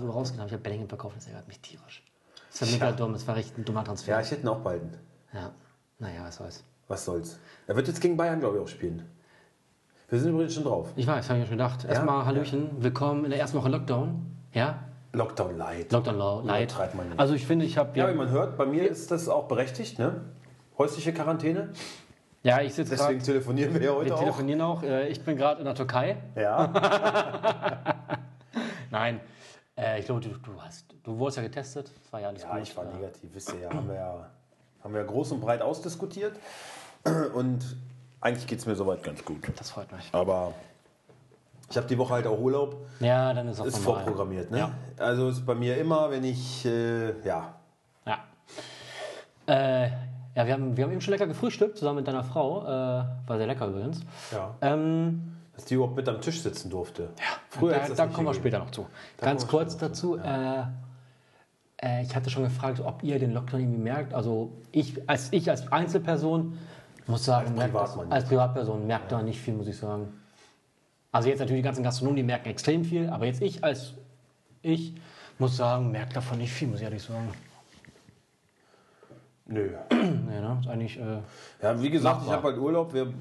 Rausgegangen habe, ich habe Bellingham verkauft, das ärgert mich tierisch. Das war mega dumm, das war echt ein dummer Transfer. Ja, ich hätte ihn auch beiden. Ja, naja, was soll's. Was soll's. Er wird jetzt gegen Bayern, glaube ich, auch spielen. Wir sind übrigens schon drauf. Ich weiß, habe ich mir schon gedacht. Erstmal Hallöchen, willkommen in der ersten Woche Lockdown. Ja, Lockdown Light. Lockdown Lo- Light. Also ich finde, ich habe Ja, ja, wie man hört, bei mir ist das auch berechtigt, ne? Häusliche Quarantäne. ja, ich sitze Deswegen gerade, telefonieren wir ja heute wir auch. telefonieren auch. Äh, Ich bin gerade in der Türkei. Ja, Nein, äh, ich glaube, du, du hast, du wurdest ja getestet. Das war ja alles ja gut. ich war negativ, wisst ihr ja. Haben wir ja, haben wir ja groß und breit ausdiskutiert. Und eigentlich geht es mir soweit ganz gut. Das freut mich. Aber ich habe die Woche halt auch Urlaub. Ja, dann ist auch Ist normal. vorprogrammiert, ne? Ja. Also ist bei mir immer, wenn ich, äh, ja, Ja. Äh, ja, wir haben, wir haben eben schon lecker gefrühstückt, zusammen mit deiner Frau. Äh, war sehr lecker übrigens. ja, Ähm, dass die überhaupt mit am Tisch sitzen durfte. ja, Früher da, da kommen wir später noch zu. Da Ganz kurz dazu. Äh, äh, ich hatte schon gefragt, ob ihr den Lockdown irgendwie merkt. Also ich als, ich als Einzelperson muss sagen, Als merkt das, Privatmann. als Privatperson merkt da nicht viel, muss ich sagen. Also jetzt natürlich die ganzen Gastronomen, die merken extrem viel, aber jetzt ich als ich muss sagen, merkt davon nicht viel, muss ich ehrlich sagen. Nö. Nee, ne? Ist eigentlich, äh, Ja, wie gesagt, ich Machbar. habe halt Urlaub. Wir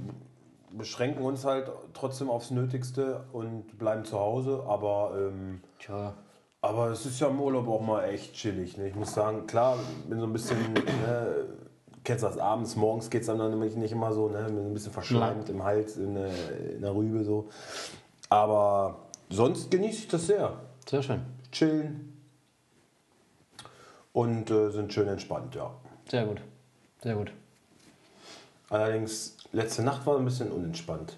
beschränken uns halt trotzdem aufs Nötigste und bleiben zu Hause. Aber, ähm, tja, aber es ist ja im Urlaub auch mal echt chillig. Ne? Ich muss sagen, klar, bin so ein bisschen, ne, kennst das abends, morgens geht es dann nämlich nicht immer so, ne, bin ein bisschen verschleimt im Hals, in, der- in der Rübe so. Aber sonst genieße ich das sehr. sehr schön. Chillen und äh, sind schön entspannt, ja. Sehr gut. Sehr gut. Allerdings, letzte Nacht war ein bisschen unentspannt.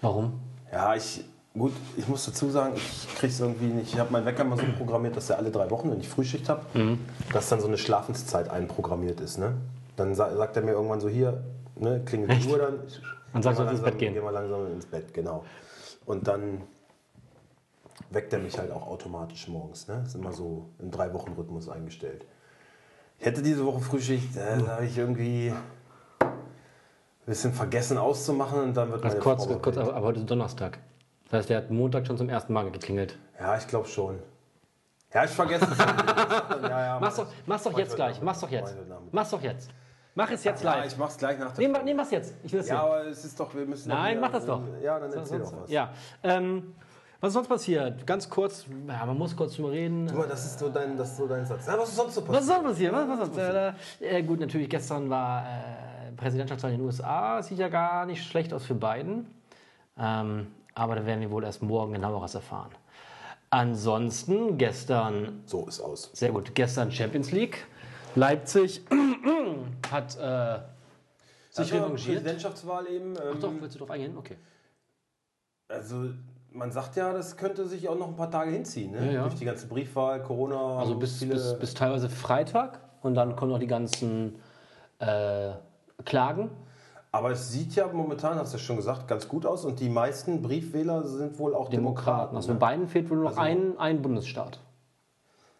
Warum? Ja, ich, gut, ich muss dazu sagen, ich krieg's irgendwie nicht. Ich habe meinen Wecker mal so programmiert, dass er alle drei Wochen, wenn ich Frühschicht habe, dass dann so eine Schlafenszeit einprogrammiert ist. Ne? Dann sa sagt er mir irgendwann so: Hier, ne, klingelt die Uhr dann. Dann sagst geh du, mal ins langsam- Bett gehen. Geh mal langsam ins Bett, genau. Und dann weckt er mich halt auch automatisch morgens. Ne? Ist immer so im Drei-Wochen-Rhythmus eingestellt. Ich hätte diese Woche Frühschicht, äh, da habe ich irgendwie ein bisschen vergessen auszumachen und dann wird Also meine kurz, Frau kurz aber, aber heute ist Donnerstag. Das heißt, der hat Montag schon zum ersten Mal geklingelt. Ja, ich glaube schon. Ja, ich vergesse es. ja, ja, Mach's doch, mach's doch jetzt ich gleich. Mach's doch jetzt. Mach's doch jetzt. Mach es jetzt Ja, live. ich mach's gleich nach der Nee, nee, mach's jetzt. Ich will es Ja, sehen. aber es ist doch, wir müssen Nein, wieder- mach das doch. Ja, dann erzähl doch was. Ja. Ähm, was ist sonst passiert? Ganz kurz, ja, man muss kurz drüber reden. Mal, das ist so dein, das ist so dein Satz. Ja, was ist sonst so Was passiert? ist sonst passiert? Was, was sonst? Äh, äh, gut, natürlich, gestern war äh, Präsidentschaftswahl in den USA. Sieht ja gar nicht schlecht aus für Biden. Ähm, aber da werden wir wohl erst morgen genaueres erfahren. Ansonsten gestern So ist aus. Sehr gut. Gestern Champions League. Leipzig hat äh, sich Also, revanchiert. Präsidentschaftswahl eben. Ach doch, Ähm, willst du drauf eingehen? Okay. also man sagt ja, das könnte sich auch noch ein paar Tage hinziehen. Ne? Ja, ja. Durch die ganze Briefwahl, Corona. Also bis, viele, bis, bis teilweise Freitag und dann kommen noch die ganzen äh, Klagen. Aber es sieht ja momentan, hast du ja schon gesagt, ganz gut aus. Und die meisten Briefwähler sind wohl auch Demokraten. Demokraten. Also in beiden fehlt wohl noch ein, ein Bundesstaat.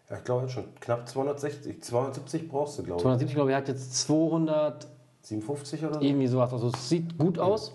Ja, ich glaube, schon knapp 260, 270 brauchst du, glaube ich. 270, glaube ich, hat jetzt 200, 57 oder so? irgendwie sowas. Also es sieht gut aus.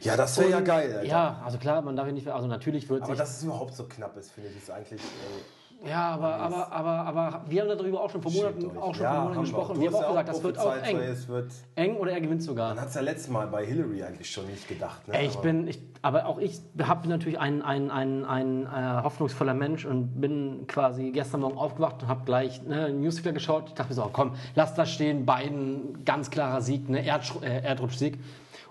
Ja, das wäre ja geil, Alter. Ja, also klar, man darf ja nicht, also natürlich wird Aber dass es überhaupt so knapp ist, finde ich, ist eigentlich. Äh, Ja, aber, aber, aber, aber wir haben darüber auch schon vor Monaten, auch schon ja, vor Monaten gesprochen. Wir haben auch gesagt, das wird auch eng. Es wird, Eng oder er gewinnt sogar. man hat es ja letztes Mal bei Hillary eigentlich schon nicht gedacht. Ne? Ich Aber- bin, ich, aber auch ich habe natürlich ein, ein, ein, ein äh, hoffnungsvoller Mensch und bin quasi gestern Morgen aufgewacht und habe gleich ne, ein Musical geschaut. Ich dachte mir so, komm, lass das stehen, beiden ganz klarer Sieg, ne, äh, Erdrutschsieg.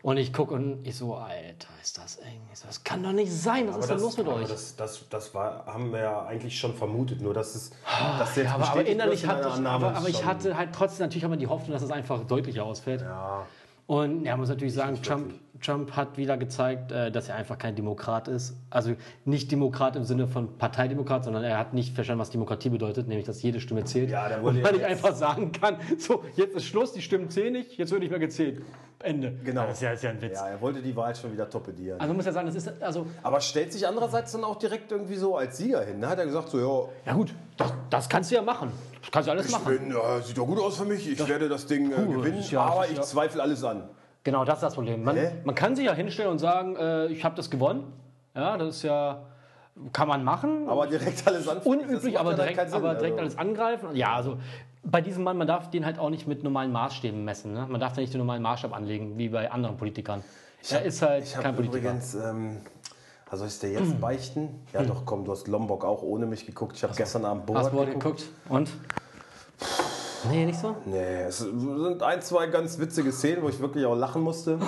Und ich gucke und ich so, Alter, ist das eng. Ich so, das kann doch nicht sein. Was aber ist denn los mit euch? Das, das, das war, haben wir ja eigentlich schon vermutet. Nur, dass es. Dass jetzt ja, aber, aber innerlich hatte ich, aber, ist aber ich hatte halt trotzdem, natürlich haben wir die Hoffnung, dass es einfach deutlicher ausfällt. Ja, Und ja, muss natürlich sagen, Trump, Trump hat wieder gezeigt, äh, dass er einfach kein Demokrat ist. Also nicht Demokrat im Sinne von Parteidemokrat, sondern er hat nicht verstanden, was Demokratie bedeutet, nämlich dass jede Stimme zählt. Ja, der wurde Und man nicht einfach sagen kann, so, jetzt ist Schluss, die Stimmen zählen nicht, jetzt wird nicht mehr gezählt. Ende. genau. Das ist ja, ist ja ein Witz. Ja, er wollte die Wahl schon wieder torpedieren. Also man muss ja sagen, das ist, also, aber stellt sich andererseits dann auch direkt irgendwie so als Sieger hin. Ne? Hat er gesagt, so, ja, ja gut, das, das kannst du ja machen. Das kannst du alles ich machen. bin, äh, sieht doch gut aus für mich, ich werde das Ding äh, gewinnen, ja- aber ich ja- zweifle alles an. Genau, das ist das Problem. Man, Hä? man kann sich ja hinstellen und sagen, äh, ich habe das gewonnen. Ja, das ist ja. kann man machen. Aber direkt alles anfangen. das Unüblich, aber direkt, Sinn. aber direkt Also, alles angreifen. Ja, also bei diesem Mann, man darf den halt auch nicht mit normalen Maßstäben messen. Ne? Man darf da nicht den normalen Maßstab anlegen, wie bei anderen Politikern. Er ist halt Ich kein Politiker. übrigens, ähm, also soll ich es dir jetzt beichten? Ja doch, komm, du hast Lombok auch ohne mich geguckt. Ich habe gestern Abend Borat Hast heute geguckt? Und? Nee, nicht so? Nee, es sind ein, zwei ganz witzige Szenen, wo ich wirklich auch lachen musste.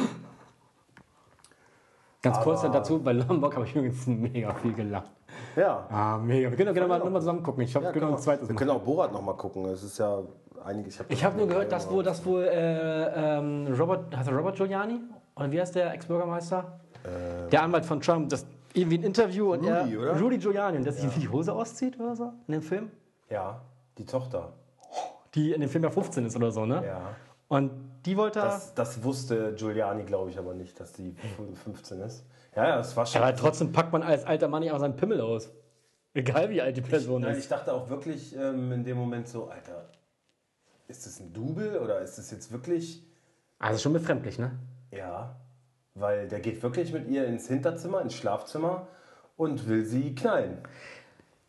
Ganz kurz dazu, bei Lombok habe ich übrigens mega viel gelacht. Ja. Ah, mega. Wir können doch gerne mal, noch mal zusammen gucken. Ich habe ja genau ein zweites wir Mal. können auch Borat noch mal gucken. Es ist ja einiges. Ich habe nur gehört, dass wohl, dass wohl äh, ähm, Robert, heißt er Robert Giuliani? Oder wie heißt der Ex-Bürgermeister? der Anwalt von Trump, das irgendwie ein Interview und Rudy, er, oder? Rudy Giuliani, und der sich die Hose auszieht oder so in dem Film? Ja, die Tochter. Die in dem Film ja 15 ist oder so, ne? Ja. Und die wollte er. Das, das wusste Giuliani, glaube ich, aber nicht, dass die 15 ist. Ja, ja, das war schon. Aber trotzdem packt man als alter Mann nicht auch seinen Pimmel aus. Egal wie alt die Person Nein, ist. ich dachte auch wirklich ähm, in dem Moment so, Alter, ist das ein Double oder ist das jetzt wirklich. Also schon befremdlich, ne? Ja, weil der geht wirklich mit ihr ins Hinterzimmer, ins Schlafzimmer und will sie knallen.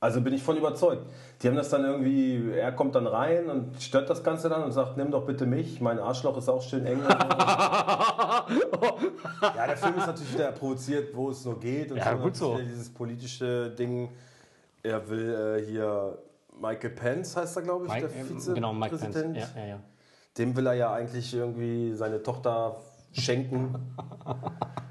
Also bin ich von überzeugt. Die haben das dann irgendwie, er kommt dann rein und stört das Ganze dann und sagt, nimm doch bitte mich, mein Arschloch ist auch schön eng. Ja, der Film ist natürlich wieder provoziert, wo es nur geht. Und Ja, so. gut so. Dieses politische Ding, er will äh, hier, Michael Pence heißt er, glaube ich, Mike, der äh, Vizepräsident. genau, Mike Pence. Ja, ja, ja. Dem will er ja eigentlich irgendwie seine Tochter schenken.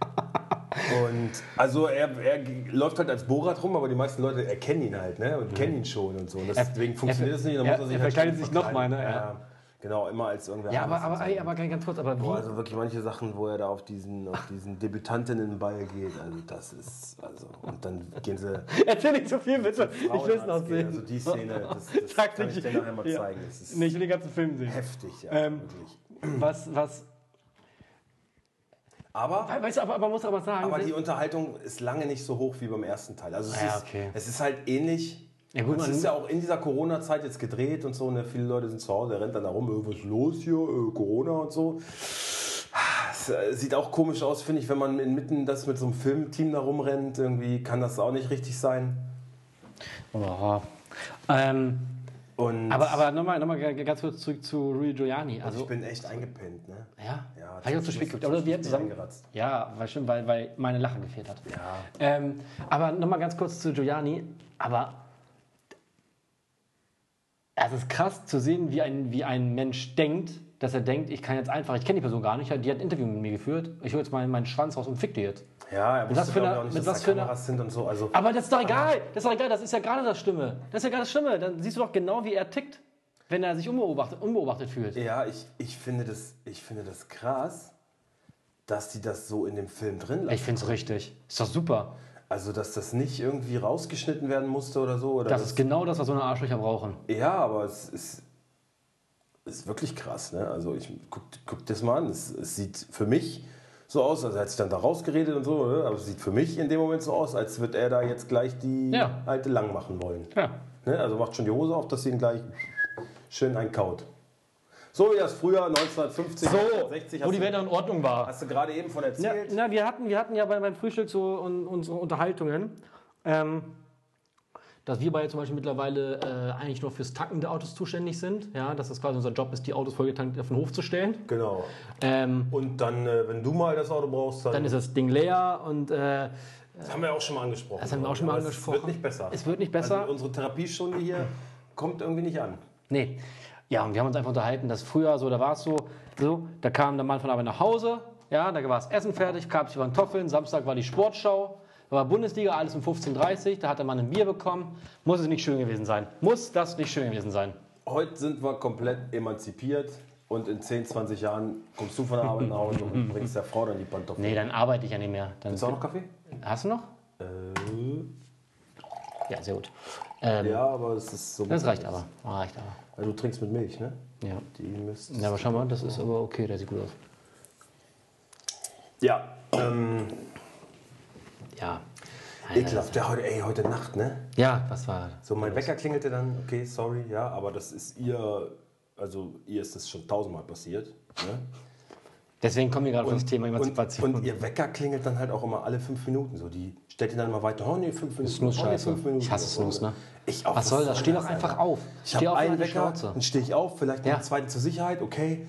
Und also er, er läuft halt als Borat rum, aber die meisten Leute erkennen ihn halt, ne? Und kennen ihn schon und so. Und deswegen funktioniert das nicht. Dann er- muss er sich er halt verkleidet sich noch mal, verkleiden. ne? Ja. Ja. Genau, immer als irgendwer Ja, aber, aber, ey, aber ganz kurz, aber wie? Boah, also wirklich manche Sachen, wo er da auf diesen, auf diesen Debutantinnenball geht, also das ist, also, und dann gehen sie Erzähl nicht so viel, bitte. Ich will es noch sehen. Also die Szene, das, das Sag kann ich nicht. dir nachher mal Ja. zeigen. Das ist Nee, ich will den ganzen Film sehen. heftig, ja, Ähm, wirklich. Was, was, Aber weißt du, aber man muss aber sagen, Aber die Unterhaltung ist lange nicht so hoch wie beim ersten Teil. Also es, Ja, ist, okay. es ist halt ähnlich. Ja, gut, es man- ist ja auch in dieser Corona-Zeit jetzt gedreht und so. Ne? Viele Leute sind zu Hause, der rennt dann da rum, äh, was ist los hier, äh, Corona und so. Es äh, sieht auch komisch aus, finde ich, wenn man inmitten das mit so einem Filmteam da rumrennt. Irgendwie kann das auch nicht richtig sein. oh, ähm, Und aber aber nochmal noch mal ganz kurz zurück zu Rudy Giuliani. ich Also, bin echt eingepennt. Ne? ja, Ja, habe ich auch zu spät geguckt. Aber wir hatten zusammen. eingeratzt. Ja, war schön, weil, weil meine Lache gefehlt hat. Ja. Ähm, aber nochmal ganz kurz zu Giuliani. Aber es ist krass zu sehen, wie ein, wie ein Mensch denkt, dass er denkt, ich kann jetzt einfach, ich kenne die Person gar nicht, die hat ein Interview mit mir geführt, ich hole jetzt mal meinen Schwanz raus und fick die jetzt. Ja, er wusste glaube ich auch nicht, mit dass was da Kameras sind und so. Also, Aber das ist doch egal, das ist doch egal, das ist ja gerade das Stimme. Das ist ja gerade das Stimme. Dann siehst du doch genau, wie er tickt, wenn er sich unbeobachtet, unbeobachtet fühlt. Ja, ich, ich, finde das, ich finde das krass, dass die das so in dem Film drin lassen. Ich finde es richtig. Ist doch super. Also, dass das nicht irgendwie rausgeschnitten werden musste oder so. Oder Das ist genau das, was so eine Arschlöcher brauchen. ja, aber es ist, ist wirklich krass. Ne? Also, ich guck, guck das mal an. Es, es sieht für mich so aus, also er hat sich dann da rausgeredet und so, ne? aber es sieht für mich in dem Moment so aus, als würde er da jetzt gleich die Ja. alte lang machen wollen. Ja. Ne? Also macht schon die Hose auf, dass sie ihn gleich schön einkaut. So wie das früher 1950, So, 1960 wo die Welt in Ordnung war. Hast du gerade eben von Ja, erzählt? na, wir, hatten, wir hatten ja bei, beim Frühstück so un, unsere Unterhaltungen, ähm, dass wir beide zum Beispiel mittlerweile äh, eigentlich nur fürs Tanken der Autos zuständig sind. Ja, dass das quasi unser Job ist, die Autos vollgetankt auf den Hof zu stellen. Genau. Ähm, Und dann, äh, wenn du mal das Auto brauchst, dann, dann ist das Ding leer und äh, das haben wir auch schon mal angesprochen. Das haben wir auch schon mal Aber angesprochen. Es wird nicht besser. Es wird nicht besser. Also unsere Therapiestunde hier kommt irgendwie nicht an. Nee. Ja, und wir haben uns einfach unterhalten, dass früher so, da war es so, so, da kam der Mann von Arbeit nach Hause, ja, da war das Essen fertig, gab es die Pantoffeln, Samstag war die Sportschau, war Bundesliga, alles um 15.30 Uhr, da hat der Mann ein Bier bekommen. Muss es nicht schön gewesen sein? Muss das nicht schön gewesen sein? Heute sind wir komplett emanzipiert und in 10, 20 Jahren kommst du von der Arbeit nach Hause und bringst der Frau dann die Pantoffeln. Nee, dann arbeite ich ja nicht mehr. Dann Willst du auch noch Kaffee? Hast du noch? Äh, Ja, sehr gut. Ähm, ja, aber es ist so. Das reicht aber. Ah, reicht aber. Also du trinkst mit Milch, ne? Ja. Die müsst. Ja, aber schau mal, das ist aber okay, der sieht gut aus. Ja. Ähm, Ja. ekelhaft. Ja, heute, ey, heute Nacht, ne? Ja, was war? So, mein Wecker klingelte dann, okay, sorry, ja, aber das ist ihr, also ihr ist das schon tausendmal passiert. Ne? Deswegen kommen wir gerade auf das Thema Emanzipation. Und, und ihr Wecker klingelt dann halt auch immer alle fünf Minuten. So, die stellt ihr dann immer weiter. Oh nee, fünf Minuten. Snooze oh, nee, scheiße. fünf Minuten. Ich hasse Snooze, ne? Ich auch. Was soll das? Steh doch einfach auf. Ich Steh habe einen Wecker, Schnauze. dann stehe ich auf, vielleicht Ja. einen zweiten zur Sicherheit, okay.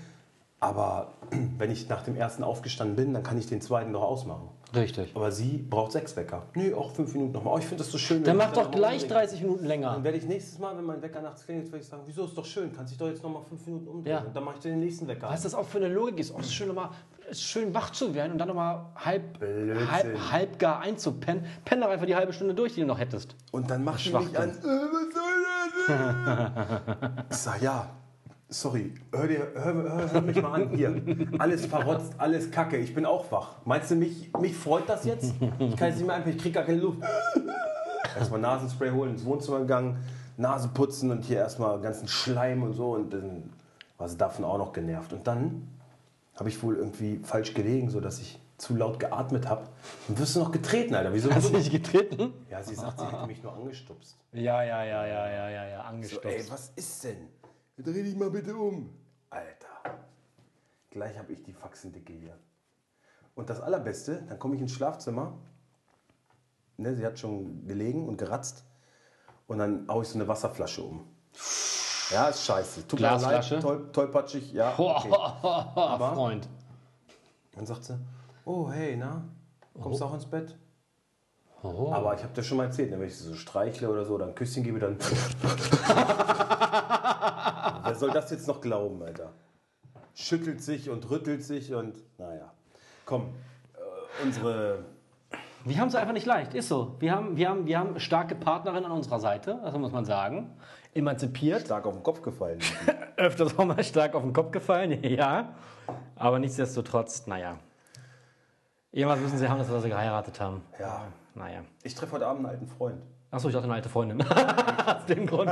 Aber wenn ich nach dem ersten aufgestanden bin, dann kann ich den zweiten doch ausmachen. Richtig. Aber sie braucht sechs Wecker. Nee, auch fünf Minuten nochmal. Oh, ich finde das so schön. Dann mach doch gleich Hause 30 Minuten Dann länger. werde ich nächstes Mal, wenn mein Wecker nachts klingelt, werde ich sagen, wieso ist doch schön, kannst dich doch jetzt nochmal fünf Minuten umdrehen. Ja. Und dann mache ich dir den nächsten Wecker. Was das auch für eine Logik ist. Es ist schön, nochmal, schön wach zu werden und dann nochmal halb, Blödsinn. halb, halb gar einzupennen. Penn doch einfach die halbe Stunde durch, die du noch hättest. Und dann die Schwachsinn. mich an, was soll das? ich sag, ja, sorry, hör, dir, hör, hör, hör mich mal an hier. Alles verrotzt, alles kacke, ich bin auch wach. Meinst du, mich, mich freut das jetzt? Ich kann jetzt nicht mehr einfach, ich krieg gar keine Luft. Erstmal Nasenspray holen, ins Wohnzimmer gegangen, Nase putzen und hier erstmal ganzen Schleim und so. Und dann war sie davon auch noch genervt. Und dann habe ich wohl irgendwie falsch gelegen, sodass ich zu laut geatmet habe. Und wirst du noch getreten, Alter. Wieso? Hast du nicht getreten? Ja, sie sagt, sie hätte mich nur angestupst. Ja, ja, ja, ja, ja, ja, ja, So, angestopft. ey, was ist denn? Dreh dich mal bitte um. Alter. Gleich habe ich die Faxendicke hier. Und das Allerbeste, dann komme ich ins Schlafzimmer. Ne, sie hat schon gelegen und geratzt. Und dann haue ich so eine Wasserflasche um. Ja, ist scheiße. Tut mir Glasflasche? leid, toll, tollpatschig. Ja, okay. Freund. Dann sagt sie, oh hey, na, kommst du auch ins Bett? Oh. Aber ich habe dir schon mal erzählt, ne, wenn ich sie so streichle oder so oder ein Küsschen gebe, dann... Wer soll das jetzt noch glauben, Alter? Schüttelt sich und rüttelt sich und naja. Komm, äh, unsere... Wir haben es einfach nicht leicht, ist so. Wir haben, wir haben, wir haben starke Partnerinnen an unserer Seite, das muss man sagen. Emanzipiert. Stark auf den Kopf gefallen. Öfters auch mal stark auf den Kopf gefallen, ja. Aber nichtsdestotrotz, naja. Irgendwas müssen sie haben, dass sie geheiratet haben. Ja. Naja. Ich treffe heute Abend einen alten Freund. Achso, ich dachte eine alte Freundin. Aus dem Grund.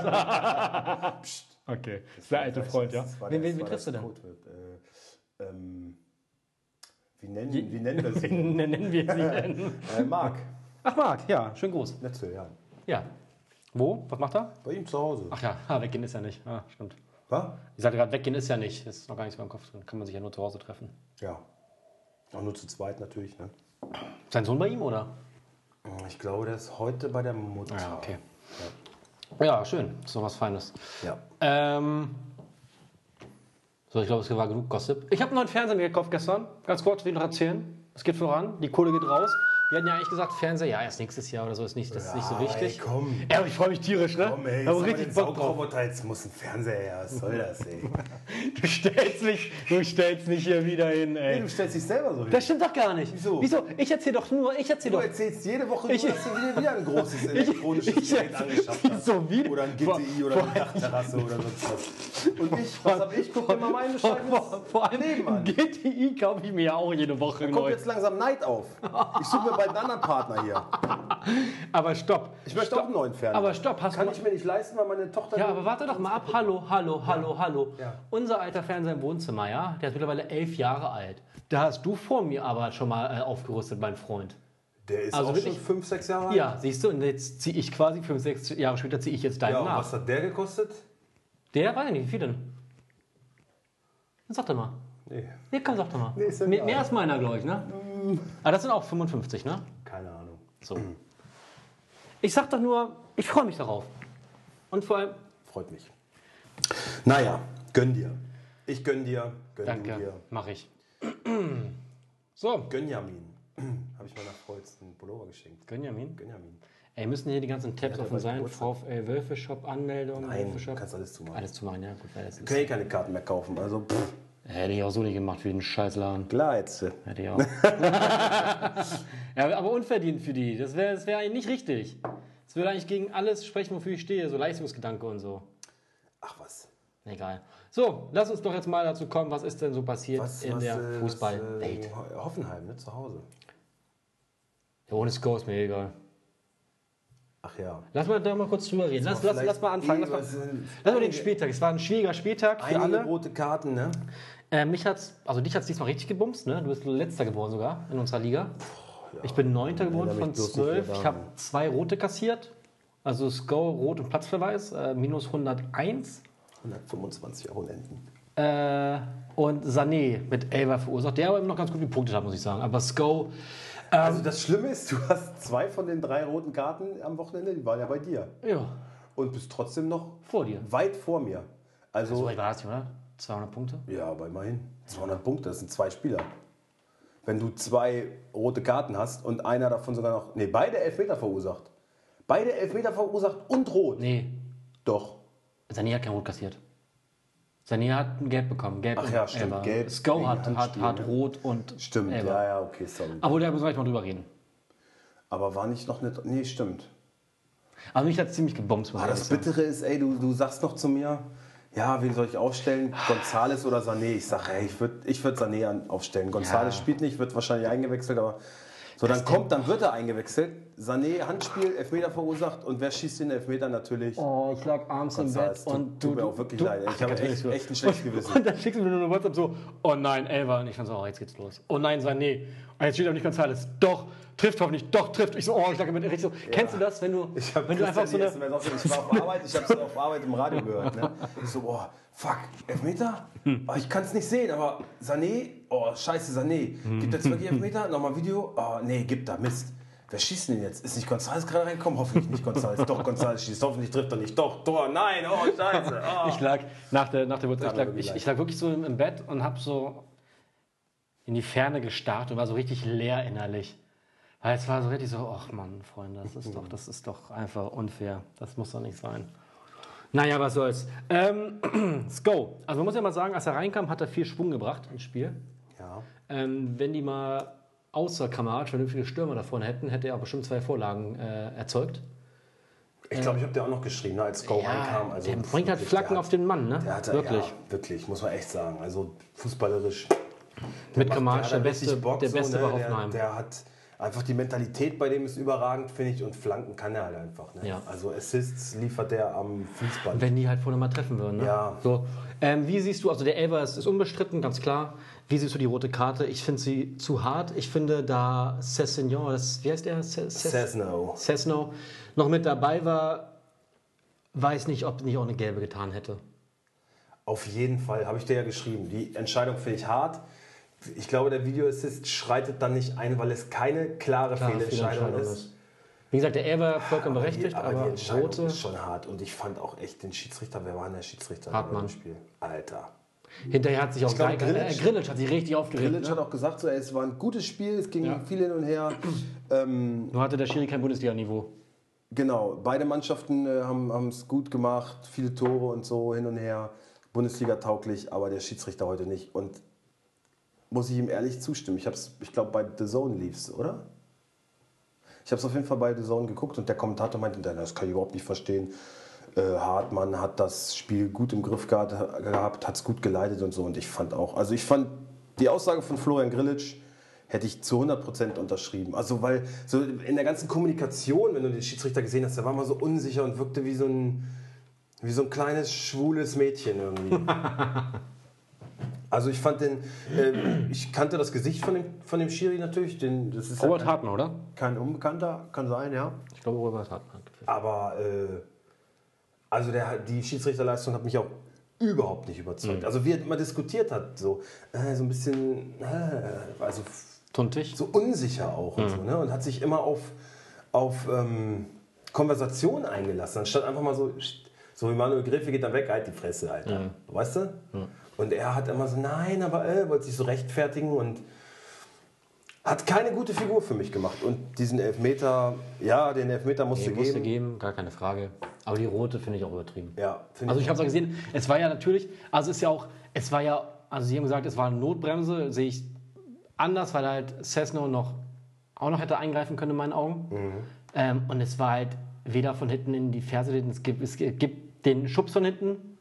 Okay. Das der alte Freund, ja. Das Wen, das- wen, wen triffst du das denn? Codewort. Äh, ähm, wie, nennen, wie nennen wir sie? Wen nennen wir sie denn? äh, Marc. Ach, Marc, ja, schön groß. Netzel, ja. Ja. Wo? Was macht er? Bei ihm zu Hause. Ach ja, ah, weggehen ist ja nicht. Ah, stimmt. Was? Ich sagte gerade, weggehen ist ja nicht. Ist noch gar nichts mehr im Kopf drin. Kann man sich ja nur zu Hause treffen. Ja. Auch nur zu zweit natürlich. Ne? Sein Sohn bei ihm, oder? Ich glaube, der ist heute bei der Mutter. Ja, okay. Ja, schön. Ist doch was Feines. Ja. Ähm. So, ich glaube, es war genug Gossip. Ich habe einen neuen Fernseher gekauft gestern. Ganz kurz, will ich noch erzählen. Es geht voran. Die Kohle geht raus. Wir hatten ja eigentlich gesagt, Fernseher, ja, erst nächstes Jahr oder so ist nicht, das ist nicht so wichtig. ey, komm. Ja, aber ich freue mich tierisch, ne? Komm, ey, ich jetzt richtig Bock drauf. Jetzt muss ein Fernseher her. Was soll das, ey? Du stellst mich, du stellst mich hier wieder hin, Nee, ey. du stellst dich selber so hin. Das stimmt doch gar nicht. Wieso? Wieso? Ich erzähle doch nur, ich erzähle Du doch. erzählst jede Woche, du Ich- hast dir wieder, wieder ein großes elektronisches ich- Gerät angeschafft hast. so wie- Oder ein GTI oder eine Dachterrasse oder sonst was. Und ich, was hab ich? Guck dir mal meine Vor, Scheibe vor, allem Leben an. GTI kaufe ich mir ja auch jede Woche Kommt neu. jetzt langsam Neid auf. Ich suche mir bald einen anderen Partner hier. Aber stopp. Ich möchte auch einen neuen Fernseher. Aber stopp, hast Kann du. ich mir nicht leisten, weil meine Tochter... Ja, aber warte doch mal ab. Hallo, hallo, hallo, hallo. Ja. Unser alter Fernseher im Wohnzimmer, ja, der ist mittlerweile elf Jahre alt. Da hast du vor mir aber schon mal äh, aufgerüstet, mein Freund. Der ist Also auch schon fünf, sechs Jahre alt? Ja, siehst du, und jetzt ziehe ich quasi fünf, sechs Jahre später ziehe ich jetzt deinen Ja, und nach. was hat der gekostet? Der, weiß ich nicht, wie viel denn? Dann sag doch mal. Nee, Nee, komm, sag doch mal. Nee, ist ja mehr, mehr als meiner, glaube ich, ne? Ah, das sind auch 55, ne? keine Ahnung. So. Ich sag doch nur, ich freue mich darauf. Und vor allem, Freut mich. Naja, gönn dir. Ich gönn dir, gönn danke, dir. mache ich. So, Gönjamin. Habe ich meiner jetzt einen Pullover geschenkt. Gönjamin. Gönjamin. Ey, müssen hier die ganzen Tabs offen sein? VfL Wölfe-Shop, Anmeldung, Nein, du Wölfe-Shop. kannst alles zumachen. Alles zumachen, ja, gut, weil das Wir können eh keine Karten mehr kaufen. Also, pff, Hätte ich auch so nicht gemacht für den Scheißladen. klar jetzt. Hätte ich auch. ja, aber unverdient für die. Das wäre das wär eigentlich nicht richtig. Das würde eigentlich gegen alles sprechen, wofür ich stehe. So Leistungsgedanke und so. Ach was. Egal. So, lass uns doch jetzt mal dazu kommen, was ist denn so passiert Was, in was, der äh, Fußballwelt. Äh, Hoffenheim, ne? Zu Hause. Ja, ohne Score ist mir egal. Ach ja. Lass mal da mal kurz drüber reden. Lass, lass, lass mal anfangen. Lass mal, lass mal den Spieltag. Es war ein schwieriger Spieltag für Einige alle. rote Karten, ne? Äh, mich hat's, also dich hat es diesmal richtig gebumst, ne? Du bist letzter geworden sogar in unserer Liga. Ich bin neunter geworden von zwölf. Ich habe zwei rote kassiert. Also Score, Rot und Platzverweis, äh, minus 101. 125 Abonnenten. Äh, und Sané mit Elva verursacht, der aber immer noch ganz gut gepunktet hat, muss ich sagen. Aber Sko, Also das Schlimme ist, du hast zwei von den drei roten Karten am Wochenende, die waren ja bei dir. ja, Und bist trotzdem noch vor dir. weit vor mir. Also, So weit war das, oder? 200 Punkte? ja, aber immerhin. 200 Punkte, das sind zwei Spieler. Wenn du zwei rote Karten hast und einer davon sogar noch, nee, beide Elfmeter verursacht. Beide Elfmeter verursacht und rot. Nee, Doch. Sané hat kein Rot kassiert. Sané hat ein Gelb bekommen. Gelb Ach ja, stimmt, Elfer. Gelb Sko hat, hat, hat? Rot und Stimmt, Elfer. ja, ja, okay, sorry. Aber da müssen wir gleich mal drüber reden. Aber war nicht noch nicht, nee, stimmt. Also mich hat es ziemlich gebombt. Ah, das. Bittere ist, ey, du, du sagst noch zu mir, ja, wen soll ich aufstellen? Gonzales oder Sané? Ich sage, ich würde ich würd Sané an- aufstellen. Gonzales Ja. spielt nicht, wird wahrscheinlich eingewechselt, aber so, dann kommt, dann wird er eingewechselt. Sané, Handspiel, Elfmeter verursacht und wer schießt den Elfmeter natürlich? Oh, ich lag abends im Bett tut- und tut mir auch wirklich du, leid. Ich habe echt- echt ein schlechtes Gewissen. Und dann schickst du mir nur eine WhatsApp so, oh nein, Elva. Und ich fand so, oh, jetzt geht's los. Oh nein, Sané. Und jetzt steht aber nicht Gonzales. Doch, trifft hoffentlich, doch, trifft. Ich so, oh, ich lag richtig so. Kennst du das, wenn du, Ich, hab wenn du einfach so eine... Ich war auf Arbeit, ich habe es auf Arbeit im Radio gehört. Ne? Ich so, boah, fuck, Elfmeter? Hm. Oh, ich kann es nicht sehen, aber Sané, oh, scheiße, Sané. Gibt er jetzt wirklich Elfmeter? Nochmal Video? Oh, nee, gibt er, Mist. Wer schießt denn jetzt? Ist nicht González gerade reingekommen? Hoffentlich nicht González. Doch, González schießt. Hoffentlich trifft er nicht. Doch, Tor, nein, oh, scheiße. Oh. Ich lag nach der, nach der WhatsApp, ich lag, wirklich ich, ich lag wirklich so im, im Bett und hab so in die Ferne gestarrt und war so richtig leer innerlich. Weil es war so richtig so, ach Mann, Freunde, das ist doch, das ist doch einfach unfair. Das muss doch nicht sein. Naja, was soll's. Ähm, Sko. Also man muss ja mal sagen, als er reinkam, hat er viel Schwung gebracht ins Spiel. Ja. Ähm, wenn die mal außer Kamerad vernünftige Stürmer da vorne hätten, hätte er bestimmt zwei Vorlagen äh, erzeugt. Ich glaube, ich habe dir auch noch geschrieben, ne, als Go reinkam. Also der bringt halt Flacken auf den Mann, ne? Der hatte, Wirklich. Ja, wirklich, muss man echt sagen. Also fußballerisch. Mit macht- Kramaric der hat beste, Bock der so, beste ne? bei der, Hoffenheim. der hat einfach die Mentalität bei dem ist überragend, finde ich. Und Flanken kann er halt einfach. Ne? Ja. Also Assists liefert er am Fließband. Wenn die halt vorne mal treffen würden. Ne? Ja. So, ähm, wie siehst du, also der Elber ist, ist unbestritten, ganz klar. Wie siehst du die rote Karte? Ich finde sie zu hart. Ich finde, da Cessignon, wie heißt der? Ce- Ce- Cesno. Cesno noch mit dabei war, weiß nicht, ob nicht auch eine gelbe getan hätte. Auf jeden Fall, habe ich dir ja geschrieben. Die Entscheidung finde ich hart. Ich glaube, der Videoassist schreitet dann nicht ein, weil es keine klare, Klare Fehlentscheidung Fehlentscheidung ist. Wie gesagt, der Elber vollkommen Aber berechtigt, die, aber, aber, die Entscheidung rote. ist schon hart. Und ich fand auch echt den Schiedsrichter, wer war denn der Schiedsrichter Hartmann. im Spiel? Alter. Hinterher hat sich auch glaube, Grillitsch, äh, Grillitsch hat sich richtig aufgeregt. Grillitsch Ne? hat auch gesagt, so, ey, es war ein gutes Spiel, es ging Ja. viel hin und her. Ähm, Nur hatte der Schiri kein Bundesliga-Niveau. genau, beide Mannschaften äh, haben es gut gemacht, viele Tore und so hin und her. Bundesliga tauglich, aber der Schiedsrichter heute nicht. Und muss ich ihm ehrlich zustimmen. Ich, hab's- ich glaube, bei The Zone lief's, oder? Ich habe es auf jeden Fall bei The Zone geguckt und der Kommentator meinte, "Na, das kann ich überhaupt nicht verstehen. Äh, Hartmann hat das Spiel gut im Griff gehabt, gehabt hat es gut geleitet und so. Und ich fand auch, also ich fand die Aussage von Florian Grillitsch hätte ich zu 100% unterschrieben. Also weil so in der ganzen Kommunikation, wenn du den Schiedsrichter gesehen hast, der war mal so unsicher und wirkte wie so ein, wie so ein kleines schwules Mädchen irgendwie. Also ich fand den, äh, ich kannte das Gesicht von dem, von dem Schiri natürlich, den, das ist Robert kein, Hartmann, oder? kein Unbekannter, kann sein, ja. Ich glaube, Robert Hartmann. Aber äh, also der, die Schiedsrichterleistung hat mich auch überhaupt nicht überzeugt. Also wie er immer diskutiert hat, so, äh, so ein bisschen, äh, also Tuntig. so unsicher auch und so, ne? Und hat sich immer auf, auf ähm, Konversation eingelassen, anstatt einfach mal so, so wie Manuel Gräfe geht dann weg, halt die Fresse, Alter. Weißt du? Und er hat immer so, nein, aber äh, wollte sich so rechtfertigen und hat keine gute Figur für mich gemacht. Und diesen Elfmeter, ja, den Elfmeter musste Nee, musste geben. geben, gar keine Frage. Aber die rote finde ich auch übertrieben. Ja, finde Also ich habe es ja gesehen, es war ja natürlich, also es ist ja auch, es war ja, also Sie haben gesagt, es war eine Notbremse, sehe ich anders, weil halt Cessno noch auch noch hätte eingreifen können in meinen Augen. Ähm, und es war halt weder von hinten in die Ferse, es gibt, es gibt den Schubs von hinten,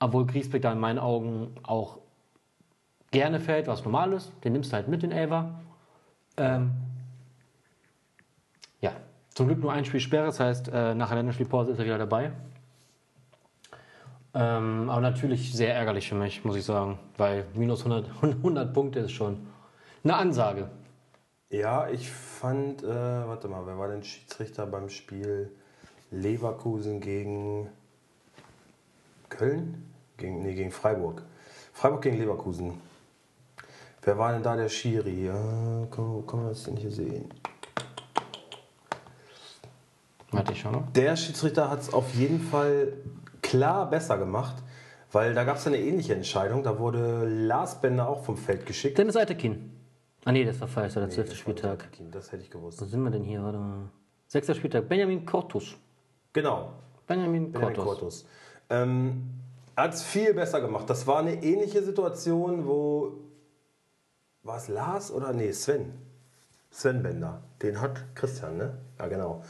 obwohl Griesbeck da in meinen Augen auch gerne fällt, was normal ist. Den nimmst du halt mit, den Elfer. Ähm, ja, zum Glück nur ein Spiel Sperre, das heißt, äh, nach der Länderspielpause ist er wieder dabei. Ähm, aber natürlich sehr ärgerlich für mich, muss ich sagen, weil minus 100, 100 Punkte ist schon eine Ansage. Ja, ich fand, äh, warte mal, wer war denn Schiedsrichter beim Spiel Leverkusen gegen Köln? Gegen, nee, gegen Freiburg. Freiburg gegen Leverkusen. Wer war denn da der Schiri? Ja, kann, kann man das denn hier sehen? Warte, ich schau noch. Der Schiedsrichter hat es auf jeden Fall klar besser gemacht, weil da gab es eine ähnliche Entscheidung. Da wurde Lars Bender auch vom Feld geschickt. Dennis Eitekin. Ah nee, das war falsch, der zwölfte war Spieltag. Das hätte ich gewusst. Wo sind wir denn hier? Warte mal. Sechster Spieltag. Benjamin Cortus. Genau, Benjamin Benjamin Cortus. Cortus. Ähm, er hat es viel besser gemacht. Das war eine ähnliche Situation, wo. War es Lars oder? Nee, Sven. Sven Bender. Den hat Christian, ne? Ja, genau.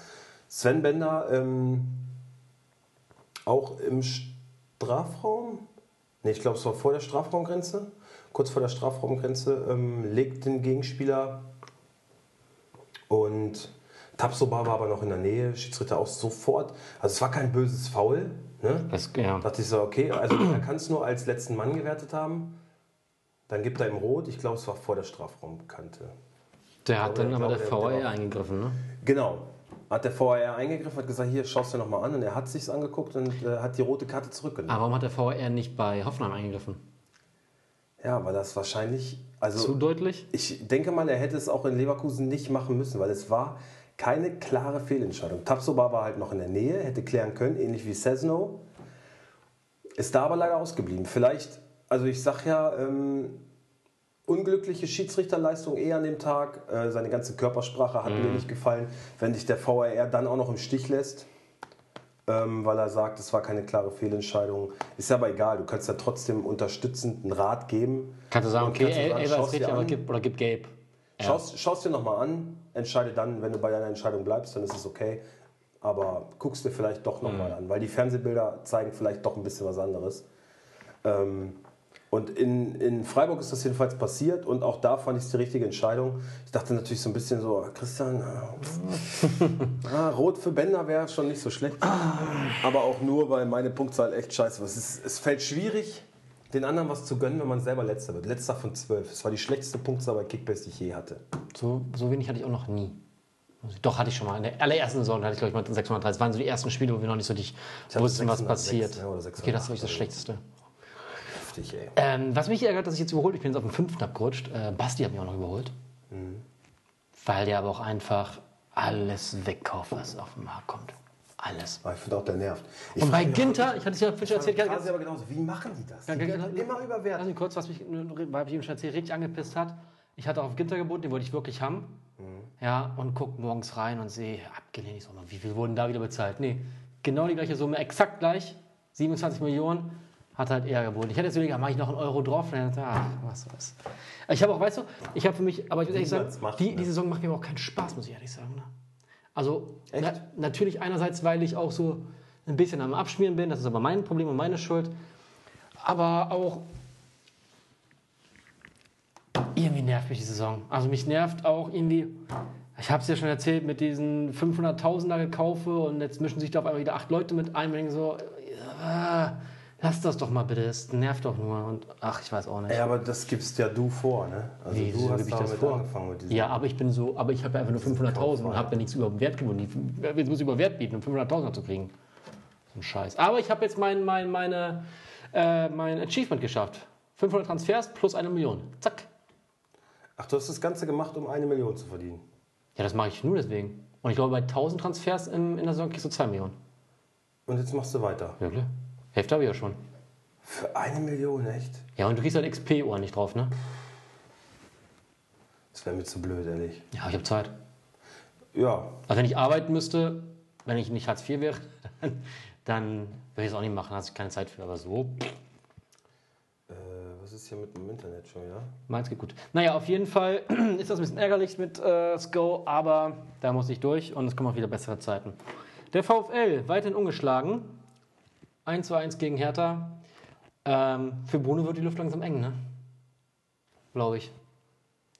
Sven Bender ähm, auch im Strafraum. Ne, ich glaube, es war vor der Strafraumgrenze. Kurz vor der Strafraumgrenze ähm, legt den Gegenspieler und Tapsoba war aber noch in der Nähe, Schiedsrichter auch sofort. Also es war kein böses Foul. Ne? Das, ja. Da dachte ich so, okay, also er kann es nur als letzten Mann gewertet haben. Dann gibt er ihm Rot. Ich glaube, es war vor der Strafraumkante. Der hat dann aber der der- VAR eingegriffen, ne? Genau. Hat der VAR eingegriffen, hat gesagt, hier, schaust du nochmal an. Und er hat sich's angeguckt und äh, hat die rote Karte zurückgenommen. Aber warum hat der VAR nicht bei Hoffenheim eingegriffen? Ja, weil das wahrscheinlich... Also Zu deutlich? Ich denke mal, er hätte es auch in Leverkusen nicht machen müssen, weil es war keine klare Fehlentscheidung. Tapsoba war halt noch in der Nähe, hätte klären können, ähnlich wie Cesno. Ist da aber leider ausgeblieben. Vielleicht, also ich sag ja, ähm, unglückliche Schiedsrichterleistung eher an dem Tag. Äh, seine ganze Körpersprache hat mir nicht gefallen. Wenn dich der VAR dann auch noch im Stich lässt, ähm, weil er sagt, es war keine klare Fehlentscheidung. Ist ja aber egal, du kannst ja trotzdem unterstützend einen Rat geben. Kannst du sagen, okay, Elber ist richtig, aber gib, oder gib Gabe. Ja. Schaust, schaust dir nochmal an, entscheide dann, wenn du bei deiner Entscheidung bleibst, dann ist es okay. Aber guckst dir vielleicht doch nochmal an, weil die Fernsehbilder zeigen vielleicht doch ein bisschen was anderes. Ähm, und in, in Freiburg ist das jedenfalls passiert und auch da fand ich es die richtige Entscheidung. Ich dachte natürlich so ein bisschen so, Christian, ah, ah, rot für Bender wäre schon nicht so schlecht. Aber auch nur, weil meine Punktzahl echt scheiße ist, es fällt schwierig, den anderen was zu gönnen, wenn man selber Letzter wird. Letzter von zwölf. Es war die schlechteste Punktzahl bei Kickbase, die ich je hatte. So, so wenig hatte ich auch noch nie. Doch, hatte ich schon mal. In der allerersten Saison hatte ich, glaube ich, mal 630. Das waren so die ersten Spiele, wo wir noch nicht so dich wussten, was 606, passiert. oder okay, das ist wirklich das 608, Schlechteste. Heftig, ey. Ähm, was mich ärgert, dass ich jetzt überholt, ich bin jetzt auf dem fünften abgerutscht. Äh, Basti hat mich auch noch überholt. Mhm. Weil der aber auch einfach alles wegkauft, was auf den Markt kommt. Alles. Ich finde auch, der nervt. Ich Und bei Ginter, ich hatte es ja schon erzählt, ganz, aber genauso. Wie machen die das? Die Ja, immer Lass überwertet. mich kurz, was mich, weil ich ihm schon erzählt, richtig angepisst hat. Ich hatte auf Ginter geboten, den wollte ich wirklich haben. Ja, und guck morgens rein und sehe, abgelehnt. Ich so, wie viel wurden da wieder bezahlt? Nee, genau die gleiche Summe, exakt gleich. 27 Millionen hat halt er geboten. Ich hätte jetzt überlegt, mache ich noch einen Euro drauf? Dann dachte ich, ach, was soll's. Ich habe auch, weißt du, ich habe für mich, aber ich muss ehrlich sagen, macht, die, ne? die Saison macht mir aber auch keinen Spaß, muss ich ehrlich sagen. Ne? Also, na, natürlich einerseits, weil ich auch so ein bisschen am Abschmieren bin, das ist aber mein Problem und meine Schuld. Aber auch irgendwie nervt mich die Saison. Also mich nervt auch irgendwie, ich habe es ja schon erzählt, mit diesen 500.000er gekaufe und jetzt mischen sich da auf einmal wieder acht Leute mit ein und denken so, äh, lass das doch mal bitte, es nervt doch nur und ach, ich weiß auch nicht. Ey, aber das gibst ja du vor, ne? Also Wie, du hast ich das vor? angefangen mit diesem. Ja, aber ich bin so, aber ich habe ja einfach nur 500.000 und habe ja nichts über den Wert gewonnen. Die- Jetzt muss ich über Wert bieten, um 500.000 zu kriegen. So ein Scheiß. Aber ich habe jetzt mein, mein, meine, äh, mein Achievement geschafft. 500 Transfers plus eine Million. Zack. Ach, du hast das Ganze gemacht, um eine Million zu verdienen. Ja, das mache ich nur deswegen. Und ich glaube, bei 1000 Transfers in, in der Saison kriegst du 2 Millionen. Und jetzt machst du weiter. Ja, klar. Hälfte habe ich ja schon. Für eine Million, echt? Ja, und du kriegst halt XP-Ohren nicht drauf, ne? Das wäre mir zu blöd, ehrlich. Ja, ich habe Zeit. Ja, Also wenn ich arbeiten müsste, wenn ich nicht Hartz IV wäre, dann, dann würde ich es auch nicht machen, da hast du keine Zeit für. Aber so, äh, was ist hier mit dem Internet schon, ja? meins geht gut. Naja, auf jeden Fall ist das ein bisschen ärgerlich mit äh, Sko, aber da muss ich durch und es kommen auch wieder bessere Zeiten. Der VfL, weiterhin ungeschlagen. 1 zu 1 gegen Hertha. Ähm, für Bruno wird die Luft langsam eng, ne? Glaube ich.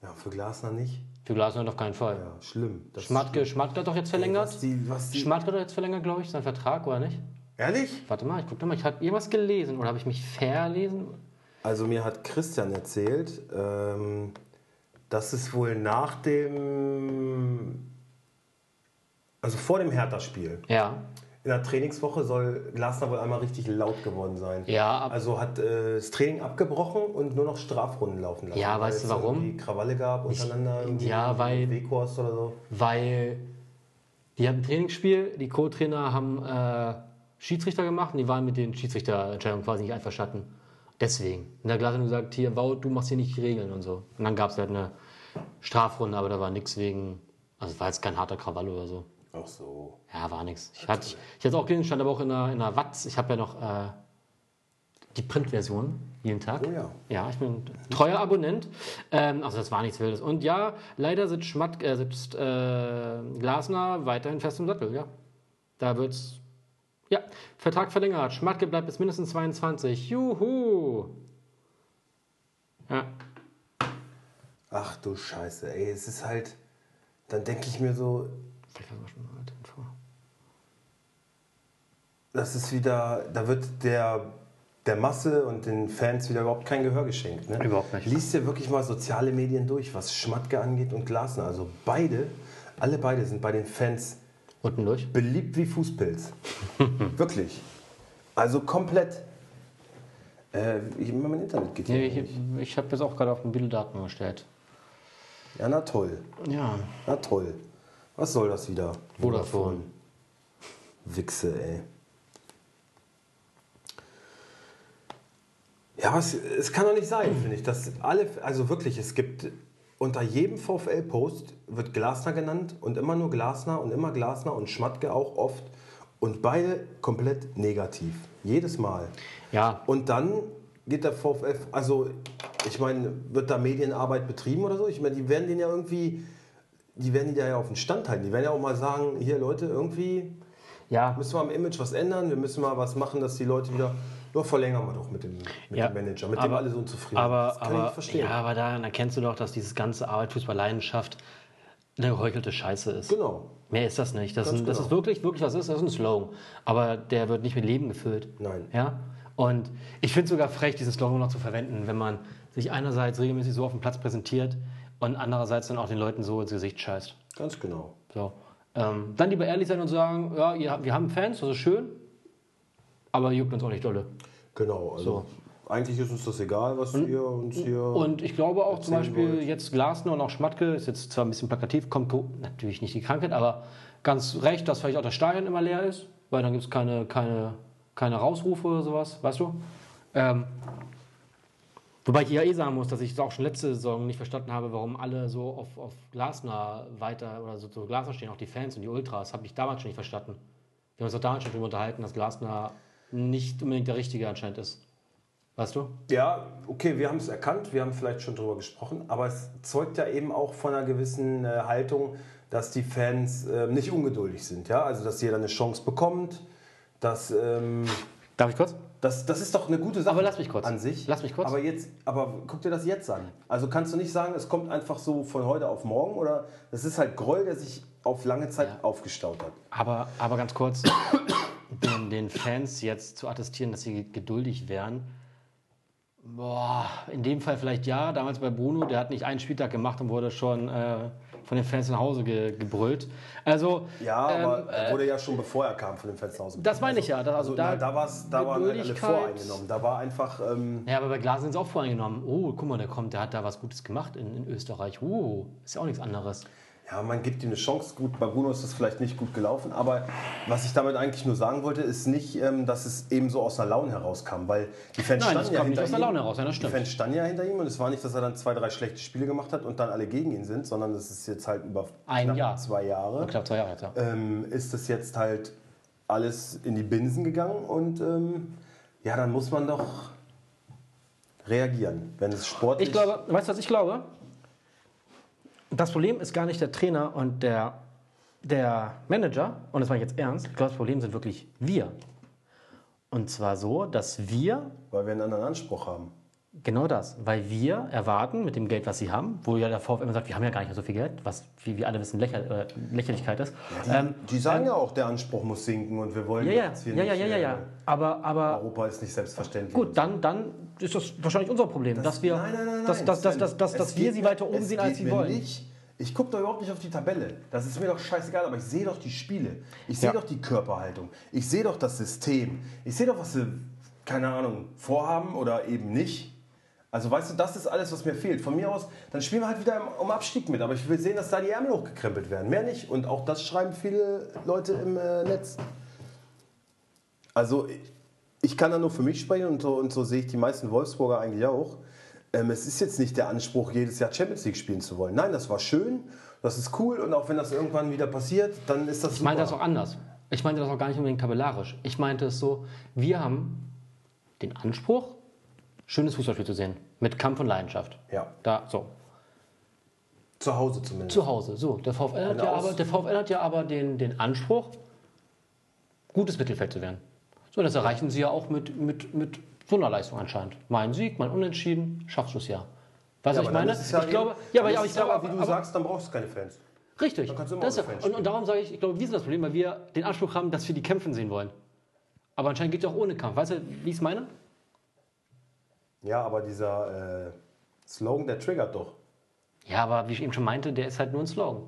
Ja, für Glasner nicht. Für Glasner auf keinen Fall. Ja, schlimm. Das Schmatke, Schmatke hat doch jetzt schlimm. verlängert. Was die, was die, Schmatke hat doch jetzt verlängert, glaube ich, seinen Vertrag, oder nicht? Ehrlich? Warte mal, ich gucke mal, ich habe irgendwas gelesen oder habe ich mich verlesen? Also mir hat Christian erzählt, ähm, dass es wohl nach dem, also vor dem Hertha-Spiel, Ja. In der Trainingswoche soll Glasner wohl einmal richtig laut geworden sein. Ja, ab- Also hat äh, das Training abgebrochen und nur noch Strafrunden laufen lassen. Ja, weißt du es warum? irgendwie Krawalle gab untereinander. irgendwie ja, weil- Wehkurs oder so. weil die hatten ein Trainingsspiel, die Co-Trainer haben äh, Schiedsrichter gemacht und die waren mit den Schiedsrichterentscheidungen quasi nicht einverstanden. Deswegen. Und der Glas hat nur gesagt, hier, Wout, du machst hier nicht die Regeln und so. Und dann gab es halt eine Strafrunde, aber da war nichts wegen, also es war jetzt kein harter Krawall oder so. Ach so. Ja, war nichts. Ich hatte ich hatte auch gesehen, stand aber auch in der, in der Watz. Ich habe ja noch äh, die Printversion jeden Tag. Oh ja. Ja, ich bin ein treuer Abonnent. Ähm, also das war nichts Wildes. Und ja, leider sitzt, Schmatt, äh, sitzt äh, Glasner weiterhin fest im Sattel. Ja, da wird's. Ja, Vertrag verlängert. Schmatke bleibt bis mindestens 22. Juhu. Ja. Ach du Scheiße, ey, es ist halt. Dann denke ich mir so, Vielleicht war es auch schon mal Info. das ist wieder, da wird der, der Masse und den Fans wieder überhaupt kein Gehör geschenkt. Ne? Überhaupt nicht. Lies dir wirklich mal soziale Medien durch, was Schmatke angeht und Glasner. Also beide, alle beide sind bei den Fans Unten durch. beliebt wie Fußpilz. wirklich. Also komplett. Äh, ich, mein Internet geht Nee, nicht. ich ich habe jetzt auch gerade auf Mobildaten gestellt. Ja, na toll. Ja. Na toll. Was soll das wieder? Vodafone. Wichse, ey. Ja, es, es kann doch nicht sein, finde ich, dass alle, also wirklich, es gibt unter jedem VfL-Post wird Glasner genannt und immer nur Glasner und immer Glasner und Schmatke auch oft und beide komplett negativ. Jedes Mal. Ja, Und dann geht der VfL, also ich meine, wird da Medienarbeit betrieben oder so? Ich meine, die werden den ja irgendwie, die werden die da ja auf den Stand halten. Die werden ja auch mal sagen, hier Leute, irgendwie ja. müssen wir am Image was ändern, wir müssen mal was machen, dass die Leute wieder, nur verlängern wir doch mit dem, mit Ja, dem Manager, mit dem aber- alle so unzufrieden Aber, sind. Das kann ich aber, nicht verstehen. ja, aber daran erkennst du doch, dass dieses ganze Arbeit, Fußball, Leidenschaft eine geheuchelte Scheiße ist. Genau. Mehr ist das nicht. Das, Ganz ist, das genau. ist wirklich, wirklich was ist. Das ist ein Slogan. Aber der wird nicht mit Leben gefüllt. Nein. Ja? Und ich finde es sogar frech, diesen Slogan noch zu verwenden, wenn man sich einerseits regelmäßig so auf dem Platz präsentiert und andererseits dann auch den Leuten so ins Gesicht scheißt. Ganz genau. So. Ähm, dann lieber ehrlich sein und sagen, ja, ihr, wir haben Fans, das ist schön, aber juckt uns auch nicht dolle. Genau. Also eigentlich ist uns das egal, was ihr uns hier. Und ich glaube auch zum Beispiel wollt. jetzt Glasner und auch Schmatke, ist jetzt zwar ein bisschen plakativ, kommt natürlich nicht die Krankheit, aber ganz recht, dass vielleicht auch das Stadion immer leer ist, weil dann gibt es keine, keine, keine Rausrufe oder sowas, weißt du? Ähm, wobei ich ja eh sagen muss, dass ich es auch schon letzte Saison nicht verstanden habe, warum alle so auf, auf Glasner weiter oder so, so Glasner stehen, auch die Fans und die Ultras, habe ich damals schon nicht verstanden. Wir haben uns auch damals schon darüber unterhalten, dass Glasner nicht unbedingt der Richtige anscheinend ist. Weißt du? Ja, okay, wir haben es erkannt, wir haben vielleicht schon drüber gesprochen, aber es zeugt ja eben auch von einer gewissen äh, Haltung, dass die Fans äh, nicht ungeduldig sind, ja, also dass jeder eine Chance bekommt, dass ähm, Darf ich kurz? Das, das ist doch eine gute Sache Aber lass mich kurz. an sich. Lass mich kurz. Aber jetzt, aber guck dir das jetzt an. Also kannst du nicht sagen, es kommt einfach so von heute auf morgen oder das ist halt Groll, der sich auf lange Zeit aufgestaut hat. Aber, aber ganz kurz, den, den Fans jetzt zu attestieren, dass sie geduldig wären, boah, in dem Fall vielleicht ja. Damals bei Bruno, der hat nicht einen Spieltag gemacht und wurde schon äh, von den Fans nach Hause ge, gebrüllt. Also, Ja, aber ähm, er wurde ja schon bevor er kam von dem Fenster aus. Das meine ich ja, da- also Also, da- da, da, waren halt alle voreingenommen. Da war einfach. Ähm, ja, aber bei Glas sind sie auch voreingenommen. Oh, guck mal, der kommt, der hat da was Gutes gemacht in, in Österreich. Oh, ist ja auch nichts anderes. Ja, man gibt ihm eine Chance. Gut, bei Bruno ist das vielleicht nicht gut gelaufen, aber was ich damit eigentlich nur sagen wollte, ist nicht, ähm, dass es eben so aus einer Laune herauskam, weil die Fans Nein, standen das ja hinter aus der ihm. Laune heraus, ja, das die. Fans standen ja hinter ihm und es war nicht, dass er dann zwei, drei schlechte Spiele gemacht hat und dann alle gegen ihn sind, sondern es ist jetzt halt über Ein knapp Jahr. zwei Jahre. Knapp zwei Jahre ja. Ähm, ist es jetzt halt alles in die Binsen gegangen und ähm, ja, dann muss man doch reagieren, wenn es sportlich. Ich glaube, weißt du, was ich glaube? Das Problem ist gar nicht der Trainer und der, der Manager, und das meine ich jetzt ernst. Das Problem sind wirklich wir. Und zwar so, dass wir, weil wir einen anderen Anspruch haben. Genau das, weil wir erwarten mit dem Geld, was sie haben, wo ja der VfL immer sagt, wir haben ja gar nicht mehr so viel Geld, was, wie wir alle wissen, Lächer, äh, Lächerlichkeit ist. Die, Ähm, die sagen ja auch, der Anspruch muss sinken und wir wollen ja, ja, jetzt hier ja, ja, nicht, ja, ja, äh, ja. Aber, aber Europa ist nicht selbstverständlich. gut, dann, dann ist das wahrscheinlich unser Problem, dass wir, Nein, nein, nein, dass, nein, dass, dass, dass, dass, wir sie weiter oben sehen, als sie wollen. Nicht, Ich gucke doch überhaupt nicht auf die Tabelle. Das ist mir doch scheißegal, aber ich sehe doch die Spiele. Ich sehe Ja. doch die Körperhaltung. Ich sehe doch das System. Ich sehe doch, was sie, keine Ahnung, vorhaben oder eben nicht. Also weißt du, das ist alles, was mir fehlt. Von mir aus, dann spielen wir halt wieder um Abstieg mit. Aber ich will sehen, dass da die Ärmel hochgekrempelt werden. Mehr nicht. Und auch das schreiben viele Leute im äh, Netz. Also ich- ich kann da nur für mich sprechen und so, und so sehe ich die meisten Wolfsburger eigentlich auch. Ähm, es ist jetzt nicht der Anspruch, jedes Jahr Champions League spielen zu wollen. Nein, das war schön, das ist cool und auch wenn das irgendwann wieder passiert, dann ist das Ich meinte das auch anders. Ich meinte das auch gar nicht unbedingt tabellarisch. Ich meinte es so, wir haben den Anspruch, schönes Fußballspiel zu sehen. Mit Kampf und Leidenschaft. Ja, Da, so. zu Hause zumindest. Zu Hause. So, der VfL hat ja aber, der VfL hat ja aber den, den Anspruch, gutes Mittelfeld zu werden. So, das erreichen sie ja auch mit, mit, mit so einer Leistung anscheinend. Mal ein Sieg, mal ein Unentschieden, schaffst du es ja. Weißt du, was ich meine? ja ich eben- glaube, ja, aber, ich glaube, aber, wie du aber, sagst, dann brauchst du keine Fans. richtig. dann kannst du immer Das ja, Fans und, und darum sage ich, ich glaube, wir sind das Problem, weil wir den Anspruch haben, dass wir die kämpfen sehen wollen. Aber anscheinend geht es auch ohne Kampf. Weißt du, wie ich es meine? Ja, aber dieser äh, Slogan, der triggert doch. Ja, aber wie ich eben schon meinte, der ist halt nur ein Slogan.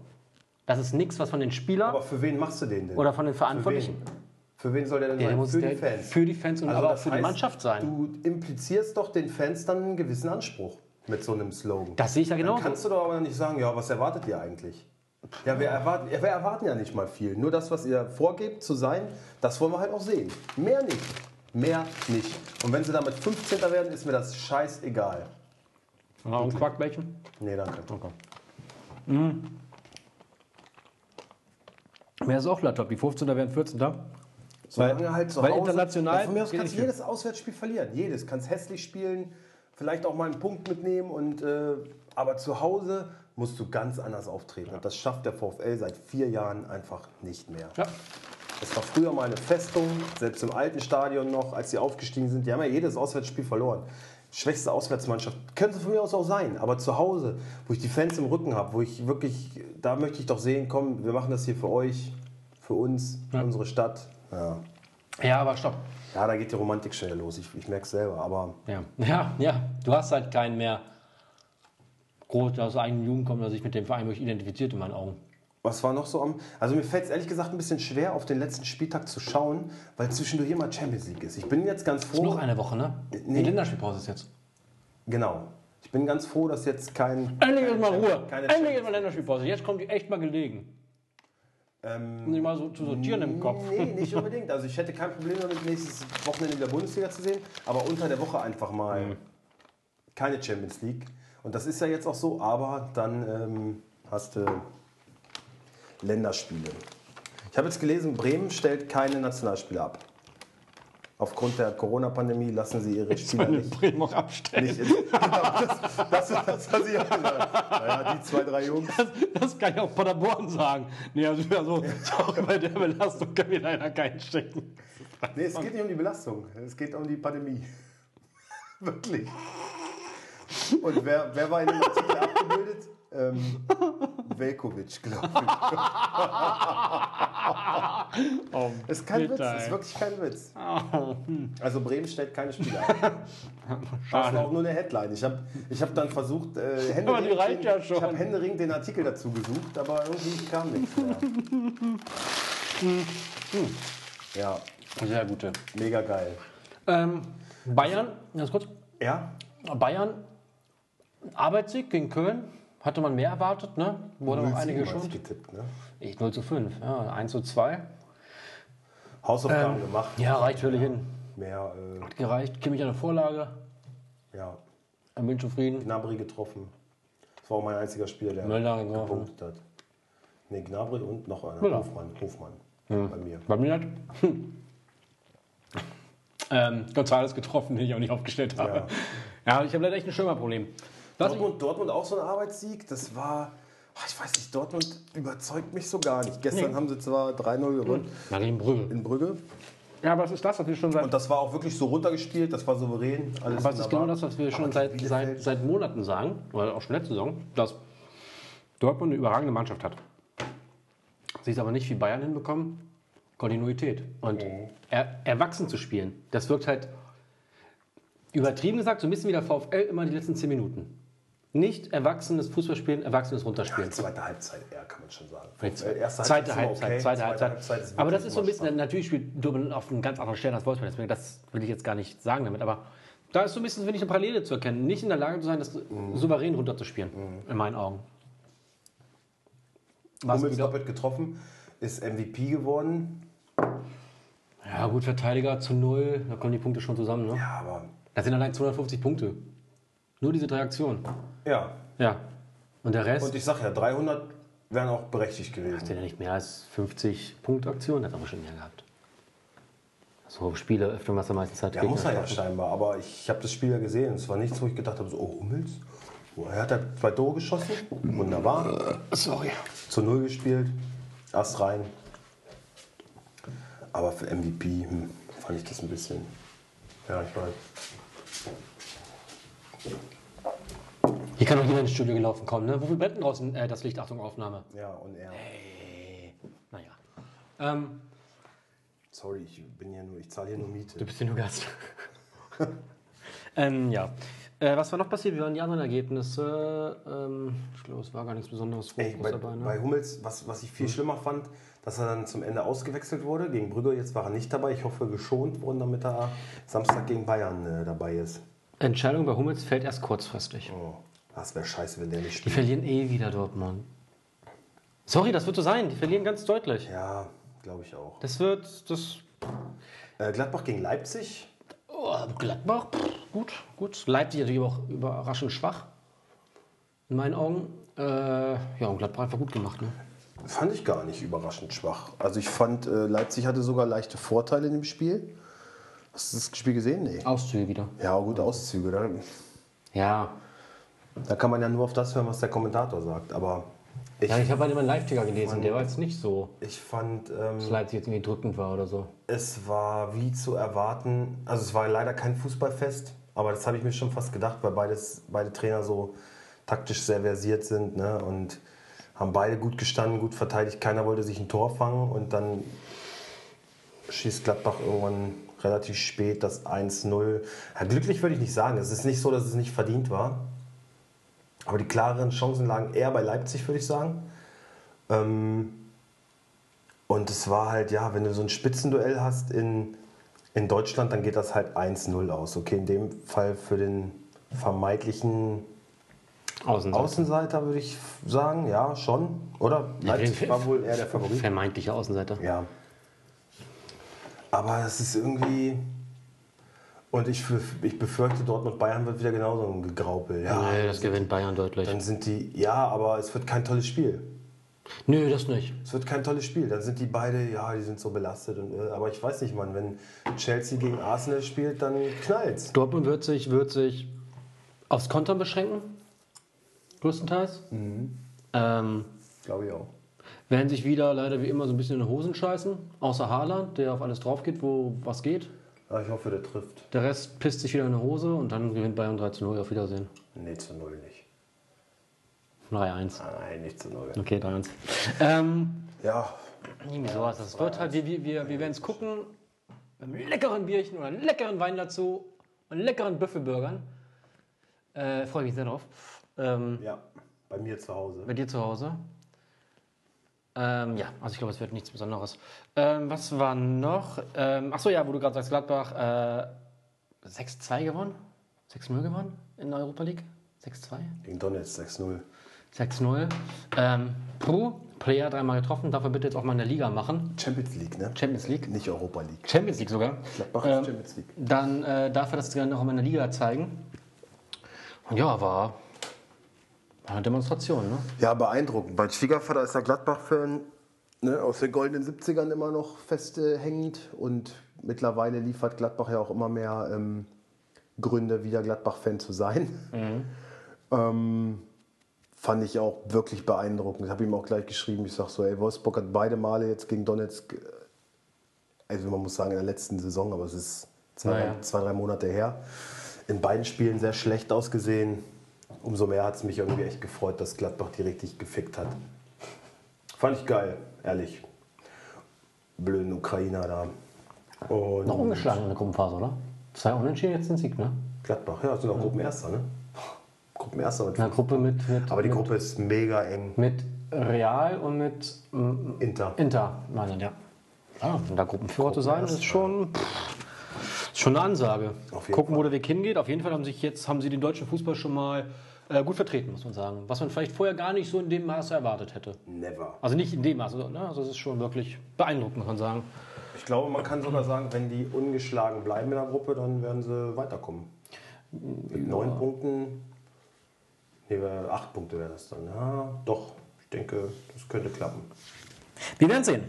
Das ist nichts, was von den Spielern Aber für wen machst du den denn? oder von den für Verantwortlichen. wen? Für wen soll der denn der sein? muss für die Fans. Für die Fans und Also aber auch für die heißt, Mannschaft sein. Du implizierst doch den Fans dann einen gewissen Anspruch mit so einem Slogan. Das sehe ich ja Dann genau. kannst du doch aber nicht sagen, ja, was erwartet ihr eigentlich? Ja, wir erwarten, ja, wir erwarten ja nicht mal viel. Nur das, was ihr vorgebt zu sein, das wollen wir halt auch sehen. Mehr nicht. Mehr nicht. Und wenn sie damit 15. werden, ist mir das scheißegal. Auch ein Quarkbällchen? Nee, danke. Mir ist auch Laptop. Die 15er werden 14. Solange halt zu weil Hause, international Ja, von mir aus kannst du jedes Auswärtsspiel verlieren. Jedes. Kannst hässlich spielen, vielleicht auch mal einen Punkt mitnehmen. Und, äh, aber zu Hause musst du ganz anders auftreten. Und das schafft der VfL seit vier Jahren einfach nicht mehr. Ja. Es war früher mal eine Festung, selbst im alten Stadion noch, als sie aufgestiegen sind. Die haben ja jedes Auswärtsspiel verloren. Schwächste Auswärtsmannschaft. Könnte von mir aus auch sein. Aber zu Hause, wo ich die Fans im Rücken habe, wo ich wirklich, da möchte ich doch sehen, komm, wir machen das hier für euch, für uns, für unsere Stadt. Ja. Ja, aber stopp. ja, da geht die Romantik schnell los. Ich, ich merke es selber. Aber Ja. ja, ja. Du hast halt keinen mehr groß, der aus der eigenen Jugend kommt, der sich mit dem Verein wirklich identifiziert in meinen Augen. Was war noch so am. Also mir fällt es ehrlich gesagt ein bisschen schwer, auf den letzten Spieltag zu schauen, weil zwischendurch immer Champions League ist. Ich bin jetzt ganz froh. Noch eine Woche, ne? Nee. Die Länderspielpause ist jetzt. Genau. Ich bin ganz froh, dass jetzt kein. Endlich ist mal Ruhe. Endlich ist mal Länderspielpause. Jetzt kommt die echt mal gelegen. Ähm, Um die mal so zu sortieren im Kopf. Nee, nicht unbedingt. Also ich hätte kein Problem damit, nächstes Wochenende in der Bundesliga zu sehen, aber unter der Woche einfach mal Mhm. keine Champions League. Und das ist ja jetzt auch so, aber dann ähm, hast du Länderspiele. Ich habe jetzt gelesen, Bremen stellt keine Nationalspieler ab. Aufgrund der Corona-Pandemie lassen sie ihre Spieler nicht. Bremen auch abstellen. nicht in, das, das, das hat sie auch gesagt. Naja, die zwei, drei Jungs. Das kann ich auch Paderborn sagen. Nee, also, also auch bei der Belastung kann mir leider keinen stecken. Nee, es geht nicht um die Belastung, es geht um die Pandemie. Wirklich. Und wer, wer war in dem Artikel abgebildet? Ähm, Velkovic, glaube ich. Oh, Ist kein Witz, bitter, ist wirklich kein Witz. Oh, Also Bremen stellt keine Spieler ab. Das war auch nur eine Headline. Ich habe ich hab dann versucht, äh, Aber die den, ja schon. ich habe händeringend den Artikel dazu gesucht, aber irgendwie kam nichts mehr. Ja, Sehr gute. mega geil. Ähm, Bayern, ganz kurz. Ja, Bayern, Arbeitssieg gegen Köln. Hatte man mehr erwartet, ne? Wurde noch 0-7 einige schon. getippt, ne? Ich 0 zu 5, ja, 1 zu 2. Hausaufgaben Ähm, gemacht. Ja, reicht völlig hin. Mehr, Gereicht. Kimmich eine Vorlage. äh, ja, Ich bin zufrieden. Gnabry getroffen. Das war auch mein einziger Spieler, der Müller gepunktet hat. Nee, Gnabry und noch einer. Müller. Hofmann. Hofmann. Bei mir. Bei mir hat. Hm. ähm, González getroffen, den ich auch nicht aufgestellt habe. Ja, ich habe leider echt ein Stürmerproblem. Dortmund, Dortmund auch so ein Arbeitssieg. Das war, ach, ich weiß nicht, Dortmund überzeugt mich so gar nicht. Gestern Nee. haben sie zwar 3-0 gewonnen na, gegen Brügge. in Brügge. Ja, was ist das, was wir schon seit. Und das war auch wirklich so runtergespielt. Das war souverän. Alles Aber es ist genau das, was wir schon Aber seit, seit, seit Monaten sagen, oder auch schon letzte Saison, dass Dortmund eine überragende Mannschaft hat. Sie es aber nicht wie Bayern hinbekommen, Kontinuität und er, erwachsen zu spielen. Das wirkt halt übertrieben gesagt so ein bisschen wie der VfL immer die letzten 10 Minuten. Nicht erwachsenes Fußballspielen, erwachsenes Runterspielen. Zweite Halbzeit eher, kann man schon sagen. Äh, erste zweite Halbzeit, okay, zweite Halbzeit. ist aber das ist so ein bisschen, natürlich spielt Dortmund auf einem ganz anderen Stern als Wolfsburg, deswegen das will ich jetzt gar nicht sagen damit, aber da ist so ein bisschen, finde ich, eine Parallele zu erkennen. Nicht in der Lage zu sein, das Mhm. souverän runterzuspielen, in meinen Augen. Hummels doppelt getroffen, ist MVP geworden. ja, gut, Verteidiger zu null, da kommen die Punkte schon zusammen. Ne? Ja, aber Das sind allein 250 Punkte. Nur diese drei Aktionen. ja. Ja. Und der Rest, Und ich sag ja, 300 wären auch berechtigt gewesen. hat ja nicht mehr als 50 Punktaktionen, hat aber schon mehr gehabt. So Spiele öfter was er meistens hat. Ja, muss er ja scheinbar. Aber ich habe das Spiel ja gesehen. Es war nichts, wo ich gedacht habe, so, oh, Hummels. Oh, er hat ja zwei Tore geschossen. Wunderbar. Sorry. Zu Null gespielt. Erst rein. Aber für MVP hm, fand ich das ein bisschen. Ja, ich weiß. Hier kann doch jeder ins Studio gelaufen kommen, ne? Wofür brennt denn draußen äh, das Licht? Achtung, Aufnahme. Ja, und er. Naja. Ähm, Sorry, ich bin hier nur, ich zahle hier nur Miete. du bist ja nur Gast. ähm, ja. Äh, was war noch passiert? Wie waren die anderen Ergebnisse? Ähm, ich glaube, es war gar nichts Besonderes Ey, bei, dabei, ne? bei Hummels, was, was ich viel schlimmer fand, dass er dann zum Ende ausgewechselt wurde gegen Brügge. Jetzt war er nicht dabei. Ich hoffe, geschont worden, damit er Samstag gegen Bayern äh, dabei ist. Entscheidung bei Hummels fällt erst kurzfristig. Oh, das wäre scheiße, wenn der nicht Die spielt. verlieren eh wieder Dortmund. Sorry, das wird so sein. Die verlieren ganz deutlich. Ja, glaube ich auch. Das wird, das Äh, Gladbach gegen Leipzig. Oh, Gladbach, pff, gut, gut. Leipzig natürlich auch überraschend schwach. In meinen Augen. Äh, ja, und Gladbach einfach gut gemacht. Ne? Fand ich gar nicht überraschend schwach. Also ich fand, äh, Leipzig hatte sogar leichte Vorteile in dem Spiel. Hast du das Spiel gesehen? Nee. Auszüge wieder. Ja, gut, Auszüge. Da, Ja. Da kann man ja nur auf das hören, was der Kommentator sagt. Aber ich, ja ich habe halt immer einen Live-Ticker gelesen. Der war jetzt nicht so, ich fand, ähm, dass Leipzig jetzt irgendwie drückend war oder so. es war wie zu erwarten. Also es war leider kein Fußballfest, aber das habe ich mir schon fast gedacht, weil beides, beide Trainer so taktisch sehr versiert sind ne? und haben beide gut gestanden, gut verteidigt. Keiner wollte sich ein Tor fangen und dann schießt Gladbach irgendwann relativ spät das 1-0. Ja, glücklich würde ich nicht sagen. Es ist nicht so, dass es nicht verdient war. Aber die klareren Chancen lagen eher bei Leipzig, würde ich sagen. Ähm, und es war halt, ja, wenn du so ein Spitzenduell hast in, in Deutschland, dann geht das halt 1-0 aus. Okay, in dem Fall für den vermeintlichen Außenseiter. Außenseiter würde ich sagen, ja, schon. Oder? Leipzig war wohl eher der Favorit. Vermeintlicher Außenseiter. Ja. Aber es ist irgendwie. Und ich, ich befürchte, Dortmund-Bayern wird wieder genauso ein Gegraupel. Ja, Nee, das gewinnt Bayern deutlich. dann sind die. Ja, aber es wird kein tolles Spiel. Nö, das nicht. Es wird kein tolles Spiel. Dann sind die beide, ja, die sind so belastet. Und, äh, aber ich weiß nicht, Mann, wenn Chelsea gegen Arsenal spielt, dann knallt's. Dortmund wird sich, wird sich aufs Kontern beschränken. Größtenteils. Ähm, Glaube ich auch. werden sich wieder leider wie immer so ein bisschen in die Hosen scheißen. Außer Haaland, der auf alles drauf geht, wo was geht. Aber ich hoffe, der trifft. Der Rest pisst sich wieder in die Hose und dann gewinnt Bayern 3 zu 0. Auf Wiedersehen. Nee, zu null nicht. 3-1. Nein, nicht zu null. Okay, 3-1. Ähm, Ja, irgendwie sowas. Das wird halt, wir, wir, wir, wir werden es gucken. Mit einem leckeren Bierchen oder einem leckeren Wein dazu und leckeren Büffelburgern. Äh, Freue mich sehr drauf. Ähm, ja. Bei mir zu Hause. Bei dir zu Hause? Ähm, ja, also ich glaube, es wird nichts Besonderes. Ähm, was war noch? Ähm, achso, ja, wo du gerade sagst, Gladbach äh, 6-2 gewonnen? 6-0 gewonnen in der Europa League? 6-2? Gegen Donetsk 6-0. 6-0. Ähm, Puh, Player dreimal getroffen, darf er bitte jetzt auch mal in der Liga machen. Champions League, ne? Champions League. Nicht Europa League. Champions League sogar. Gladbach Ähm, ist Champions League. Dann äh, darf er das dann auch mal in der Liga zeigen. Und ja, war, war eine Demonstration, ne? Ja, beeindruckend. Mein Schwiegervater ist ja Gladbach-Fan, ne, aus den goldenen 70ern immer noch festhängend. Und mittlerweile liefert Gladbach ja auch immer mehr ähm, Gründe, wieder Gladbach-Fan zu sein. Ähm, fand ich auch wirklich beeindruckend. Ich habe ihm auch gleich geschrieben, ich sage so, ey, Wolfsburg hat beide Male jetzt gegen Donetsk, äh, also man muss sagen in der letzten Saison, aber es ist zwei, Naja. zwei drei Monate her, in beiden Spielen sehr schlecht ausgesehen. Umso mehr hat es mich irgendwie echt gefreut, dass Gladbach die richtig gefickt hat. Fand ich geil, ehrlich. Blöden Ukrainer da. Und Noch ungeschlagen in der Gruppenphase, oder? Zwei Unentschieden, jetzt ein Sieg, ne? Gladbach, ja, sind auch Gruppenerster, ne? Gruppenerster mit der Gruppe mit, mit, Aber die mit, Gruppe ist mega eng. mit Real und mit mm, Inter. Inter, Mailand, ja. Ja, in der Gruppenführer zu sein, ist schon, pff, ist schon eine Ansage. Gucken, wo der Weg hingeht. Auf jeden Fall haben sich jetzt haben sie den deutschen Fußball schon mal äh, gut vertreten, muss man sagen. Was man vielleicht vorher gar nicht so in dem Maße erwartet hätte. Never. Also nicht in dem Maße, ne? also es ist schon wirklich beeindruckend, muss man sagen. Ich glaube, man kann sogar sagen, wenn die ungeschlagen bleiben in der Gruppe, dann werden sie weiterkommen. Mit neun Punkten, nee, acht Punkte wären das dann. Ja, doch, ich denke, das könnte klappen. Wir werden sehen.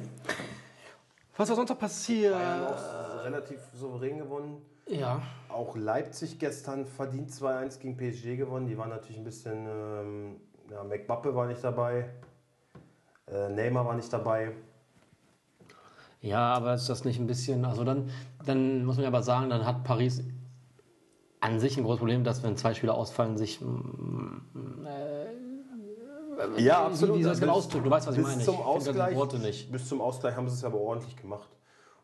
Was war sonst noch passiert? Bayern auch relativ souverän gewonnen. Ja. Auch Leipzig gestern verdient 2-1 gegen PSG gewonnen. Die waren natürlich ein bisschen. Ähm, ja, McBappe war nicht dabei. Äh, Neymar war nicht dabei. Ja, aber ist das nicht ein bisschen, also dann, dann muss man ja aber sagen, dann hat Paris an sich ein großes Problem, dass wenn zwei Spieler ausfallen, sich mm, Ja, Wie, wie soll ich es genau ausdrücken? Du weißt, was ich bis meine. Zum da die Ausgleich, Worte nicht. Bis zum Ausgleich haben sie es aber ordentlich gemacht.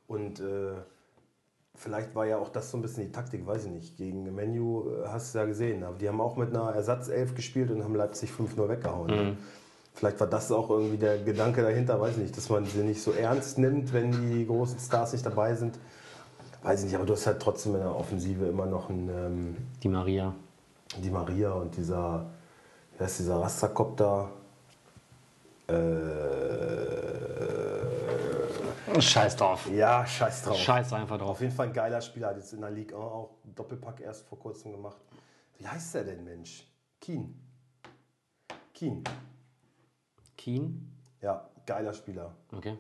Und äh, vielleicht war ja auch das so ein bisschen die Taktik, weiß ich nicht. Gegen Menu äh, hast du ja gesehen. Aber die haben auch mit einer Ersatzelf gespielt und haben Leipzig 5-0 weggehauen. Mhm. Vielleicht war das auch irgendwie der Gedanke dahinter, weiß ich nicht, dass man sie nicht so ernst nimmt, wenn die großen Stars nicht dabei sind. Weiß ich nicht, aber du hast halt trotzdem in der Offensive immer noch einen, ähm, Die Maria. die Maria und dieser, wer ist dieser Rastakop da? Äh, Scheiß drauf. ja, scheiß drauf. Scheiß einfach Auf drauf. jeden Fall ein geiler Spieler, hat jetzt in der Ligue 1 auch Doppelpack erst vor kurzem gemacht. Wie heißt der denn, Mensch? Keen. Keen. Keen. Ja, geiler Spieler. Okay.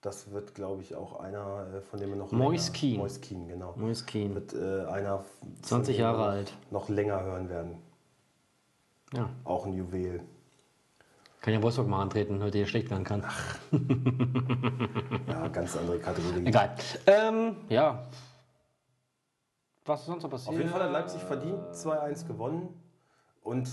Das wird, glaube ich, auch einer, äh, von dem wir noch Mois Kean. Mois Kean, genau. Mois Keen. Wird äh, einer, 20 von dem wir Jahre alt. noch länger hören werden. Ja. Auch ein Juwel. Kann ja Wolfsburg mal antreten, heute hier schlecht werden kann. Ja, ganz andere Kategorie. Egal. Ähm, ja. Was ist sonst noch passiert? Auf jeden Fall hat Leipzig verdient 2-1 gewonnen. Und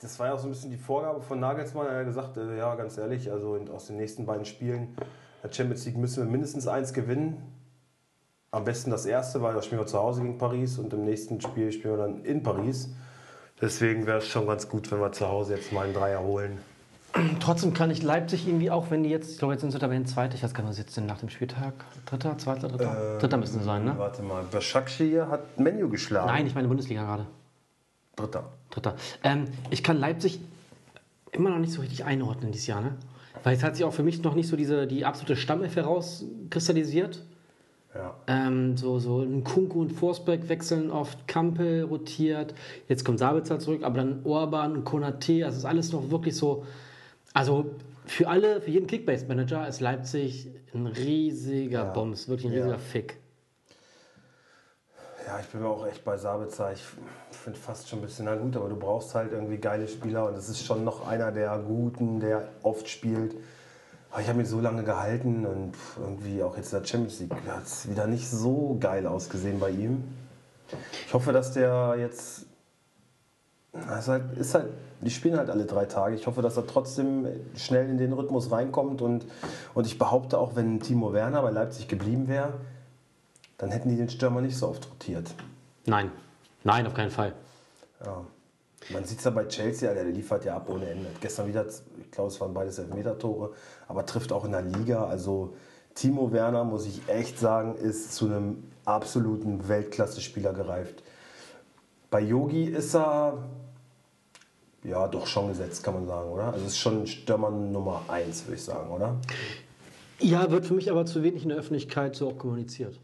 das war ja auch so ein bisschen die Vorgabe von Nagelsmann. Er hat gesagt, äh, ja, ganz ehrlich, also in, aus den nächsten beiden Spielen der Champions League müssen wir mindestens eins gewinnen. Am besten das erste, weil da spielen wir zu Hause gegen Paris und im nächsten Spiel spielen wir dann in Paris. Deswegen wäre es schon ganz gut, wenn wir zu Hause jetzt mal einen Dreier holen. Trotzdem kann ich Leipzig irgendwie auch, wenn die jetzt, ich glaube, jetzt sind sie Tabellen Zweiter, ich weiß gar nicht, was jetzt denn nach dem Spieltag? Dritter, Zweiter, Dritter? Dritter müssen sie sein, ne? Warte mal, Başakşehir hat Menu geschlagen. Nein, ich meine Bundesliga gerade. Dritter. Dritter. Ähm, ich kann Leipzig immer noch nicht so richtig einordnen dieses Jahr, ne? Weil es hat sich auch für mich noch nicht so diese, die absolute Stammelf herauskristallisiert. Ja. Ähm, so, so ein Kunku und Forsberg wechseln oft, Kampel rotiert, jetzt kommt Sabitzer zurück, aber dann Orban und Konate, also ist alles noch wirklich so. Also für alle, für jeden Kickbase-Manager ist Leipzig ein riesiger Ja. Bombs, wirklich ein Ja. riesiger Fick. Ja, ich bin mir auch echt bei Sabitzer. Ich finde fast schon ein bisschen, na gut, aber du brauchst halt irgendwie geile Spieler und es ist schon noch einer der Guten, der oft spielt. Aber ich habe ihn so lange gehalten und irgendwie auch jetzt in der Champions League hat es wieder nicht so geil ausgesehen bei ihm. Ich hoffe, dass der jetzt. Ist halt, ist halt, die spielen halt alle drei Tage. Ich hoffe, dass er trotzdem schnell in den Rhythmus reinkommt. Und, und ich behaupte auch, wenn Timo Werner bei Leipzig geblieben wäre, dann hätten die den Stürmer nicht so oft rotiert. Nein, nein, auf keinen Fall. Ja. Man sieht es ja bei Chelsea, der liefert ja ab ohne Ende. Gestern wieder, ich glaube, es waren beides Elfmeter-Tore, aber trifft auch in der Liga. Also Timo Werner, muss ich echt sagen, ist zu einem absoluten Weltklasse-Spieler gereift. Bei Yogi ist er ja doch schon gesetzt, kann man sagen, oder? Also ist schon Stürmer Nummer 1, würde ich sagen, oder? Ja, wird für mich aber zu wenig in der Öffentlichkeit so auch kommuniziert.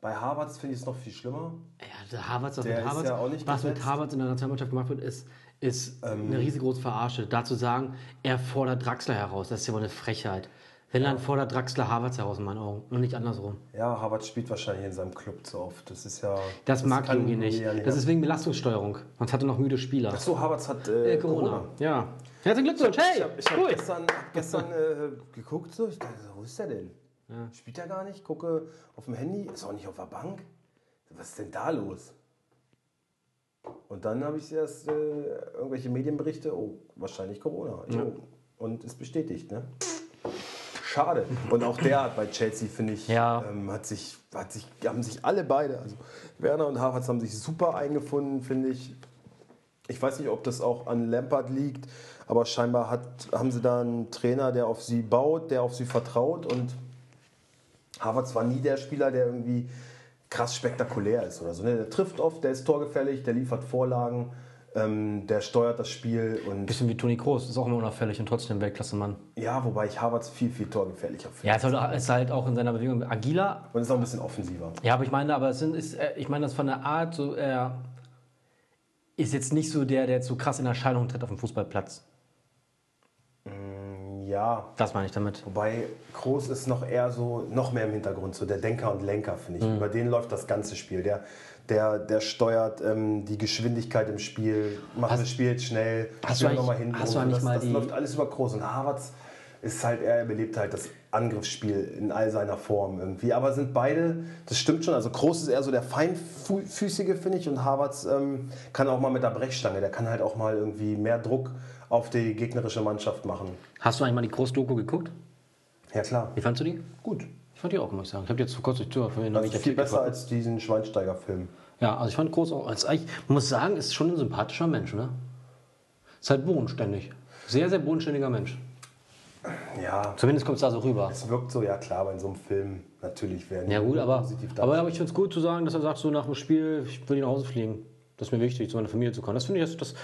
Bei Harvards finde ich es noch viel schlimmer. Ja, der Havertz, was, Der mit ist Havertz, ja auch nicht was mit. Havertz in der Nationalmannschaft gemacht wird, ist, ist Ähm. eine riesengroße Verarsche. Da zu sagen, er fordert Draxler heraus, das ist ja wohl eine Frechheit. Wenn dann fordert Draxler Havertz heraus in meinen Augen und nicht andersrum. Ja, Harvards spielt wahrscheinlich in seinem Club zu oft. Das ist ja. Das, mag kann Jogi nicht. ja Das ist wegen Belastungssteuerung. Sonst hat er noch müde Spieler. Ach so, Harvards hat äh, Äh, Corona. Corona. Ja. Herzlichen Glückwunsch, hey! Ich habe ich hab cool. gestern, gestern äh, geguckt, so, ich dachte, wo ist der denn? Spielt er gar nicht? Gucke auf dem Handy, ist auch nicht auf der Bank. Was ist denn da los? Und dann habe ich erst äh, irgendwelche Medienberichte, oh, wahrscheinlich Corona. Jo. Und ist bestätigt, ne? Schade. Und auch der hat bei Chelsea, finde ich, Ja. ähm, hat sich, hat sich, haben sich alle beide, also Werner und Havertz haben sich super eingefunden, finde ich. Ich weiß nicht, ob das auch an Lampard liegt, aber scheinbar hat, haben sie da einen Trainer, der auf sie baut, der auf sie vertraut und Havertz war nie der Spieler, der irgendwie krass spektakulär ist oder so. ne? Der trifft oft, der ist torgefällig, der liefert Vorlagen, ähm, der steuert das Spiel und Bisschen wie Toni Kroos, ist auch immer unauffällig und trotzdem Weltklasse-Mann. ja, wobei ich Havertz viel, viel torgefährlicher finde. Ja, ist halt, ist halt auch in seiner Bewegung agiler. Und ist auch ein bisschen offensiver. Ja, aber ich meine, aber es sind, ist, äh, ich meine, das von der Art, so, er ist jetzt nicht so der, der so krass in Erscheinung tritt auf dem Fußballplatz. Ja, Das meine ich damit. Wobei Kroos ist noch eher so, noch mehr im Hintergrund, so der Denker und Lenker, finde ich. Mhm. Über den läuft das ganze Spiel. Der, der, der steuert ähm, die Geschwindigkeit im Spiel, macht Hast- das Spiel schnell, hast du noch mal eigentlich- hinten. hast du rum. das, mal das die- läuft alles über Kroos. Und Havertz ist halt, er belebt halt das Angriffsspiel in all seiner Form irgendwie. Aber sind beide, das stimmt schon, also Kroos ist eher so der Feinfüßige, finde ich, und Havertz ähm, kann auch mal mit der Brechstange, der kann halt auch mal irgendwie mehr Druck auf die gegnerische Mannschaft machen. Hast du eigentlich mal die Groß-Doku geguckt? Ja, klar. Wie fandst du die? Gut. Ich fand die auch, muss ich sagen. Ich habe jetzt vor kurzem Tür für Das ist viel besser als diesen Schweinsteiger-Film. Ja, also ich fand Groß auch als eigentlich, man muss sagen, ist schon ein sympathischer Mensch, ne? Ist halt bodenständig. Sehr, sehr bodenständiger Mensch. Ja, Zumindest kommt es da so rüber. es wirkt so, ja klar, aber in so einem Film natürlich werden Ja gut, aber, positiv aber, aber ich finde es gut zu sagen, dass er sagt, so nach dem Spiel, ich will nach Hause fliegen. Das ist mir wichtig, zu meiner Familie zu kommen. Das finde ich, das, das,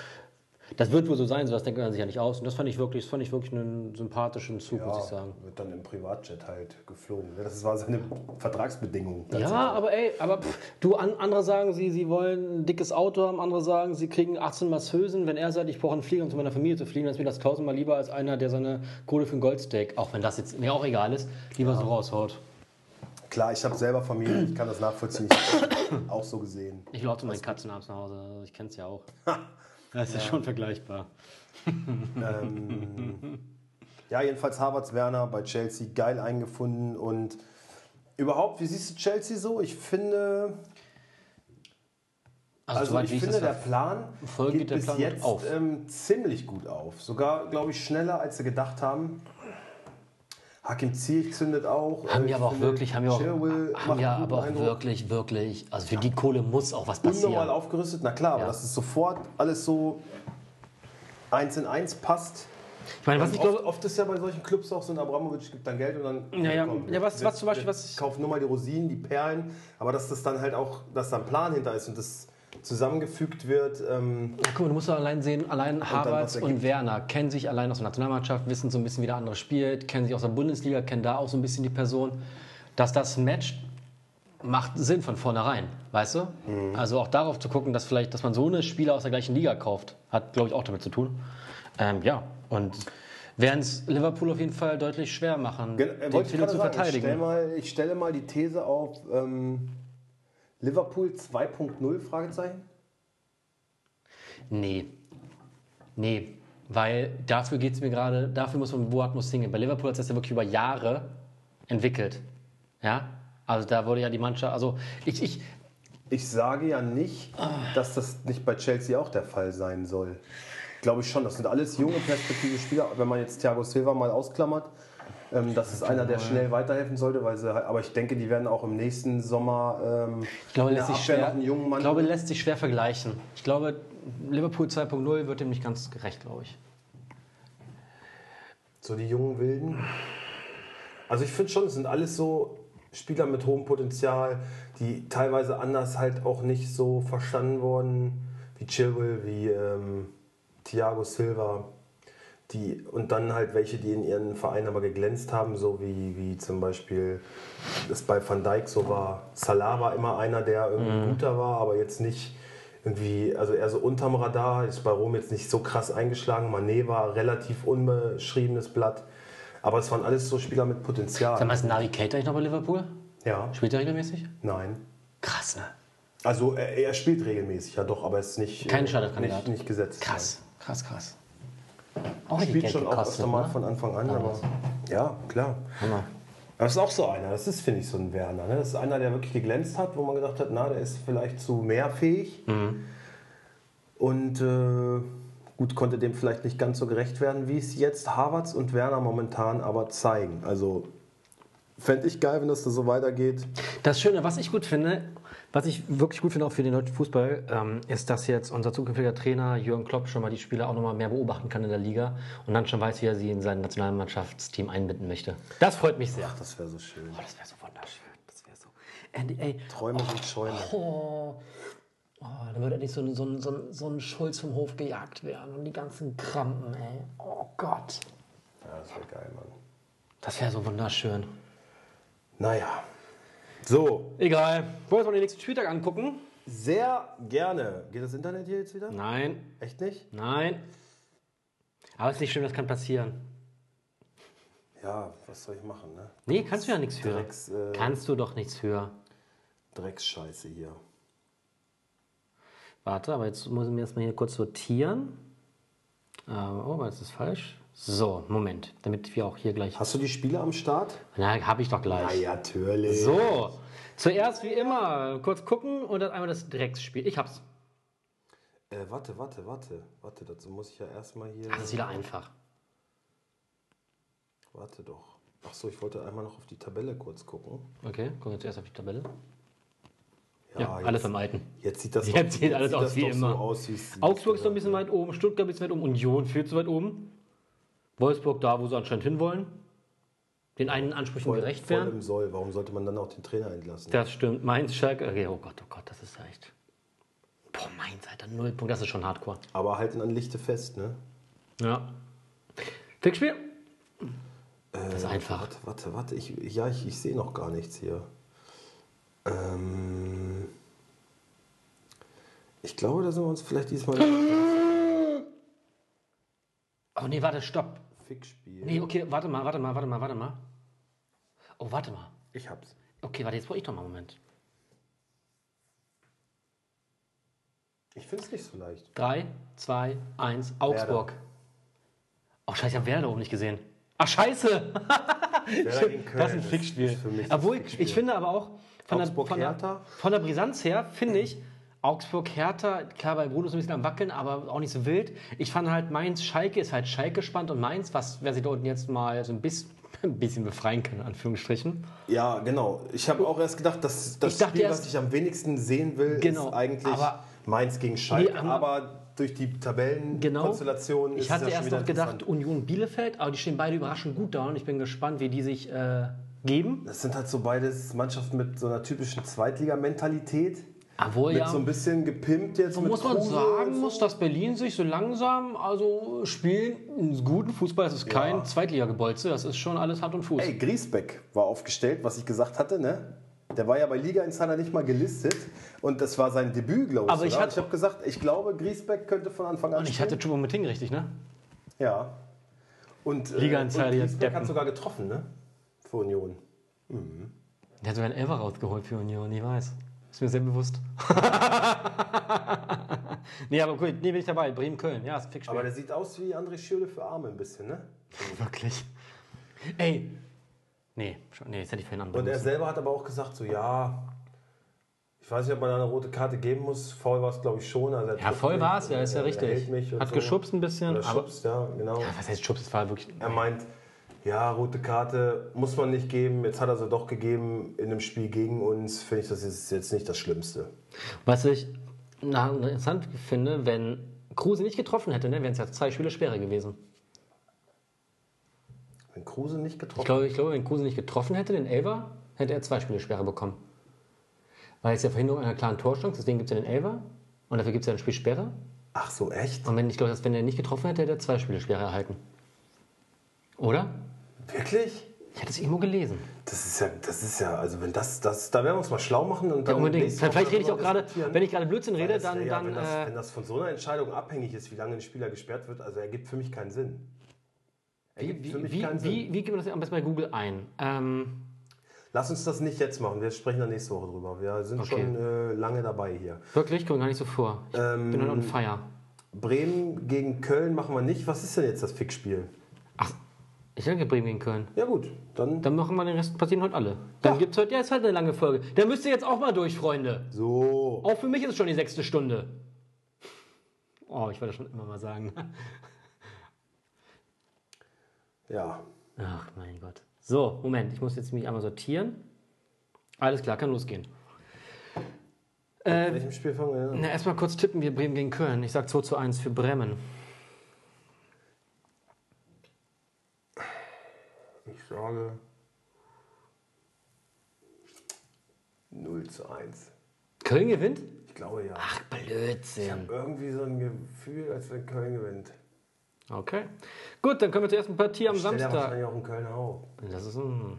das wird wohl so sein, so das denkt man sich ja nicht aus. Und das fand ich wirklich, das fand ich wirklich einen sympathischen Zug, muss ich sagen. wird dann im Privatjet halt geflogen. Das war seine Vertragsbedingung. Ja, aber ey, aber pff, du, an, andere sagen, sie, sie wollen ein dickes Auto haben, andere sagen, sie kriegen 18 Masseusen. Wenn er sagt, ich brauche einen Flieger, um zu meiner Familie zu fliegen, dann ist mir das tausendmal lieber als einer, der seine Kohle für ein Goldsteak, auch wenn das jetzt mir auch egal ist, lieber so raushaut. Klar, ich habe selber Familie, ich kann das nachvollziehen. Ich auch so gesehen. Ich laufe zu meinen Katzen abends nach Hause, also ich kenne es ja auch. Das ist ja schon vergleichbar. Ähm, ja, jedenfalls Harvards Werner bei Chelsea geil eingefunden und überhaupt, wie siehst du Chelsea so? Ich finde, Also soweit ich finde, der Plan geht der bis Plan jetzt auf. Ähm, ziemlich gut auf. Sogar, glaube ich, schneller, als sie gedacht haben. Hakim Ziyech zündet auch. Haben Äh, wir ich aber auch wirklich, haben wir auch, Chilwell haben guten aber auch Eindruck. wirklich, wirklich, also für die Kohle muss auch was Unnormal passieren. aufgerüstet, na klar, aber Ja. dass es sofort alles so eins in eins passt. Ich meine, was ich oft, glaube, oft ist ja bei solchen Clubs auch so ein Abramovic gibt dann Geld und dann. Ja, ja. komm, Ja, was- wir- was zum Beispiel, was ich- kaufen nur mal die Rosinen, die Perlen, aber dass das dann halt auch, dass da ein Plan hinter ist und das zusammengefügt wird. Ähm, Ja, guck mal, du musst doch allein sehen, allein Havertz ergibt. und Werner kennen sich allein aus der Nationalmannschaft, wissen so ein bisschen, wie der andere spielt, kennen sich aus der Bundesliga, kennen da auch so ein bisschen die Person. Dass das matcht, macht Sinn von vornherein, weißt du? Mhm. Also auch darauf zu gucken, dass vielleicht, dass man so eine Spieler aus der gleichen Liga kauft, hat, glaube ich, auch damit zu tun. Ähm, ja, und werden es Liverpool auf jeden Fall deutlich schwer machen, Gen- äh, den Fehler zu sagen, ich, verteidigen. stell mal, ich stelle mal die These auf ähm, Liverpool 2.0 Fragezeichen. Nee. Nee. Weil dafür geht es mir gerade, dafür muss man Boat muss hingehen. Bei Liverpool hat es das ja wirklich über Jahre entwickelt. Ja? Also da wurde ja die Mannschaft, also ich, ich, Ich sage ja nicht, dass das nicht bei Chelsea auch der Fall sein soll. Glaube ich schon. Das sind alles junge perspektive Spieler. Wenn man jetzt Thiago Silva mal ausklammert, ähm, das ist einer, der schnell weiterhelfen sollte. Weil sie, halt- aber ich denke, die werden auch im nächsten Sommer ähm, ich glaube, lässt sich schwer, noch einen jungen Mann. ich glaube, lässt sich schwer vergleichen. Ich glaube, Liverpool 2.0 wird dem nicht ganz gerecht, glaube ich. So die jungen Wilden. Also ich finde schon, es sind alles so Spieler mit hohem Potenzial, die teilweise anders halt auch nicht so verstanden wurden, wie Chilwell, wie ähm, Thiago Silva. Die, und dann halt welche, die in ihren Vereinen aber geglänzt haben, so wie, wie zum Beispiel das bei Van Dijk so war. Salah war immer einer, der irgendwie guter war, aber jetzt nicht irgendwie, also eher so unterm Radar, ist bei Rom jetzt nicht so krass eingeschlagen. Mané war relativ unbeschriebenes Blatt. Aber es waren alles so Spieler mit Potenzial. Sag mal, ist Navi Keita eigentlich noch bei Liverpool? Ja, Spielt er regelmäßig? nein. Krass, ne? Also er, er spielt regelmäßig, ja doch, aber er ist nicht, Kein äh, nicht, nicht gesetzt. Krass, krass, krass. Auch spielt Geld schon auch gekostet, öfter mal ne? von Anfang an, aber ja, klar. Hammer. Das ist auch so einer, das ist, finde ich, so ein Werner. Ne? Das ist einer, der wirklich geglänzt hat, wo man gedacht hat, na, der ist vielleicht zu mehr fähig. Mhm. Und äh, gut, konnte dem vielleicht nicht ganz so gerecht werden, wie es jetzt Harvards und Werner momentan aber zeigen. Also fände ich geil, wenn das da so weitergeht. Das Schöne, was ich gut finde, Was ich wirklich gut finde auch für den deutschen Fußball, ähm, ist, dass jetzt unser zukünftiger Trainer Jürgen Klopp schon mal die Spieler auch noch mal mehr beobachten kann in der Liga und dann schon weiß, wie er sie in sein Nationalmannschaftsteam einbinden möchte. Das freut mich sehr. Das wäre so schön. Oh, das wäre so wunderschön. Das wäre so. Andy, ey, Träume sind Schäume. oh, oh, dann würde endlich so ein, so, ein, so, ein, so ein Schulz vom Hof gejagt werden und die ganzen Krampen, ey. Oh Gott. Ja, das wäre geil, Mann. Das wäre so wunderschön. Naja. So, Egal. Wollen wir uns mal den nächsten Spieltag angucken? sehr gerne. Geht das Internet hier jetzt wieder? Nein, Echt nicht? nein. Aber ist nicht schlimm, das kann passieren. Ja, was soll ich machen, ne? Nee, kannst du ja nichts für. Drecks, äh, Kannst du doch nichts für. Drecksscheiße hier. Warte, aber jetzt muss ich mir erstmal hier kurz sortieren. Ähm, oh, das ist falsch. So, Moment, damit wir auch hier gleich. Hast du die Spiele am Start? Na, habe ich doch gleich. Ja, natürlich. So, zuerst wie immer kurz gucken und dann einmal das Drecksspiel. Ich hab's. Äh, warte, warte, warte. Warte, dazu muss ich ja erstmal hier. Das ist wieder einfach. Warte doch. Ach so, ich wollte einmal noch auf die Tabelle kurz gucken. Okay, gucken wir zuerst auf die Tabelle. Ja, jetzt, alles beim Alten. Jetzt sieht das Jetzt sieht alles aus das wie doch immer. So aus, Augsburg ist noch ein bisschen weit oben, Stuttgart ein bisschen weit oben, Union viel zu weit oben. Wolfsburg da, wo sie anscheinend hinwollen. Den einen Ansprüchen voll, gerecht voll werden. im Soll. Warum sollte man dann auch den Trainer entlassen? Das stimmt. Mainz, Schalke. Okay, oh Gott, oh Gott, das ist ja echt. Boah, Mainz, Alter, null Punkt. Das ist schon hardcore. Aber halten an Lichte fest, ne? Ja. Fixspiel? Äh, Das ist einfach. Warte, warte, warte. Ich, ja, ich, ich sehe noch gar nichts hier. Ähm, ich glaube, da sind wir uns vielleicht diesmal Oh nee, warte, stopp. Fickspiel. Nee, okay, warte mal, warte mal, warte mal, warte mal. Oh, warte mal. Ich hab's. Okay, warte, jetzt brauche ich doch mal einen Moment. Ich finde es nicht so leicht. 3, 2, 1, Augsburg. Oh, scheiße, ich habe Werder oben nicht gesehen. Ach, scheiße! Werder Das ist ein Fixspiel. ist für Obwohl, ich finde aber auch, von der, von, der, von der Brisanz her, finde ich, Augsburg-Hertha, klar, bei Bruno ist ein bisschen am Wackeln, aber auch nicht so wild. Ich fand halt Mainz-Schalke ist halt Schalke gespannt und Mainz, was, wer sich da unten jetzt mal so ein bisschen, ein bisschen befreien kann, in Anführungsstrichen. Ja, genau. Ich habe auch erst gedacht, dass das Spiel, erst- was ich am wenigsten sehen will, Genau, ist eigentlich aber- Mainz gegen Schalke. Nee, aber- durch die Tabellenkonstellation Genau. ist Ich hatte erst noch gedacht. Union Bielefeld, aber die stehen beide überraschend gut da und ich bin gespannt, wie die sich äh, geben. Das sind halt so beides Mannschaften mit so einer typischen Zweitligamentalität. Obwohl Mit ja, so ein bisschen gepimpt jetzt. mit muss man Kruse sagen, so. muss, dass Berlin sich so langsam, also spielen einen guten Fußball, das ist kein Ja. Zweitligagebolze, das ist schon alles Hand und Fuß. Ey, Griesbeck war aufgestellt, was ich gesagt hatte, ne? Der war ja bei Liga Insider nicht mal gelistet und das war sein Debüt, glaube ich. Aber ich ich habe gesagt, ich glaube, Griesbeck könnte von Anfang an und ich spielen. hatte Choupo-Moting richtig, ne? Ja. Und, äh, Liga Insider, und Griesbeck Deppen. hat sogar getroffen, ne? Für Union. Der hat sogar einen Elfer rausgeholt für Union, ich weiß. Ist mir sehr bewusst. nee, aber gut, nee, bin ich dabei. Bremen-Köln, ja, ist ein Fickspiel. Aber der sieht aus wie André Schürle für Arme ein bisschen, ne? Wirklich. Ey. Nee, schon, nee, das hätte ich vorhin Und anbringen er müssen. selber hat aber auch gesagt, so ja, ich weiß nicht, ob man da eine rote Karte geben muss. Faul war es, glaube ich, schon. Also er Ja, voll war es, ja, und ist ja er richtig. und Hat so. geschubst ein bisschen, Oder aber. schubst, ja, genau. Ja, was heißt Schubs? Es war wirklich. Er meint, ja, rote Karte muss man nicht geben. Jetzt hat er sie doch gegeben in einem Spiel gegen uns. Finde ich, das ist jetzt nicht das Schlimmste. Was ich interessant finde, wenn Kruse nicht getroffen hätte, ne, wären es ja zwei Spiele schwerer gewesen. Wenn Kruse nicht getroffen Ich glaube, ich glaube, wenn Kruse nicht getroffen hätte, den Elver, hätte er zwei Spiele schwerer bekommen. Weil es ja Verhinderung einer klaren Torchance, deswegen gibt es ja den Elver und dafür gibt es ja ein Spiel Sperre. Ach so, echt? Und wenn ich glaube, dass wenn er nicht getroffen hätte, hätte er zwei Spiele schwerer erhalten. Oder? Wirklich? Ich hatte es irgendwo gelesen. Das ist ja, das ist ja, also wenn das, das, da werden wir uns mal schlau machen und Ja, dann unbedingt. nächste Woche Vielleicht rede ich auch gerade, wenn ich gerade Blödsinn rede, Das, dann, ja, dann wenn, das, äh, wenn das von so einer Entscheidung abhängig ist, wie lange ein Spieler gesperrt wird, also ergibt für mich keinen Sinn. wie, Ergibt für wie, mich wie, keinen Sinn. wie, wie gibt man das am besten bei Google ein? Ähm, Lass uns das nicht jetzt machen, wir sprechen dann nächste Woche drüber. Wir sind Okay. schon äh, lange dabei hier. wirklich? Kommt gar nicht so vor. Ich Ähm, bin on fire. Bremen gegen Köln machen wir nicht. Was ist denn jetzt das Fixspiel? Ach, ich denke Bremen gegen Köln. Ja gut, dann Dann machen wir den Rest, passieren heute alle. Dann gibt's heute, ja, ist halt eine lange Folge. Da müsst ihr jetzt auch mal durch, Freunde. so. Auch für mich ist es schon die sechste Stunde. Oh, ich wollte das schon immer mal sagen. Ja, Ach, mein Gott. So, Moment, ich muss jetzt mich einmal sortieren. Alles klar, kann losgehen. Äh, welchem Spiel fangen wir an? Na, erstmal kurz tippen wir Bremen gegen Köln. Ich sag 2 zu 1 für Bremen. Ich sage 0 zu 1. Köln gewinnt? Ich glaube ja. Ach, Ich Blödsinn. habe irgendwie so ein Gefühl, als wenn Köln gewinnt. Okay. Gut, dann kommen wir zur ersten Partie am Ich Samstag. wahrscheinlich auch einen Kölner auf. Das ist ein.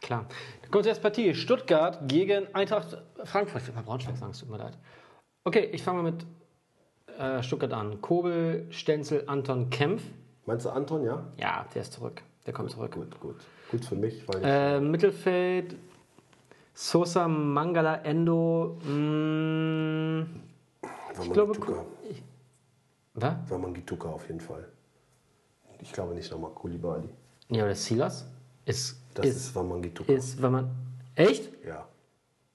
Klar. Dann kommt zur ersten Partie. Stuttgart gegen Eintracht Frankfurt. Ich will mal Braunschweig sagen, es tut mir leid. Okay, ich fange mal mit äh, Stuttgart an. Kobel, Stenzel, Anton, Kempf. Meinst du Anton, ja? Ja, der ist zurück. Der kommt zurück. Gut, gut. Gut für mich, weil ich Äh, Mittelfeld, Sosa, Mangala, Endo. Mh, ich glaube, ich, was? Wamangituka auf jeden Fall. Ich glaube nicht nochmal Kulibali. Ja, oder Silas? Ist, Das ist, ist, Wamangituka. ist, wenn man. Echt? Ja.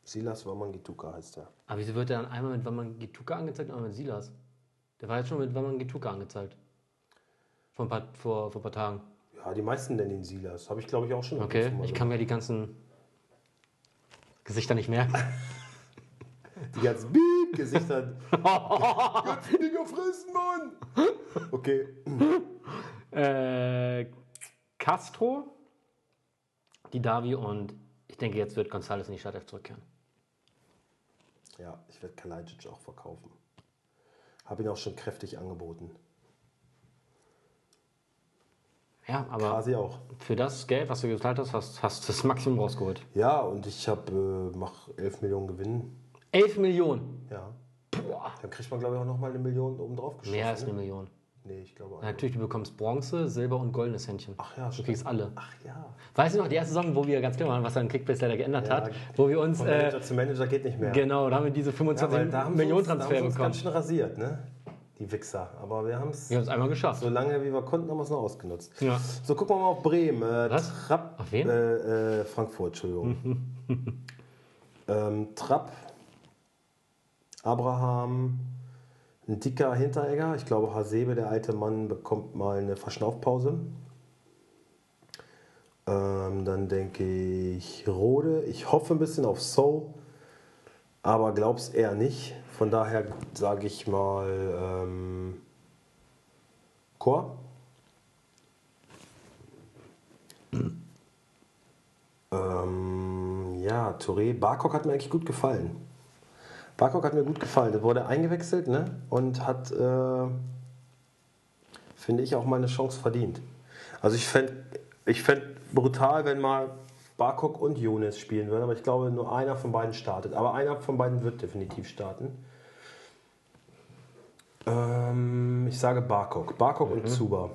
Silas Wamangituka heißt er. Aber wieso wird der dann einmal mit Wamangituka angezeigt und einmal mit Silas? Der war jetzt schon mit Wamangituka angezeigt. Vor ein paar, vor, vor ein paar Tagen. Ja, die meisten nennen ihn Silas. Habe ich, glaube ich, auch schon. Okay, ich kann mir die ganzen Gesichter nicht merken. Die ganzen Beep-Gesichter. Jetzt Dinger fressen, Mann! Okay. Äh, Castro, die Davi und ich denke, jetzt wird González in die Startelf zurückkehren. Ja, ich werde Kalajdzic auch verkaufen. Habe ihn auch schon kräftig angeboten. Ja, aber Quasi auch. für das Geld, was du gezahlt hast, hast, hast du das Maximum rausgeholt. Ja, und ich habe, äh, mach 11 Millionen Gewinn. 11 Millionen. Ja. Boah. Dann kriegt man, glaube ich, auch nochmal eine Million oben drauf geschossen. Mehr als ne? eine Million. Nee, ich glaube auch. Natürlich, du bekommst Bronze, Silber und goldenes Händchen. Ach ja, Du kriegst alle. Ach ja. Weißt du noch, die erste Saison, wo wir ganz klar waren, was dann Kickbase leider geändert Ja, hat, wo wir uns, Von äh, Manager zu Manager geht nicht mehr. genau, da haben wir diese Ja, 25 weil da haben sie Millionen uns- da haben Transfer sie uns bekommen. ganz schön rasiert, ne? Die Wichser. Aber wir haben es Wir haben es einmal geschafft. so lange, wie wir konnten, haben wir es noch ausgenutzt. Ja. So, gucken wir mal auf Bremen. Äh, Was? Trapp, Auf wen? Äh, äh, Frankfurt, Entschuldigung. ähm, Trapp, Abraham, ein dicker Hinteregger. Ich glaube, Hasebe, der alte Mann, bekommt mal eine Verschnaufpause. Ähm, dann denke ich Rode. Ich hoffe ein bisschen auf So, aber glaub's eher nicht. Von daher sage ich mal ähm, Chor. Ähm, ja, Touré. Barkok hat mir eigentlich gut gefallen. Barkok hat mir gut gefallen. Der wurde eingewechselt ne? und hat, äh, finde ich, auch mal eine Chance verdient. Also ich fände ich fänd brutal, wenn mal Barkok und Younes spielen würden, aber ich glaube, nur einer von beiden startet. Aber einer von beiden wird definitiv starten. Ähm, ich sage Barkok. Barkok und Zuba.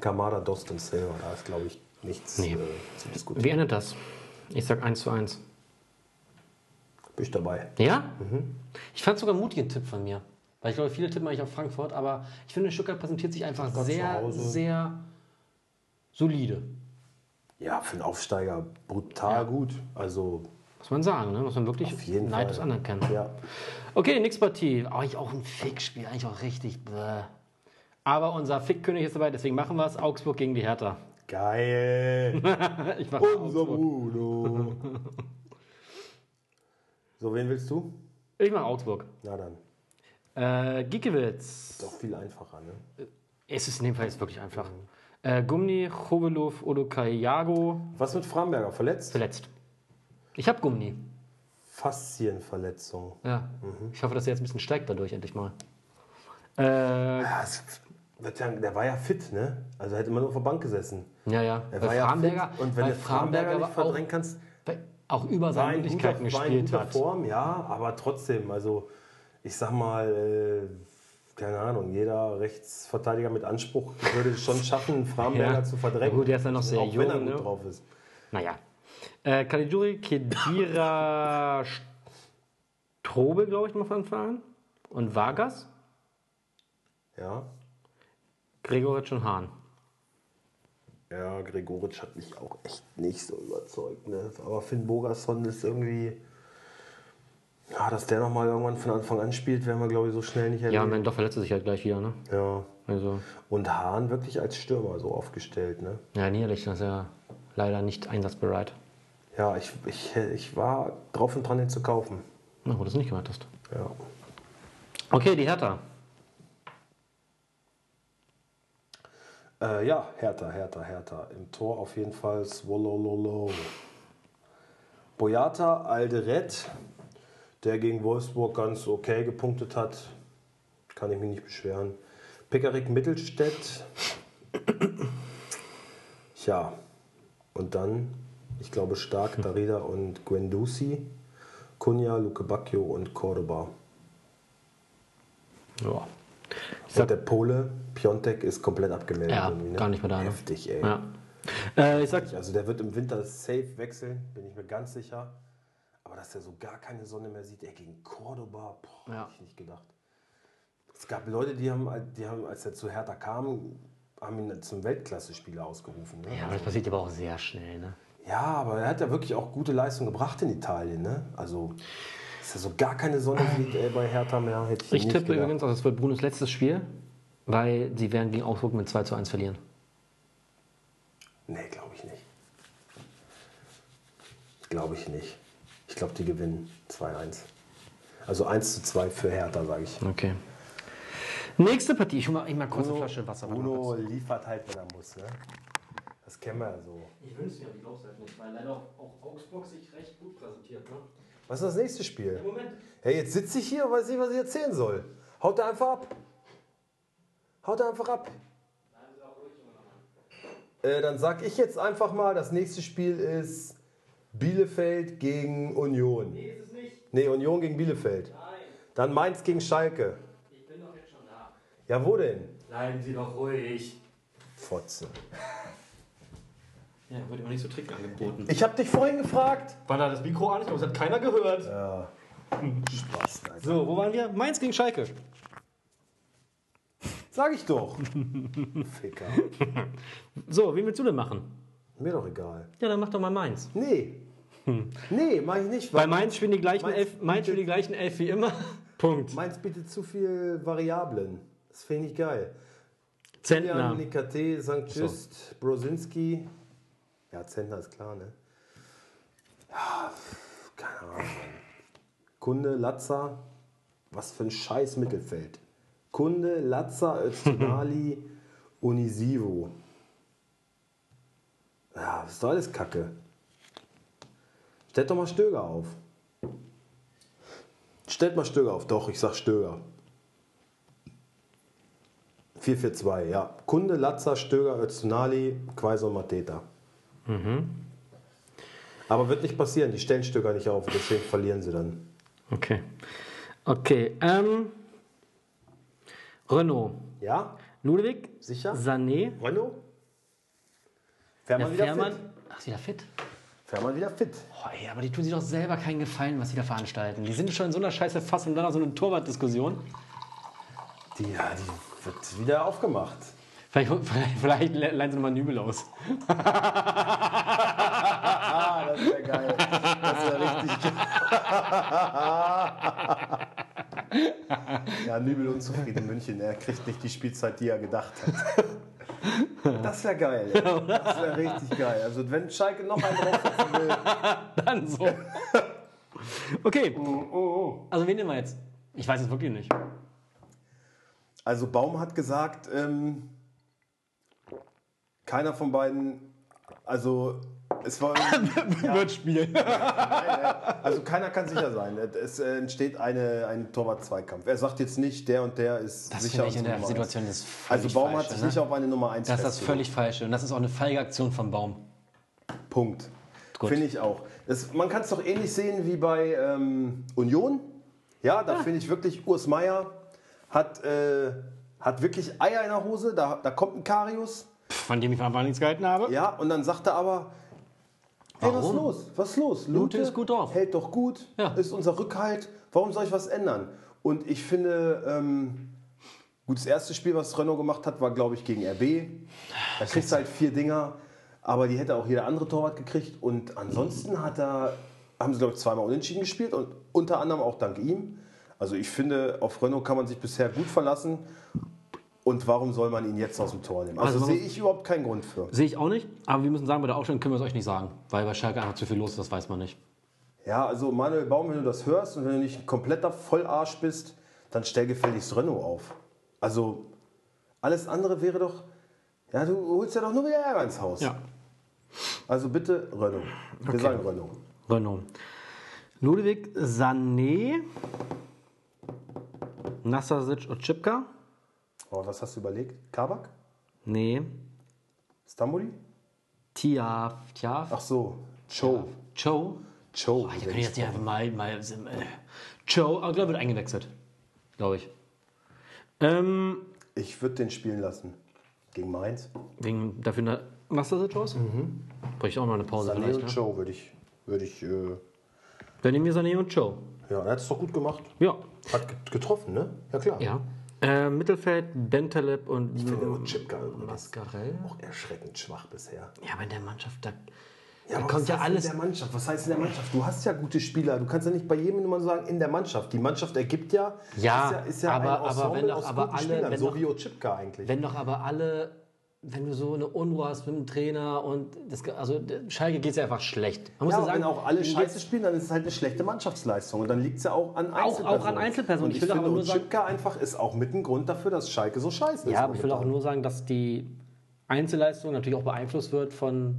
Kamada, Dost und Silva. Da ist, glaube ich, nichts Nee. äh, zu diskutieren. Wie endet das? Ich sag 1 zu 1. Bin ich dabei. Ja? Mhm. Ich fand sogar einen mutigen Tipp von mir. Weil ich glaube, viele tippen eigentlich auf Frankfurt, aber ich finde, Stuttgart präsentiert sich einfach Stuttgart sehr, sehr solide. Ja, für einen Aufsteiger brutal gut. Also Muss man sagen, ne? muss man wirklich neidlos anerkennen. Ja. Okay, nächste Partie. Eigentlich auch ein Fickspiel, eigentlich auch richtig. Bäh. Aber unser Fickkönig ist dabei, deswegen machen wir es. Augsburg gegen die Hertha. Geil. Ich mache Unser Augsburg. Bruno. so, wen willst du? Ich mache Augsburg. Na dann. Äh, Giekewitz. Doch viel einfacher, ne? Es ist in dem Fall jetzt wirklich einfach. Äh, Gumni, Chovelov, Odokayago. Was mit Framberger? Verletzt? Verletzt. Ich habe Gumni. Faszienverletzung. Ja. Mhm. Ich hoffe, dass er jetzt ein bisschen steigt dadurch endlich mal. Äh, Ja, es der war ja fit, ne? Also er hätte immer nur auf der Bank gesessen. ja, ja. Er war ja fit. Und wenn du Framberger nicht war auch, verdrängen kannst, auch über seine in guter, Möglichkeiten war in gespielt guter hat. Form, ja, aber trotzdem, also ich sag mal, äh, keine Ahnung, jeder Rechtsverteidiger mit Anspruch würde es schon schaffen, Framberger Ja. zu verdrängen. Ja gut, der ist ja noch sehr auch jung, wenn er ne? gut drauf ist. Naja. Äh, Caligiuri, Kedira, Strobel, glaube ich, mal von Anfang an. Und Vargas, Ja. Gregoritsch und Hahn. Ja, Gregoritsch hat mich auch echt nicht so überzeugt. Ne? Aber Finn Bogason ist irgendwie. Ja, dass der nochmal irgendwann von Anfang an spielt, werden wir, glaube ich, so schnell nicht Ja, erleben. und dann doch verletzt er sich halt gleich wieder, ne? Ja. Also, Und Hahn wirklich als Stürmer so aufgestellt. Ne? ja, Niederlicht ist ja leider nicht einsatzbereit. Ja, ich, ich, ich war drauf und dran, den zu kaufen. Na, wo du es nicht gehört hast. Ja. Okay, die Hertha. Äh, ja, Hertha, Hertha, Hertha. Im Tor auf jeden Fall Swolololo. Boyata Alderet, der gegen Wolfsburg ganz okay gepunktet hat. Kann ich mich nicht beschweren. Pickerick Mittelstädt. Tja, und dann, ich glaube, stark Darida und Guendouzi. Cunha, Luke Bacchio und Cordoba. Ja. Und der Pole, Piontek, ist komplett abgemeldet. Ja, ne? gar nicht mehr da, ne? Heftig, ey. ja. Äh, ich sag, Also der wird im Winter safe wechseln, bin ich mir ganz sicher. Aber dass er so gar keine Sonne mehr sieht, ey, gegen Cordoba, boah, Ja. hab ich nicht gedacht. Es gab Leute, die haben, die haben, als er zu Hertha kam, haben ihn zum Weltklasse-Spieler ausgerufen. Ne? ja, aber das passiert aber auch sehr schnell, ne? Ja, aber er hat ja wirklich auch gute Leistung gebracht in Italien. Ne? Also, dass er so gar keine Sonne ey, bei Hertha mehr, hätte ich, Ich tippe gedacht. übrigens, also es wird Brunos letztes Spiel, weil sie werden gegen Augsburg mit 2 zu 1 verlieren. Nee, glaube ich nicht. Glaube ich nicht. Ich glaube, die gewinnen 2-1. Also 1 zu 2 für Hertha, sage ich. Okay. Nächste Partie. Ich hole mal, kurz eine Flasche Wasser. Bruno liefert halt, wenn er muss. Ne? Das kennen wir ja so. Ich wünsche mir, aber ich glaube es halt nicht, weil leider auch Augsburg sich recht gut präsentiert. Ne? Was ist das nächste Spiel? Moment. Hey, jetzt sitze ich hier und weiß nicht, was ich erzählen soll. Haut er einfach ab. Haut er einfach ab. Äh, dann sag ich jetzt einfach mal, das nächste Spiel ist Bielefeld gegen Union. Nee, ist es nicht. Nee, Union gegen Bielefeld. Nein, Dann Mainz gegen Schalke. ich bin doch jetzt schon da. Ja, wo denn? Bleiben Sie doch ruhig. Fotze. Ja, wird immer nicht so Trick angeboten. Ich habe dich vorhin gefragt. War da das Mikro an? Ich glaube, das hat keiner gehört. Ja. Spaß, Alter. So, wo waren wir? Mainz gegen Schalke. Sag ich doch. Ficker. So, wen willst du denn machen? Mir doch egal. Ja, dann mach doch mal Mainz. Nee. Nee, mach ich nicht. Bei Weil Mainz spielen die gleichen Mainz elf, Mainz spielen die gleichen elf wie immer. Punkt. Mainz bietet zu viel Variablen. Das finde ich geil. Zentner. Jan, Nikate, St. Just, Brosinski. Ja, Zentner ist klar, ne? Ja, keine Ahnung. Kunde, Latza. Was für ein scheiß Mittelfeld. Kunde, Latza, Öztunali, Unisivo. Ja, das ist doch alles Kacke. Stellt doch mal Stöger auf. Stellt mal Stöger auf. Doch, ich sag Stöger. 4-4-2, ja. Kunde, Latza, Stöger, Öztunali, Quaison, Mateta. Aber wird nicht passieren, die stellen Stöger nicht auf, deswegen verlieren sie dann. Okay. Okay. Ähm, Renault. Ja? Ludwig. Sicher? Sané. Renault? Fährmann wieder Fährmann. fit? Ach, ist wieder fit. Fährmann wieder fit. Boah, ey, aber die tun sich doch selber keinen Gefallen, was sie da veranstalten. Die sind schon in so einer Scheiße Fass und dann noch so eine Torwartdiskussion. Die, ja, die wird wieder aufgemacht. Vielleicht, vielleicht, vielleicht leihen sie nochmal Nübel aus. Das wäre geil. Das wäre richtig geil. ja, Nübel unzufrieden in München. Er kriegt nicht die Spielzeit, die er gedacht hat. Das wäre geil. ey. Das wäre richtig geil. Also, wenn Schalke noch einen draufsetzen will. Dann so. Okay, Oh, also wen nehmen wir jetzt? Ich weiß es wirklich nicht. Also, Baum hat gesagt, ähm, keiner von beiden. Also, es war. Wird spielen. Also keiner kann sicher sein. Es entsteht eine, ein Torwart-Zweikampf. Er sagt jetzt nicht, der und der ist Das sicher ich in der Situation ist völlig Also Baum falsch, hat sich ne? nicht auf eine Nummer 1 Das ist das völlig falsche und das ist auch eine feige Aktion vom Baum. Punkt. Finde ich auch. Das, man kann es doch ähnlich sehen wie bei ähm, Union. Ja, da finde ich wirklich, Urs Meier hat, äh, hat wirklich Eier in der Hose. Da, da kommt ein Karius. Von dem ich an nichts gehalten habe. Ja, und dann sagt er aber, hey, was ist los? Was ist los? Lute ist gut drauf. Hält doch gut, Ja. ist unser Rückhalt. Warum soll ich was ändern? Und ich finde, ähm, gut, das erste Spiel, was Renault gemacht hat, war, glaube ich, gegen RB. Da kriegst du halt vier Dinger, aber die hätte auch jeder andere Torwart gekriegt. Und ansonsten hat er, haben sie, glaube ich, zweimal unentschieden gespielt und unter anderem auch dank ihm. Also ich finde, auf Renault kann man sich bisher gut verlassen. Und warum soll man ihn jetzt aus dem Tor nehmen? Also, Also sehe ich überhaupt keinen Grund für. Sehe ich auch nicht, aber wir müssen sagen, bei der Aufstellung können wir es euch nicht sagen, weil bei Schalke einfach zu viel los ist, das weiß man nicht. Ja, also Manuel Baum, wenn du das hörst und wenn du nicht ein kompletter Vollarsch bist, dann stell gefälligst Renault auf. Also alles andere wäre doch, ja, du holst ja doch nur wieder Ärger ins Haus. Ja. Also bitte Renault. Wir sagen Renault. Renault. Ludwig Sané, Nastasic und Chipka. Oh, was hast du überlegt? Kabak? Nee. Stamboli? Tiaf. Tiaf. Ach so, Cho. Cho. Cho. Hier kann ich jetzt mal. mal äh, Cho, aber glaube wird eingewechselt. Glaube ich. Ähm, Ich würde den spielen lassen. Gegen Mainz. wegen dafür eine aus? Mhm. Bräuchte auch noch eine Pause Sané vielleicht. und Ne? Cho würde ich, würde ich, äh, Dann nehmen wir Sané und Cho. ja, er hat es doch gut gemacht. Ja. Hat get- getroffen, ne? Ja klar. Ja. Äh, Mittelfeld, Bentaleb und finde Chipka Mascarell. auch erschreckend schwach bisher. Ja, aber in der Mannschaft, da, Ja, da kommt ja alles. In der Mannschaft? Was heißt in der Mannschaft? Du hast ja gute Spieler. Du kannst ja nicht bei jedem immer sagen, in der Mannschaft. Die Mannschaft ergibt ja. Ja, ist ja, ist ja aber- ein aber wenn doch- aber alle- Spielern, wenn so doch- wie Ochipka eigentlich. Wenn doch aber alle, wenn du so eine Unruhe hast mit dem Trainer und das, also Schalke geht es ja einfach schlecht. Man muss ja, ja, aber sagen, wenn auch alle Scheiße spielen, dann ist es halt eine schlechte Mannschaftsleistung. Und dann liegt es ja auch an Einzelpersonen. auch an Einzelpersonen. Und Ich ich, will finde, nur sagen- einfach ist auch mit ein Grund dafür, dass Schalke so scheiße ist. Ja, aber ich will auch nur sagen, dass die Einzelleistung natürlich auch beeinflusst wird von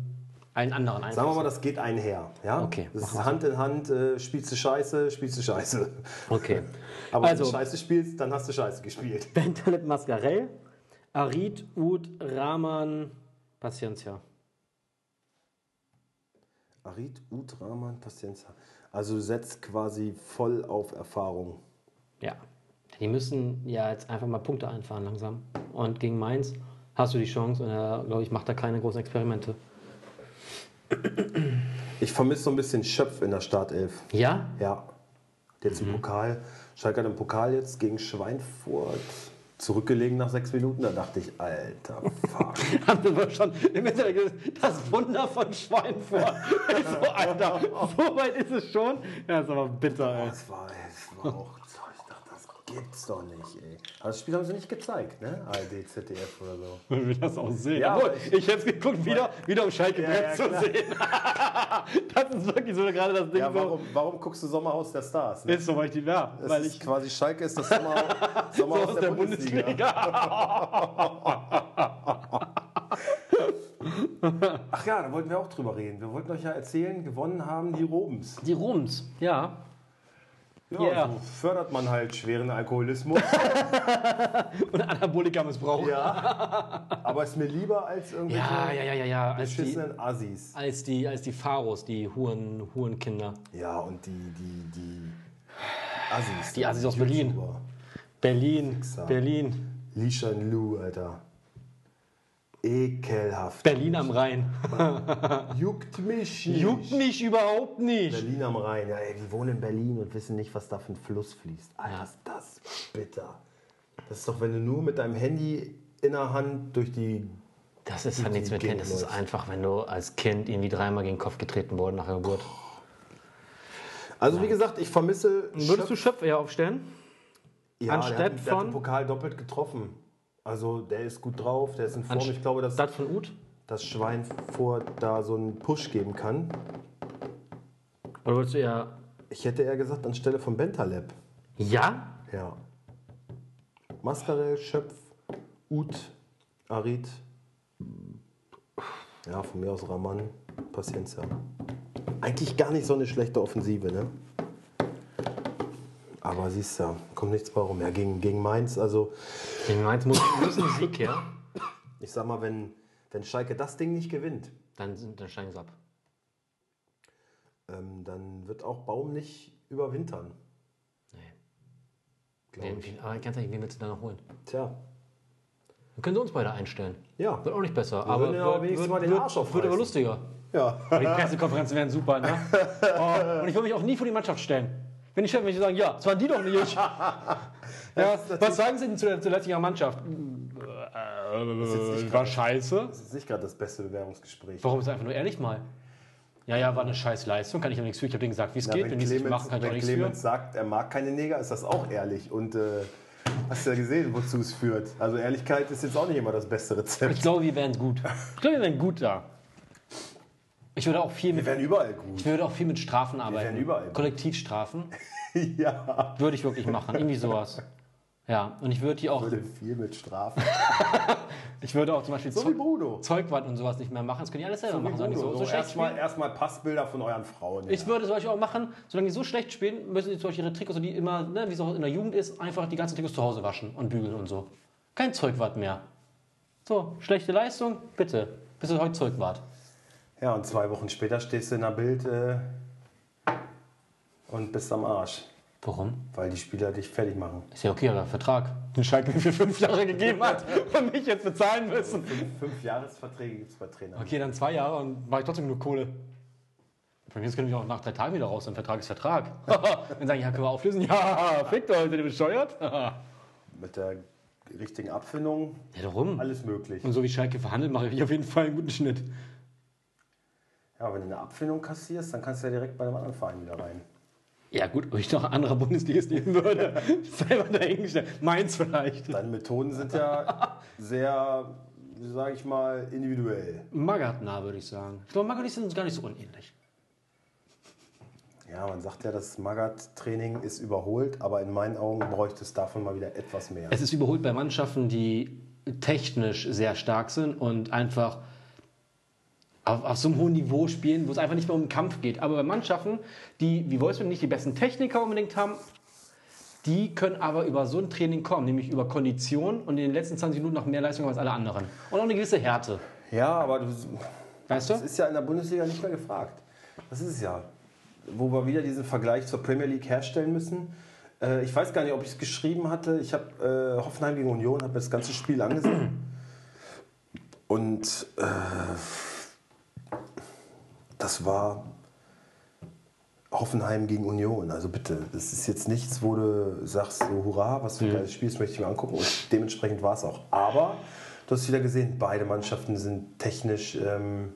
allen anderen Einflüssen. Sagen wir mal, das geht einher. Ja? Okay, Das ist Hand in Hand, äh, spielst du Scheiße, spielst du Scheiße. Okay. Aber Also- wenn du Scheiße spielst, dann hast du Scheiße gespielt. Bentaleb Mascarell, Arid, Ud, Rahman, Paciencia. Arid, Utraman, Pacienza. Also du setzt quasi voll auf Erfahrung. Ja. Die müssen ja jetzt einfach mal Punkte einfahren langsam. Und gegen Mainz hast du die Chance und er, glaube ich, macht da keine großen Experimente. Ich vermisse so ein bisschen Schöpf in der Startelf. Ja? Ja. Jetzt Mhm. im Pokal. Schalke hat im Pokal jetzt gegen Schweinfurt zurückgelegen nach sechs Minuten. Da dachte ich, alter Fuck. Haben wir schon im Internet gelesen, das Wunder von Schweinfurt. So, Alter, so weit ist es schon? Ja, ist aber bitter, ey. das, war, das war auch so. Ich dachte, das gibt's doch nicht, ey. Aber das Spiel haben sie nicht gezeigt, ne? ARD, ZDF oder so. Wenn wir das auch sehen. Ja, Obwohl, ich- ich, hätte es geguckt, wieder, wieder um Schalke Ja, ja, zu klar. sehen. das ist wirklich so gerade das Ding. Ja, so, warum, warum guckst du Sommerhaus der Stars? Ne? ist so, weil ich die, ja, weil ich quasi Schalke ist das Sommer, Sommerhaus aus der, der Bundesliga. Ach ja, da wollten wir auch drüber reden. Wir wollten euch ja erzählen, gewonnen haben die Robens. Die Rums, ja. Ja, Yeah. so fördert man halt schweren Alkoholismus. Und Anabolika-Missbrauch. ja. Aber ist mir lieber als irgendwelche Ja, ja, ja, ja, ja. Als die, beschissenen Assis. als die, als die Pharos, die Huren, Hurenkinder. Ja, und die, die, die Assis. Die Assis aus Berlin. Berlin. Berlin. Lishan Lu, Alter. Ekelhaft. Berlin am Rhein. Juckt mich nicht. Juckt mich überhaupt nicht. Berlin am Rhein. Ja, ey, die wohnen in Berlin und wissen nicht, was da für ein Fluss fließt. Alter, ist das bitter. Das ist doch, wenn du nur mit deinem Handy in der Hand durch die. Das ist halt nichts mit Kind. Das ist einfach, wenn du als Kind irgendwie dreimal gegen den Kopf getreten wurde nach der Geburt. Also, wie gesagt, ich vermisse. Würdest du Schöpf eher aufstellen? ja, anstatt der hat, der hat von- den Pokal doppelt getroffen. Also, der ist gut drauf, der ist in Form. Ich glaube, dass Das von Uth? das Schweinfurt da so einen Push geben kann. Oder würdest du eher. Ich hätte eher gesagt, anstelle von Bentaleb. Ja? Ja. Mascarell, Schöpf, Ut, Arid. Ja, von mir aus Raman, Paciencia. Eigentlich gar nicht so eine schlechte Offensive, ne? Aber siehst du, kommt nichts bei rum. Ja, gegen, gegen Mainz, also Gegen Mainz muss, muss ein Sieg her. ich sag mal, wenn, wenn Schalke das Ding nicht gewinnt, Dann, dann steigen sie ab. ähm, dann wird auch Baum nicht überwintern. Nee. Wen, ich. wen, aber ganz ehrlich, wen willst du da noch holen? Tja, Dann können sie uns beide einstellen. ja. Wird auch nicht besser. würden aber ja aber wird, wenigstens wird, mal den wird, Arsch wird aber aufreißen. lustiger. Ja. Aber die Pressekonferenzen wären super, ne? Oh, und ich würde mich auch nie vor die Mannschaft stellen. Wenn die Chef mich sagen, ja, das waren die doch nicht. ja, was sagen Sie denn zu der, zur letzten Mannschaft? Äh, war scheiße. Das ist nicht gerade das beste Bewerbungsgespräch. Warum ist einfach nur ehrlich mal? Ja, ja, war eine scheiß Leistung, kann ich aber nichts für. Ich habe denen gesagt, wie es Ja, geht. wenn Wenn die es nicht machen, kann ich auch wenn nichts Clemens für. sagt, er mag keine Neger, ist das auch ehrlich. Und äh, hast du ja gesehen, wozu es führt. Also Ehrlichkeit ist jetzt auch nicht immer das beste Ich Rezept. glaube, wir wären gut. Ich glaube, wir wären gut da. Ich würde auch viel Wir mit, wären überall ich gut. würde auch viel mit Strafen arbeiten. wären überall. Kollektivstrafen ja. würde ich wirklich machen. Irgendwie sowas. Ja, und ich würde die auch, Würde viel mit Strafen. ich würde auch zum Beispiel So wie Bruno. Zeugwart und sowas nicht mehr machen. Das können die alles selber machen. solange die so, so, schlecht erstmal spielen. erstmal Passbilder von euren Frauen. Ich ja. würde zum Beispiel auch machen, solange die so schlecht spielen, müssen die zum Beispiel ihre Trikots, die immer, ne, wie es auch in der Jugend ist, einfach die ganzen Trikots zu Hause waschen und bügeln und so. Kein Zeugwart mehr. So, schlechte Leistung, bitte. Bist du heute Zeugwart? Ja, und zwei Wochen später stehst du in der Bild äh, und bist am Arsch, Warum? weil die Spieler dich fertig machen. Ist ja okay, aber Vertrag, den Schalke mir für fünf Jahre gegeben hat und mich jetzt bezahlen müssen. Fünf, fünf Jahresverträge gibt es bei Trainern. Okay, dann zwei Jahre und mache ich trotzdem genug Kohle. Von mir können wir auch nach drei Tagen wieder raus, ein Vertrag ist Vertrag. dann sagen, ja, können wir auflösen? Ja, fickt euch, seid ihr bescheuert? ja, Mit der richtigen Abfindung darum. alles möglich. Und so wie Schalke verhandelt, mache ich auf jeden Fall einen guten Schnitt. Ja, wenn du eine Abfindung kassierst, dann kannst du ja direkt bei einem anderen Verein wieder rein. Ja gut, ob ich noch anderer Bundesligist nehmen würde, selber dahingestellt. Meins vielleicht. Deine Methoden sind ja sehr, sage ich mal, individuell. Magath-nah, würde ich sagen. Ich glaube, Magath und ich sind uns gar nicht so unähnlich. Ja, man sagt ja, das Magat-Training ist überholt, aber in meinen Augen bräuchte es davon mal wieder etwas mehr. Es ist überholt bei Mannschaften, die technisch sehr stark sind und einfach auf, auf so einem hohen Niveau spielen, wo es einfach nicht mehr um den Kampf geht. Aber bei Mannschaften, die, wie Wolfsburg, nicht die besten Techniker unbedingt haben, die können aber über so ein Training kommen, nämlich über Kondition und in den letzten 20 Minuten noch mehr Leistung als alle anderen. Und auch eine gewisse Härte. Ja, aber du, Weißt du? das ist ja in der Bundesliga nicht mehr gefragt. Das ist es ja. Wo wir wieder diesen Vergleich zur Premier League herstellen müssen. Äh, ich weiß gar nicht, ob ich es geschrieben hatte. Ich habe äh, Hoffenheim gegen Union, habe das ganze Spiel angesehen. Und äh, das war Hoffenheim gegen Union. Also bitte, das ist jetzt nichts, wo du sagst, so hurra, was für ein geiles Spiel, das möchte ich mir angucken. Und dementsprechend war es auch. Aber du hast wieder gesehen, beide Mannschaften sind technisch ähm,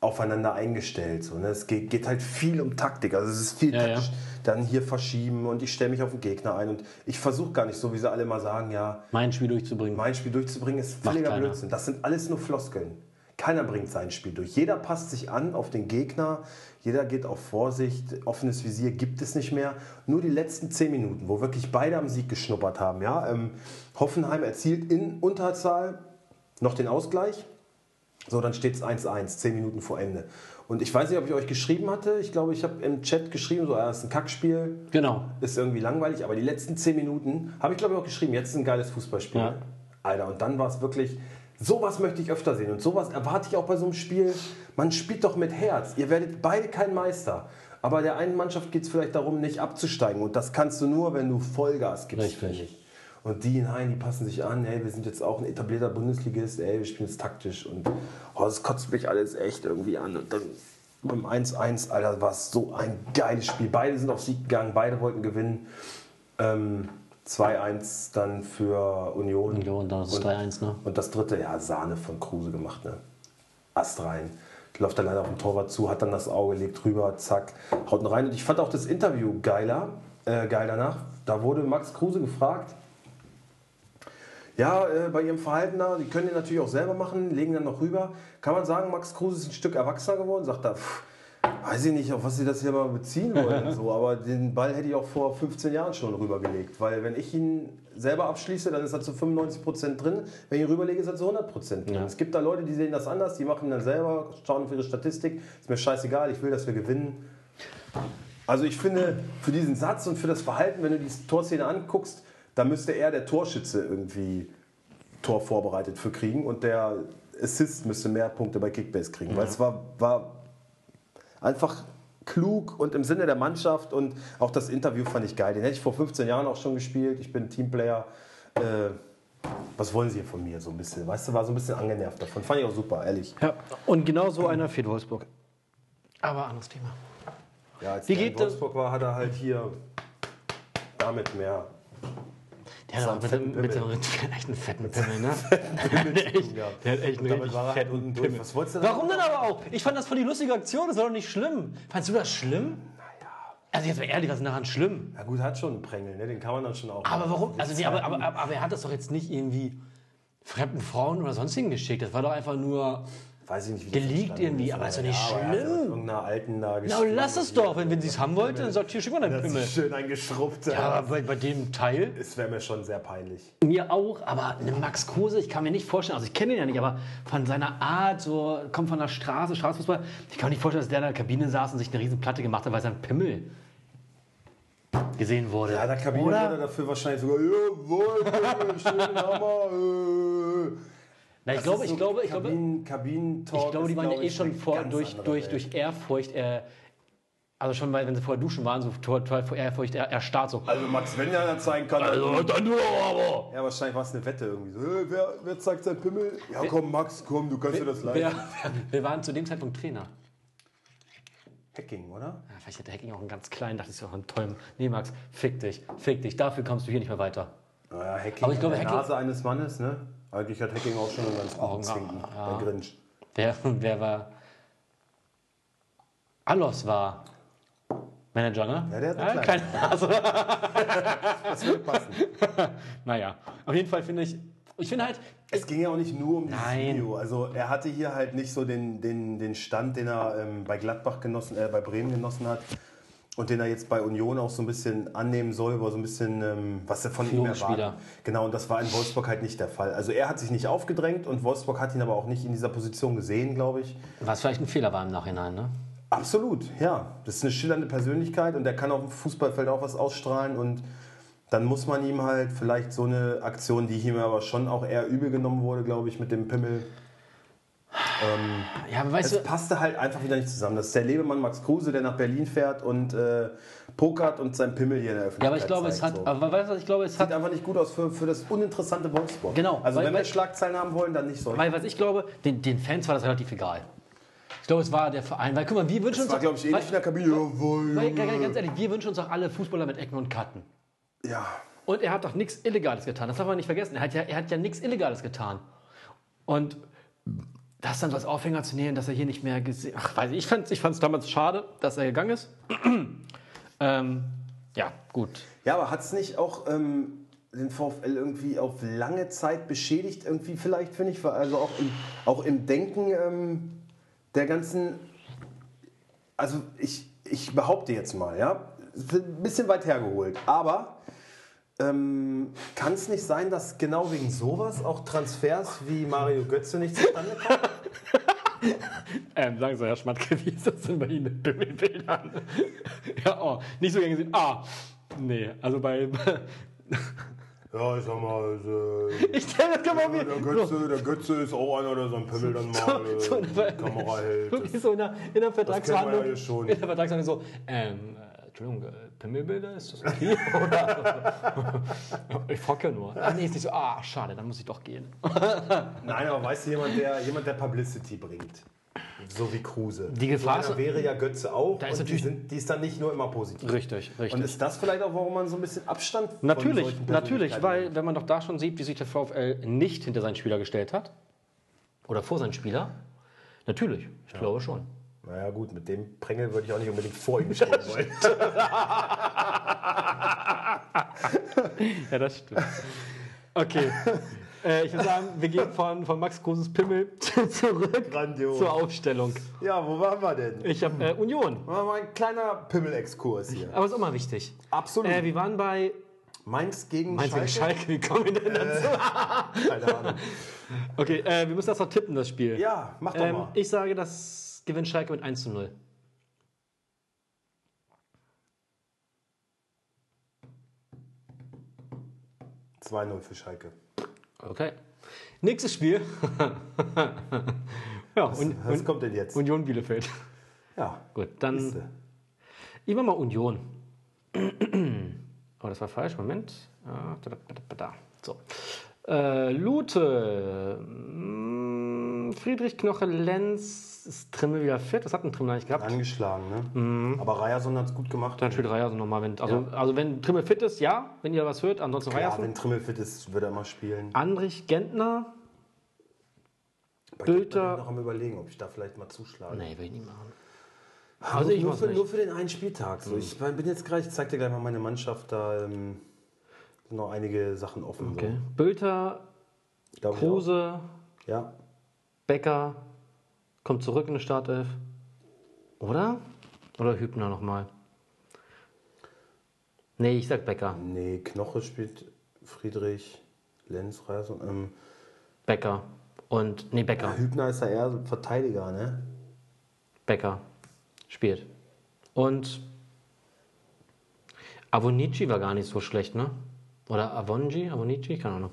aufeinander eingestellt. So, ne? Es geht, geht halt viel um Taktik. Also es ist viel Ja, taktisch. Dann hier verschieben und ich stelle mich auf den Gegner ein. Und ich versuche gar nicht so, wie sie alle mal sagen, ja, Mein Spiel durchzubringen. mein Spiel durchzubringen ist völliger. Blödsinn. Das sind alles nur Floskeln. Keiner bringt sein Spiel durch. Jeder passt sich an auf den Gegner. Jeder geht auf Vorsicht. Offenes Visier gibt es nicht mehr. Nur die letzten zehn Minuten, wo wirklich beide am Sieg geschnuppert haben. Ja? Ähm, Hoffenheim erzielt in Unterzahl noch den Ausgleich. So, dann steht es 1-1, 10 Minuten vor Ende. Und ich weiß nicht, ob ich euch geschrieben hatte. Ich glaube, ich habe im Chat geschrieben, so, ja, das ist ein Kackspiel Genau. ist irgendwie langweilig, aber die letzten 10 Minuten habe ich glaube ich auch geschrieben, jetzt ist ein geiles Fußballspiel. Ja. Alter, und dann war es wirklich, sowas möchte ich öfter sehen und sowas erwarte ich auch bei so einem Spiel. Man spielt doch mit Herz. Ihr werdet beide kein Meister. Aber der einen Mannschaft geht es vielleicht darum, nicht abzusteigen. Und das kannst du nur, wenn du Vollgas gibst. Richtig. Und die, nein, die passen sich an. Hey, wir sind jetzt auch ein etablierter Bundesligist. Ey, wir spielen jetzt taktisch. Und oh, das kotzt mich alles echt irgendwie an. Und dann beim 1-1, Alter, war es so ein geiles Spiel. Beide sind auf Sieg gegangen, beide wollten gewinnen. Ähm, 2-1 dann für Union. Union, dann ist es 3-1, ne? Und das dritte, ja, Sahne von Kruse gemacht, ne? Ast rein. Läuft dann leider auf den Torwart zu, hat dann das Auge, legt rüber, zack, haut ihn rein. Und ich fand auch das Interview geiler, äh, geil danach. Da wurde Max Kruse gefragt, ja, äh, bei ihrem Verhalten da, die können den natürlich auch selber machen, legen dann noch rüber. Kann man sagen, Max Kruse ist ein Stück erwachsener geworden? Sagt er, pff, weiß ich nicht, auf was sie das hier mal beziehen wollen. so, aber den Ball hätte ich auch vor 15 Jahren schon rübergelegt. Weil wenn ich ihn selber abschließe, dann ist er zu 95% drin. Wenn ich ihn rüberlege, ist er zu 100% drin. Ja. Es gibt da Leute, die sehen das anders, die machen ihn dann selber, schauen auf ihre Statistik. Ist mir scheißegal, ich will, dass wir gewinnen. Also ich finde, für diesen Satz und für das Verhalten, wenn du die Torszene anguckst, da müsste er der Torschütze irgendwie Tor vorbereitet für kriegen und der Assist müsste mehr Punkte bei Kickbase kriegen. Weil es war, war einfach klug und im Sinne der Mannschaft und auch das Interview fand ich geil. Den hätte ich vor 15 Jahren auch schon gespielt. Ich bin Teamplayer. Äh, was wollen Sie hier von mir so ein bisschen? Weißt du, war so ein bisschen angenervt davon. Fand ich auch super, ehrlich. Ja, und genau so einer fehlt Wolfsburg. Aber anderes Thema. Ja, als Wie er in geht das- Wolfsburg war, hat er halt hier damit mehr. Der hat, auch mit, dem, mit dem echt einen fetten Pimmel, ne? der, hat echt, einen richtig fetten. Pimmel. Was wolltest du Warum denn aber auch? Ich fand das voll die lustige Aktion, das war doch nicht schlimm. Fandst du das schlimm? Naja. Also jetzt mal ehrlich, was ist daran schlimm? Ja gut, hat schon einen Prängel, ne? den kann man dann schon auch. Aber warum? Also nee, aber, aber, aber, aber er hat das doch jetzt nicht irgendwie fremden Frauen oder sonstigen geschickt. Das war doch einfach nur. Weiß ich nicht, wie Der das liegt entstanden irgendwie, ist, aber ist doch nicht ja, schlimm. irgendeiner alten da Na, lass es doch. Wenn, wenn sie es haben wollte, dann sagt hier, schick mal deinen Das Pimmel. ist schön eingeschrubbt. Ja, aber bei, bei dem Teil, Es wäre mir schon sehr peinlich. mir auch, aber eine Max Kruse, ich kann mir nicht vorstellen, also ich kenne ihn ja nicht, aber von seiner Art, so, kommt von der Straße, Straßenfußball, ich kann mir nicht vorstellen, dass der in der Kabine saß und sich eine riesen Platte gemacht hat, weil sein Pimmel gesehen wurde. Ja, der Kabine Oder? wurde dafür wahrscheinlich sogar, jawohl, schön Hammer. Äh. Na, ich glaube, ist ich so glaube, ich glaube, Kabinen, Kabinentalk ich glaube, die waren ja eh schon vor, durch, durch, durch Ehrfurcht, äh, also schon, weil, wenn sie vorher duschen waren, so total vor Ehrfurcht er, erstarrt, so. Also Max, wenn ja dann zeigen kann. Also, dann nur aber. ja, wahrscheinlich war es eine Wette irgendwie so. Äh, wer, wer zeigt sein Pimmel? Ja, komm, Max, komm, du kannst dir das leisten. Wir, wir waren zu dem Zeitpunkt Trainer. Hacking, oder? Ja, vielleicht hatte Hacking auch einen ganz kleinen, dachte ich so, einen tollen. Nee, Max, fick dich, fick dich, dafür kommst du hier nicht mehr weiter. Naja, Hacking Aber ich glaube, Hacking- Nase eines Mannes, ne? Eigentlich hat Hacking auch schon einen ganz guten ja, Zinken. ja. Der Grinch. Wer, wer war. Alos war Manager, ne? Ja, der hat eine kleine Nase. Das würde passen. naja, auf jeden Fall finde ich, ich finde halt, Es ging ja auch nicht nur um dieses Nein. Video. Also er hatte hier halt nicht so den, den, den Stand, den er ähm, bei Gladbach genossen, äh, bei Bremen genossen hat. Und den er jetzt bei Union auch so ein bisschen annehmen soll, wo so ein bisschen, ähm, was er von ihm erwartet. Genau, und das war in Wolfsburg halt nicht der Fall. Also er hat sich nicht aufgedrängt und Wolfsburg hat ihn aber auch nicht in dieser Position gesehen, glaube ich. was vielleicht ein Fehler war im Nachhinein, ne? Absolut, ja. Das ist eine schillernde Persönlichkeit und der kann auf dem Fußballfeld auch was ausstrahlen und dann muss man ihm halt vielleicht so eine Aktion, die ihm aber schon auch eher übel genommen wurde, glaube ich, mit dem Pimmel. Ja, aber weißt Es du, passte halt einfach wieder nicht zusammen. Das ist der Lebemann Max Kruse, der nach Berlin fährt und äh, pokert und sein Pimmel hier in der Öffentlichkeit ja, aber ich glaube, es zeigt, hat, so. aber weißt du, ich glaube, es hat Sieht einfach nicht gut aus für, für das uninteressante Wolfsburg. Genau, Also weil- wenn wir weil- Schlagzeilen haben wollen, dann nicht solche. Weil, was ich glaube, den, den Fans war das relativ egal. Ich glaube, es war der Verein. Weil, guck mal, wir wünschen Das uns. war, glaube ich, ähnlich in der Kabine. Jawohl, weil, weil, ganz ehrlich, wir wünschen uns doch alle Fußballer mit Ecken und Karten. Ja, Und er hat doch nichts Illegales getan. Das darf man nicht vergessen. Er hat ja, er hat ja nichts Illegales getan. Und das dann so als Aufhänger zu nehmen, dass er hier nicht mehr gesehen. Ach, weiß ich, ich fand es ich fand's damals schade, dass er gegangen ist. ähm, ja, gut. Ja, aber hat es nicht auch ähm, den VfL irgendwie auf lange Zeit beschädigt? Irgendwie vielleicht, finde ich, also auch im, auch im Denken ähm, der ganzen. Also ich, ich behaupte jetzt mal, ja, ein bisschen weit hergeholt, aber ähm, kann es nicht sein, dass genau wegen sowas auch Transfers wie Mario Götze nicht zustande kommen? Ähm, sagen Sie, Herr Schmatke, wie ist das denn bei Ihnen mit Bimmelbildern? ja, oh, nicht so gern gesehen. Ah, nee, also bei. Ja, ich sag mal, ich stelle das genau wie. Götze, der Götze ist auch einer, der sein Pimmel dann mal äh, so eine- die Kamera hält. So in der, in der Vertragsverhandlung. wir ja schon. In der Vertragsverhandlung so, ähm, äh, Entschuldigung, äh, Pimmelbilder, ist das okay? Oder? ich frage ja nur. Ah, nee, ist nicht so, ah, schade, dann muss ich doch gehen. Nein, aber weißt du, jemand, der, jemand, der Publicity bringt. So wie Kruse. Die Gefahr so wäre ja Götze auch. Da ist und natürlich- die, sind, die ist dann nicht nur immer positiv. Richtig, richtig. Und ist das vielleicht auch, warum man so ein bisschen Abstand Natürlich, natürlich, weil wenn man doch da schon sieht, wie sich der VfL nicht hinter seinen Spieler gestellt hat, oder vor seinen Spieler, natürlich, ich glaube schon. Naja, gut, mit dem Prängel würde ich auch nicht unbedingt vor ihm stehen wollen. Ja, das stimmt. Okay. äh, ich würde sagen, wir gehen von, von Max Großes Pimmel zurück Grandios. zur Aufstellung. Ja, wo waren wir denn? Ich habe äh, Union, wir mal ein kleiner Pimmel-Exkurs hier. aber ist mal wichtig. Absolut. Äh, wir waren bei Mainz gegen Mainz gegen Schalke? Schalke, wie kommen wir denn dazu? Keine Ahnung. Okay, äh, wir müssen das noch tippen, das Spiel. Ja, mach doch ähm, mal. ich sage, das gewinnt Schalke mit 1 zu 0. Ich 2-0 für Schalke. Okay. Nächstes Spiel. ja, Was Un kommt denn jetzt? Union Bielefeld. Ja, Gut, dann. Ich mach mal Union. oh, das war falsch. Moment. Ah. So. Äh, Lute. mm, Friedrich Knoche Lenz. Ist Trimmel wieder fit? Das hat ein Trimmel eigentlich gehabt. angeschlagen, ne? Mhm. Aber Ryerson hat es gut gemacht. Dann spielt Reierson nochmal. Wenn, also, also, wenn Trimmel fit ist, ja. Wenn ihr was hört, ansonsten Ja, Reierson. wenn Trimmel fit ist, wird er immer spielen. Andrich Gentner. Bei Bülter- Gentner bin ich noch am überlegen, ob ich da vielleicht mal zuschlage. Nee, will ich nicht machen. Also Also ich nur, für, nicht. nur für den einen Spieltag. So, ich bin jetzt gleich, ich zeig dir gleich mal meine Mannschaft, da ähm, sind noch einige Sachen offen. Okay. Bülter, So. Ich Kruse. Ja, Becker, kommt zurück in die Startelf. Oder? Oder Hübner nochmal? Nee, ich sag Becker. Nee, Knoche spielt Friedrich, Lenz, Reis und. Ähm, Becker. Und, nee, Becker. Hübner ist ja eher Verteidiger, ne? Becker spielt. Und Avonici war gar nicht so schlecht, ne? Oder Avonji? Avonici? Keine Ahnung.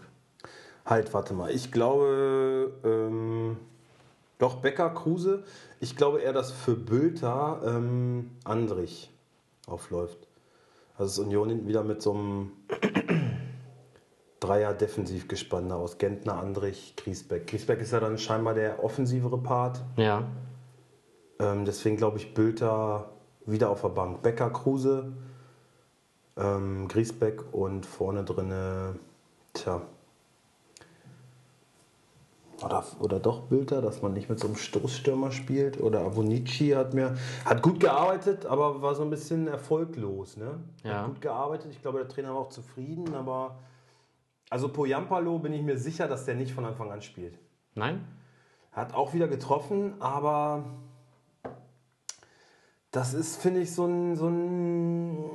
Halt, warte mal. Ich glaube, ähm, doch Becker, Kruse. Ich glaube eher, dass für Bülter ähm, Andrich aufläuft. Also ist Union wieder mit so einem Dreier defensiv gespannt aus. Gentner, Andrich, Griesbeck. Griesbeck ist ja dann scheinbar der offensivere Part. Ja. Ähm, deswegen glaube ich Bülter wieder auf der Bank. Becker, Kruse, ähm, Griesbeck und vorne drinne, tja. Oder, oder doch Bülter, dass man nicht mit so einem Stoßstürmer spielt. Oder Avonici hat mir hat gut gearbeitet, aber war so ein bisschen erfolglos. Ne? Ja. Hat gut gearbeitet. Ich glaube, der Trainer war auch zufrieden, aber also Poyampalo bin ich mir sicher, dass der nicht von Anfang an spielt. Nein? Hat auch wieder getroffen, aber das ist, finde ich, so ein, so ein.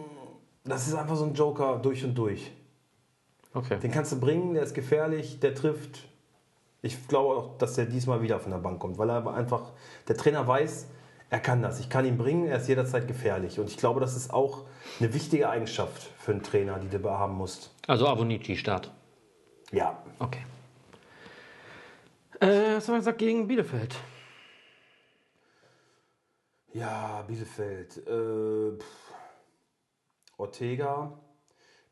Das ist einfach so ein Joker durch und durch. Okay. Den kannst du bringen, der ist gefährlich, der trifft. Ich glaube auch, dass der diesmal wieder von der Bank kommt, weil er aber einfach, der Trainer weiß, er kann das. Ich kann ihn bringen, er ist jederzeit gefährlich. Und ich glaube, das ist auch eine wichtige Eigenschaft für einen Trainer, die du haben musst. Also Avonici Start. Ja. Okay. Äh, was haben wir gesagt gegen Bielefeld? Ja, Bielefeld. Äh. Ortega,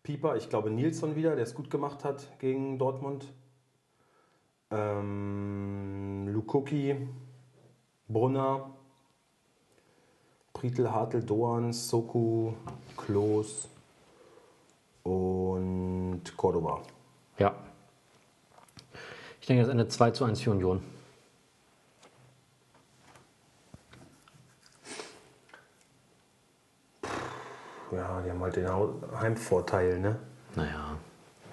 Pieper, ich glaube Nilsson wieder, der es gut gemacht hat gegen Dortmund. Ähm, Lukoki, Brunner, Prietl, Hartl, Doan, Soku, Klos und Cordoba. Ja. Ich denke, das Ende 2 zu 1 für Union. Ja, die haben halt den Heimvorteil, ne? Naja.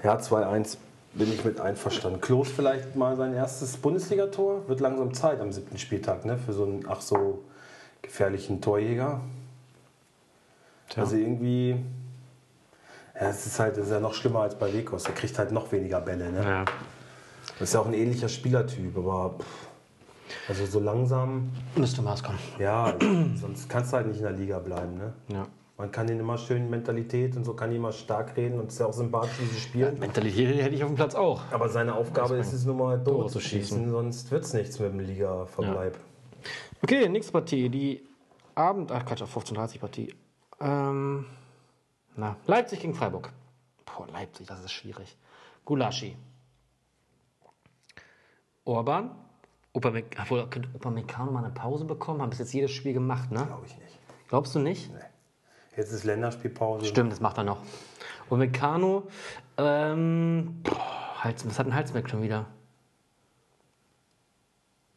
Ja, 2-1 bin ich mit einverstanden. Klos vielleicht mal sein erstes Bundesligator. Wird langsam Zeit am siebten Spieltag, ne? Für so einen ach so gefährlichen Torjäger. Tja. Also irgendwie. Ja, es ist halt das ist ja noch schlimmer als bei Wekos. Er kriegt halt noch weniger Bälle, ne? Ja. Das ist ja auch ein ähnlicher Spielertyp, aber pff, also so langsam, Müsste Maß kommen. ja, sonst kannst du halt nicht in der Liga bleiben, ne? Ja. Man kann den immer schön Mentalität und so kann ihn immer stark reden und es ist ja auch sympathisch, wie sie spielen. Mentalität hätte ich auf dem Platz auch. Aber seine Aufgabe ist es nur mal Tore Tore zu schießen, schießen. sonst wird es nichts mit dem Liga-Verbleib. Okay, nächste Partie. Die Abend... Ach Quatsch, auf 15.30 Partie. Ähm, na, Leipzig gegen Freiburg. Boah, Leipzig, das ist schwierig. Gulaschi. Orban. Obwohl, könnte Upamecano mal eine Pause bekommen? Haben bis jetzt jedes Spiel gemacht, ne? Glaube ich nicht. Glaubst du nicht? Jetzt ist Länderspielpause. Stimmt, das macht er noch. Und Meccano, ähm, boah, Hals, was hat ein Halsmeck schon wieder?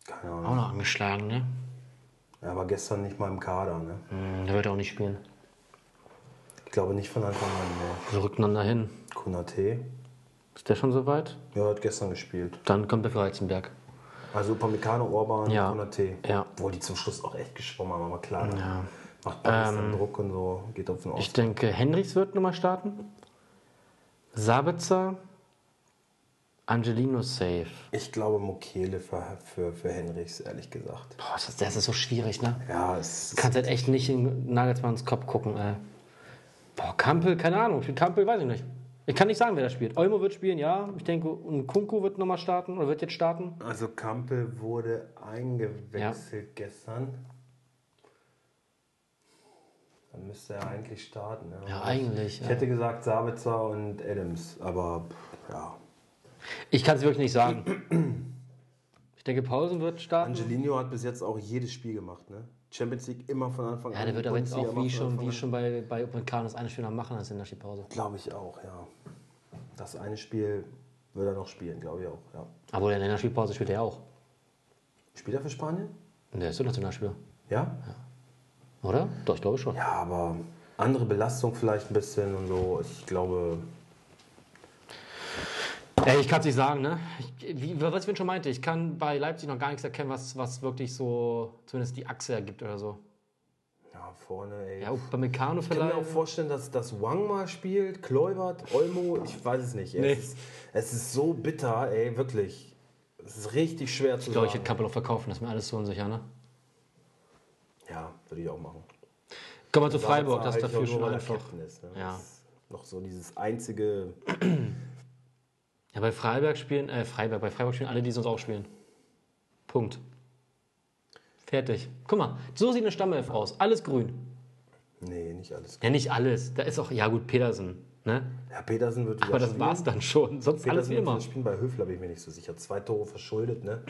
Keine Ahnung. Auch noch angeschlagen, ne? Er war gestern nicht mal im Kader. Ne? Hm, Der wird auch nicht spielen. Ich glaube nicht von Anfang an. Ne. Wir rücken dann dahin. Konate. Ist der schon soweit? Ja, hat gestern gespielt. Dann kommt der für Heizenberg. Also Upamecano, Orban, Ja. Konate. Ja. Obwohl die zum Schluss auch echt geschwommen haben, aber klar. ne? Ja. Macht Paris dann Druck und so, geht auf den Ich Ost. denke, Henrichs wird nochmal starten. Sabitzer. Angelino safe. Ich glaube Mokele für, für, für Henrichs, ehrlich gesagt. Boah, das, das ist so schwierig, ne? Ja, es Du kannst halt echt nicht in Nagelsmanns Kopf gucken, ey. Boah, Kampel, keine Ahnung. Spielt Kampel, weiß ich nicht. Ich kann nicht sagen, wer da spielt. Olmo wird spielen, ja. Ich denke, und Kunku wird nochmal starten oder wird jetzt starten. Also Kampel wurde eingewechselt gestern. Dann müsste er eigentlich starten. Ja, Ja, eigentlich. Ich Ja. hätte gesagt Sabitzer und Adams, aber ja. Ich kann es wirklich nicht sagen. Ich denke, Pausen wird starten. Angelino hat bis jetzt auch jedes Spiel gemacht, ne? Champions League immer von Anfang Ja, der wird aber jetzt auch wie schon, wie schon. bei, bei das eine Spiel noch machen als in der Spielpause. Glaube ich auch, ja. Das eine Spiel wird er noch spielen, glaube ich auch, ja. Aber in der Spielpause spielt er ja auch. Spielt er für Spanien? Der ist doch Nationalspieler. Ja? Oder? Doch, ich glaube schon. Ja, aber andere Belastung vielleicht ein bisschen und so. Ich glaube, Ey, ich kann es nicht sagen, ne? Ich, wie, was ich schon meinte, ich kann bei Leipzig noch gar nichts erkennen, was, was wirklich so zumindest die Achse ergibt oder so. Ja, vorne, ey. Ja, Upamecano Ich kann mir auch vielleicht. vorstellen, dass das Wang mal spielt, Kleubert, Olmo, ich weiß es nicht. Nee. Es, ist, es ist so bitter, ey, wirklich. Es ist richtig schwer zu Ich glaube, ich sagen. hätte Kappel auch verkaufen, das ist mir alles so unsicher, ne? Ja, würde ich auch machen. Kommen wir zu Freiburg, das ist dafür schon einfach. Ist, ne? Ja. Ist noch so dieses einzige. Ja, bei Freiburg spielen, äh, Freiburg, bei Freiburg spielen alle, die sonst auch spielen. Punkt. Fertig. Guck mal, so sieht eine Stammelf aus. Alles grün. Nee, nicht alles. Ja, nicht alles. Da ist auch, ja gut, Petersen. Ne? Ja, Petersen wird Aber das spielen. war's dann schon. Sonst alles Petersen wie wird immer. spielen. Bei Höfler bin ich mir nicht so sicher. Zwei Tore verschuldet, ne?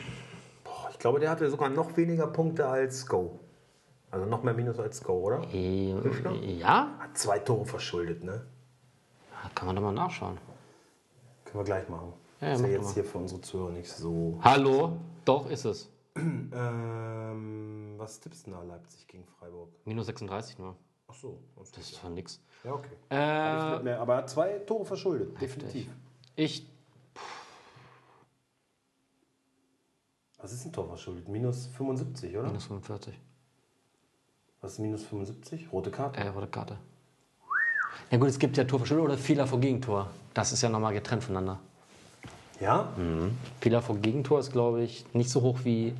Boah, ich glaube, der hatte sogar noch weniger Punkte als Go. Also noch mehr Minus als Go, oder? Äh, Ja? Hat zwei Tore verschuldet, ne? Ja, Kann man doch mal nachschauen. Können wir gleich machen. Ja, ist ja jetzt mal. hier für unsere Zuhörer nicht so. Hallo? Doch, ist es. Ähm, was tippst du da Leipzig gegen Freiburg? Minus 36 nur. Ach so. Das ist von nix. Ja, okay. Äh, mehr, aber er hat zwei Tore verschuldet, definitiv. ich, Was ist ein Tor verschuldet? Minus 75, oder? minus 45. Was ist minus 75? Rote Karte? Äh, rote Karte. Ja gut, es gibt ja Torverschuldung oder Fehler vor Gegentor. Das ist ja nochmal getrennt voneinander. Ja? Fehler vor Gegentor ist, glaube ich, nicht so hoch wie.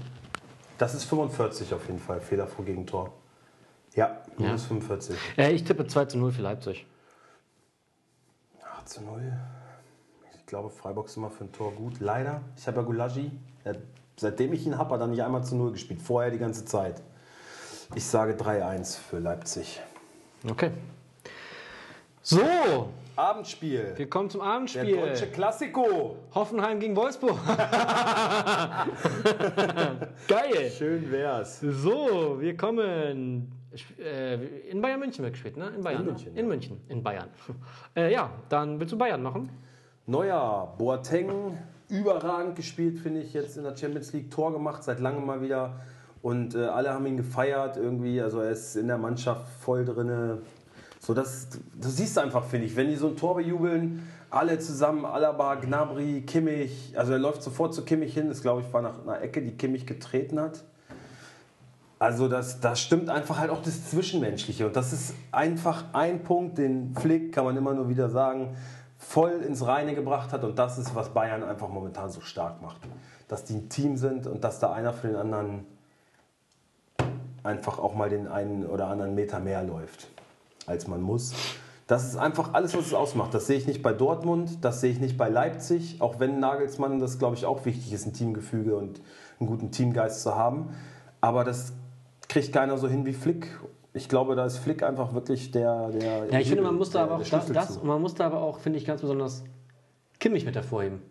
Das ist 45 auf jeden Fall. Fehler vor Gegentor. Ja, minus Ja. 45. Äh, ich tippe 2 zu 0 für Leipzig. 8 zu 0. Ich glaube, Freiburg ist immer für ein Tor gut. Leider. Ich habe ja Gulagi. Seitdem ich ihn habe, hat er nicht einmal zu 0 gespielt. Vorher die ganze Zeit. Ich sage 3-1 für Leipzig. Okay. So, Abendspiel. wir kommen zum Der Abendspiel. deutsche Klassiko. Hoffenheim gegen Wolfsburg. Geil. Schön wär's. So, wir kommen. Äh, in Bayern München wird gespielt, ne? In Bayern. In ne? München, In München, in Bayern. Äh, ja, dann willst du Bayern machen? Neuer Boateng, überragend gespielt, finde ich, jetzt in der Champions League. Tor gemacht, seit langem mal wieder. Und äh, alle haben ihn gefeiert irgendwie. Also er ist in der Mannschaft voll drinne. So, das, das siehst du einfach, finde ich. Wenn die so ein Tor bejubeln, alle zusammen, Alaba, Gnabry, Kimmich. Also er läuft sofort zu Kimmich hin. Das, glaube ich, war nach einer Ecke, die Kimmich getreten hat. Also das, das stimmt einfach halt auch das Zwischenmenschliche. Und das ist einfach ein Punkt, den Flick, kann man immer nur wieder sagen, voll ins Reine gebracht hat. Und das ist, was Bayern einfach momentan so stark macht. Dass die ein Team sind und dass da einer für den anderen einfach auch mal den einen oder anderen Meter mehr läuft, als man muss. Das ist einfach alles, was es ausmacht. Das sehe ich nicht bei Dortmund, das sehe ich nicht bei Leipzig, auch wenn Nagelsmann das, glaube ich, auch wichtig ist, ein Teamgefüge und einen guten Teamgeist zu haben. Aber das kriegt keiner so hin wie Flick. Ich glaube, da ist Flick einfach wirklich der. der Ja, ich finde, man muss da aber auch das, das und man muss da aber auch, finde ich, ganz besonders Kimmich mit hervorheben.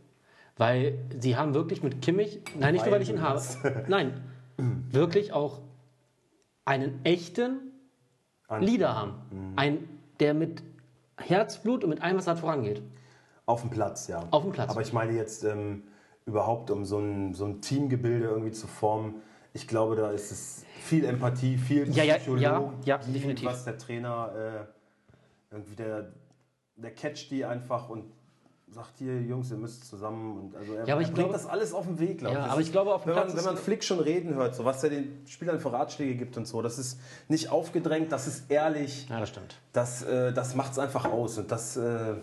Weil sie haben wirklich mit Kimmich, nein, nicht nur, weil ich ihn habe, nein, wirklich auch einen echten Leader haben. Mhm. Ein, der mit Herzblut und mit allem, was er hat, vorangeht. Auf dem Platz, ja. Auf dem Platz. Aber ich meine jetzt ähm, überhaupt, um so ein, so ein Teamgebilde irgendwie zu formen. Ich glaube, da ist es viel Empathie, viel Ja, ja, Psychologie, ja, ja, definitiv. was der Trainer äh, irgendwie der, der catcht die einfach und sagt hier, Jungs, ihr müsst zusammen. Und also er, Ja, aber er ich bringt glaube- das alles auf den Weg, glaube Ja, aber ich glaube, auf dem wenn man, wenn man Flick schon reden hört, so was er den Spielern für Ratschläge gibt und so, das ist nicht aufgedrängt, das ist ehrlich Ja, das stimmt. das, äh, das macht es einfach aus. Und das äh,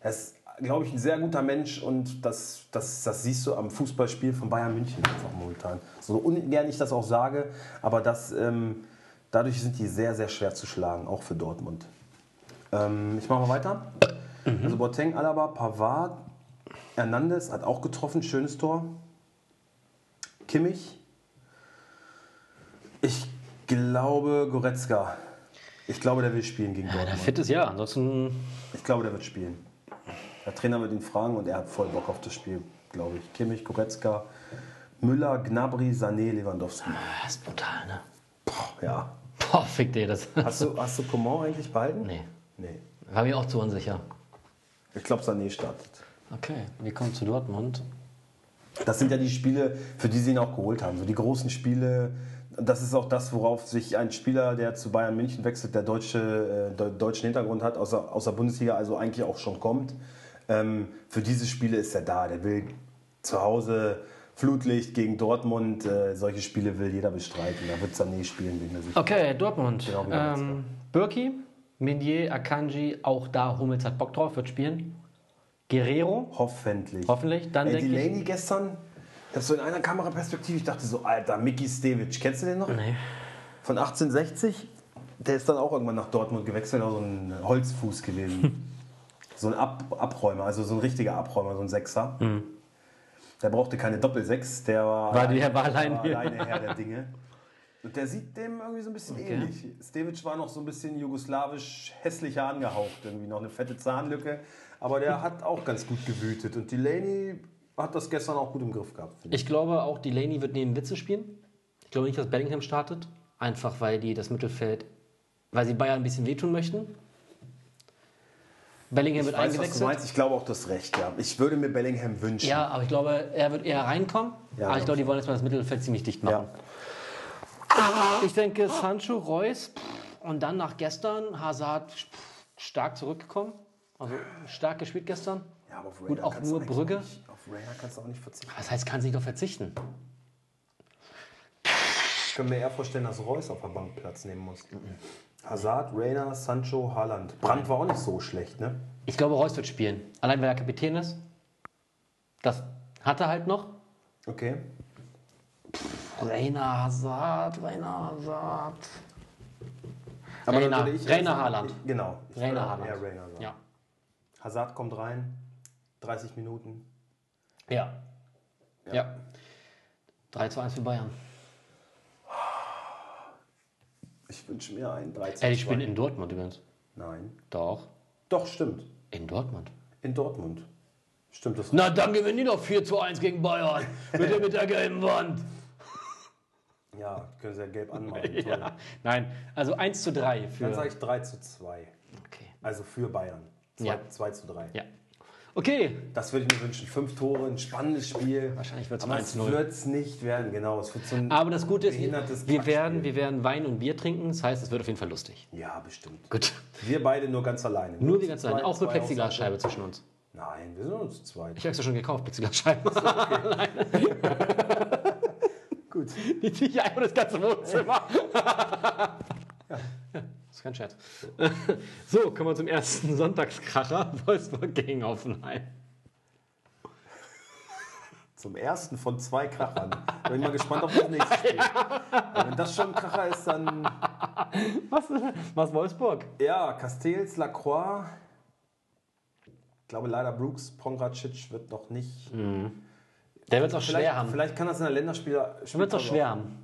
er ist, glaube ich, ein sehr guter Mensch und das, das, das siehst du am Fußballspiel von Bayern München einfach momentan. So ungern ich das auch sage, aber das, ähm, dadurch sind die sehr, sehr schwer zu schlagen, auch für Dortmund. Ähm, ich mache mal weiter. Also Boateng, Alaba, Pavard, Hernandez hat auch getroffen, schönes Tor. Kimmich. Ich glaube Goretzka. Ich glaube, der will spielen gegen Ja, der Dortmund. fit ist ja, ansonsten. Ich glaube, der wird spielen. Der Trainer wird ihn fragen und er hat voll Bock auf das Spiel, glaube ich. Kimmich, Goretzka, Müller, Gnabry, Sané, Lewandowski. Das ist brutal, ne? Boah, ja. Boah, fick dir das. Hast du, hast du Coman eigentlich behalten? Nee, Nee. war mir auch zu unsicher. Ich glaube, Sané startet. Okay, wir kommen zu Dortmund. Das sind ja die Spiele, für die sie ihn auch geholt haben. So die großen Spiele. Das ist auch das, worauf sich ein Spieler, der zu Bayern München wechselt, der deutsche, äh, de- deutschen Hintergrund hat, aus der, aus der Bundesliga, also eigentlich auch schon kommt. Ähm, für diese Spiele ist er da. Der will zu Hause Flutlicht gegen Dortmund. Äh, solche Spiele will jeder bestreiten. Da wird Sané spielen, bin ich mir sicher. Okay, Dortmund. Genau, ähm, Birki, Minier, Akanji, auch da Hummels hat Bock drauf, wird spielen. Guerrero, Hoffentlich. hoffentlich. Dann Ey, denke ich. Delaney gestern, hab so in einer Kameraperspektive, ich dachte so, Alter, Mickey Stevic, kennst du den noch? Nee. Von 1860. Der ist dann auch irgendwann nach Dortmund gewechselt, so ein Holzfuß gewesen. so ein Ab Abräumer, also so ein richtiger Abräumer, so ein Sechser. Der brauchte keine Doppelsechs, der war, War die- war allein war alleine Herr der Dinge. Und der sieht dem irgendwie so ein bisschen Okay. ähnlich. Stevic war noch so ein bisschen jugoslawisch hässlicher angehaucht, irgendwie noch eine fette Zahnlücke. Aber der hat auch ganz gut gewütet. Und Delaney hat das gestern auch gut im Griff gehabt. ich. Ich glaube auch, Delaney wird neben Witze spielen. Ich glaube nicht, dass Bellingham startet. Einfach weil die das Mittelfeld, weil sie Bayern ein bisschen wehtun möchten. Bellingham wird Ich weiß, was du eingewechselt. meinst. Ich glaube auch, das recht, ja. Ich würde mir Bellingham wünschen. Ja, aber ich glaube, er wird eher reinkommen. Ja, aber ich glaube, glaub die wollen jetzt mal das Mittelfeld ziemlich dicht machen. Ich denke, Sancho, Reus und dann nach gestern Hazard stark zurückgekommen. Also stark gespielt gestern. Ja, aber auf Gut, Rainer auch kannst du nur Brügge. auch Nicht, auf Rainer kannst du auch nicht verzichten. Das heißt, kann sich doch verzichten. Ich kann mir eher vorstellen, dass Reus auf der Bank Platz nehmen muss. Hazard, Rainer, Sancho, Haaland. Brandt war auch nicht so schlecht, ne? Ich glaube, Reus wird spielen. Allein weil er Kapitän ist. Das hat er halt noch. Okay. Rainer Hazard, Rainer Hazard. Aber Rainer- ich Rainer Haaland. Genau. Ich Rainer Haaland. eher Rainer sagen. Ja. Hazard kommt rein, 30 Minuten. Ja. Ja. 3 zu 1 für Bayern. Ich wünsche mir einen 13. Äh, die spielen in Dortmund übrigens. Nein. Doch. Doch, stimmt. In Dortmund. In Dortmund. Stimmt das? Na, dann gewinnen die doch 4 zu 1 gegen Bayern. mit, der, mit der gelben Wand. Ja, können sie ja gelb. Toll. Ja. Nein, also 1 zu 3 für. Dann sage ich 3 zu 2. Okay. Also für Bayern. 2, Ja. 2 zu 3. Ja. Okay. Das würde ich mir wünschen. Fünf Tore, ein spannendes Spiel. Wahrscheinlich Aber es 1-0. wird es nicht werden, genau. Es wird so ein Aber das Gute ist, wir werden, wir werden Wein und Bier trinken. Das heißt, es wird auf jeden Fall lustig. Ja, bestimmt. Gut. Wir beide nur ganz alleine. Nur ganze zweit, Zeit. Auch mit Plexiglasscheibe zwischen uns. Nein, wir sind nur zu zweit. Ich habe extra schon gekauft, Plexiglasscheiben. Gut. Die ziehe ich einfach das ganze Wohnzimmer. ja. Das ist kein Scherz. So, kommen wir zum ersten Sonntagskracher. Wolfsburg gegen Hoffenheim. Zum ersten von zwei Krachern. Bin mal gespannt auf das nächste Spiel. Ja, Wenn das schon ein Kracher ist, dann. Was, was Wolfsburg? Ja, Castells, Lacroix. Ich glaube leider Brooks, Pongracic wird noch nicht. Der wird es auch schwer haben. vielleicht kann das in der Länderspieler. Der wird es auch schwer haben.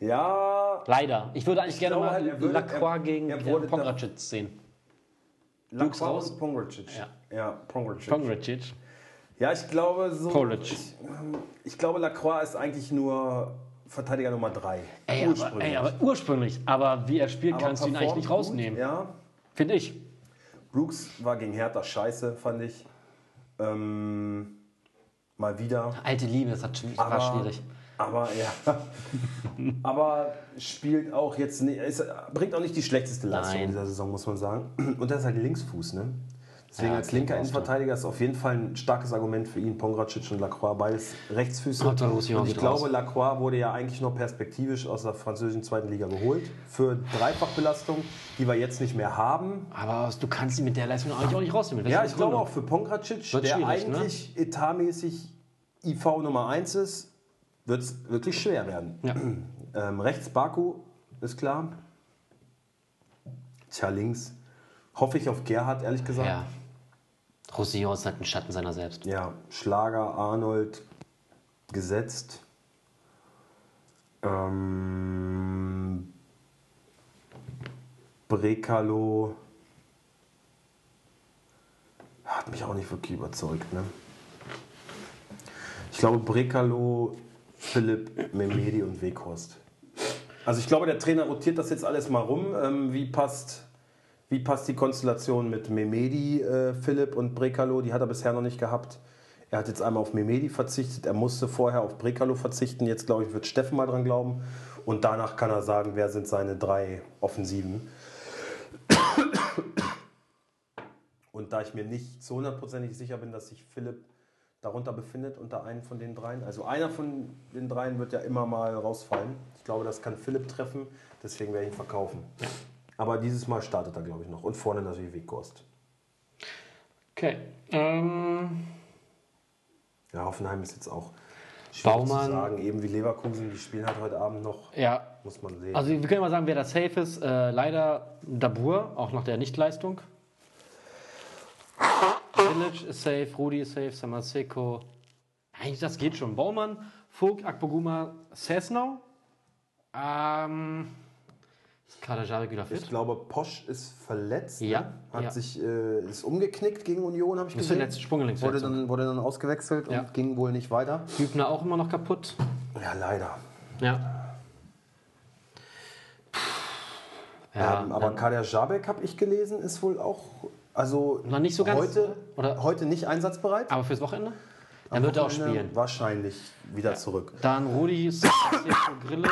Ja, Leider. Ich würde eigentlich Ich gerne glaube mal würde- Lacroix er- gegen er wurde Pongracic sehen. Lacroix raus. und Pongracic. Ja. ja Pongracic. Pongracic. Ja, ich glaube so. Ich, ähm, ich glaube, Lacroix ist eigentlich nur Verteidiger Nummer 3. Ey, aber, ey, aber ursprünglich. Aber wie er spielt, kannst du ihn eigentlich nicht rausnehmen. Ja. Finde ich. Brooks war gegen Hertha scheiße, fand ich. Ähm, mal wieder. Alte Liebe, das, hat, das war schwierig. Aber ja. aber spielt auch jetzt nicht. Bringt auch nicht die schlechteste Leistung Nein. in dieser Saison, muss man sagen. Und er ist halt Linksfuß, ne? Deswegen Ja, als linker Innenverteidiger ist auf jeden Fall ein starkes Argument für ihn. Pongracic und Lacroix, beides Rechtsfüße. Und ich glaube, raus. Lacroix wurde ja eigentlich nur perspektivisch aus der französischen zweiten Liga geholt. Für Dreifachbelastung, die wir jetzt nicht mehr haben. Aber du kannst ihn mit der Leistung eigentlich auch nicht rausnehmen. Ja, ich glaube auch für Pongracic, Wird der ne? eigentlich etatmäßig IV Nummer 1 ist, wird es wirklich schwer werden. Ja. Ähm, rechts Baku, ist klar. Tja, links hoffe ich auf Gerhard, ehrlich gesagt. Ja. Roussillon ist halt ein Schatten seiner selbst. Ja, Schlager, Arnold, gesetzt. Ähm, Brekalo hat mich auch nicht wirklich überzeugt. Ne? Ich glaube, Brekalo, Philipp, Memedi und Weghorst. Also ich glaube, der Trainer rotiert das jetzt alles mal rum. Ähm, wie, passt, wie passt die Konstellation mit Memedi, äh, Philipp und Brekalo? Die hat er bisher noch nicht gehabt. Er hat jetzt einmal auf Memedi verzichtet. Er musste vorher auf Brekalo verzichten. Jetzt, glaube ich, wird Steffen mal dran glauben. Und danach kann er sagen, wer sind seine drei Offensiven. Und da ich mir nicht zu hundertprozentig sicher bin, dass sich Philipp darunter befindet, unter einen von den dreien. Also einer von den dreien wird ja immer mal rausfallen. Ich glaube, das kann Philipp treffen, deswegen werde ich ihn verkaufen. Aber dieses Mal startet er, glaube ich, noch. Und vorne natürlich Weghorst. Okay. Ähm, Ja, Hoffenheim ist jetzt auch schwierig Baumann. zu sagen. Eben wie Leverkusen, die spielen halt heute Abend noch. ja. Muss man sehen. Also wir können mal sagen, wer da safe ist. Äh, leider Dabur, auch nach der Nichtleistung. Village ist safe, Rudi ist safe, Samaseko. Eigentlich, das geht schon. Baumann, Vogt, Akpoguma, Cessnau. Ähm, ist Kader Jarek wieder fit? ich glaube, Posch ist verletzt. Ja, Ne? Hat ja. sich äh, ist umgeknickt gegen Union, habe ich Ist gesehen. verletzt, Sprunggelenk. Wurde dann, wurde dann ausgewechselt Ja. und ging wohl nicht weiter. Hübner auch immer noch kaputt. Ja, leider. Ja. Ja, ähm, aber Kader Jabek, habe ich gelesen, ist wohl auch also Noch nicht so ganz, heute, oder? heute nicht einsatzbereit. aber fürs Wochenende? Dann wird er auch spielen. Wahrscheinlich wieder zurück. Dann Rudi, Grilic,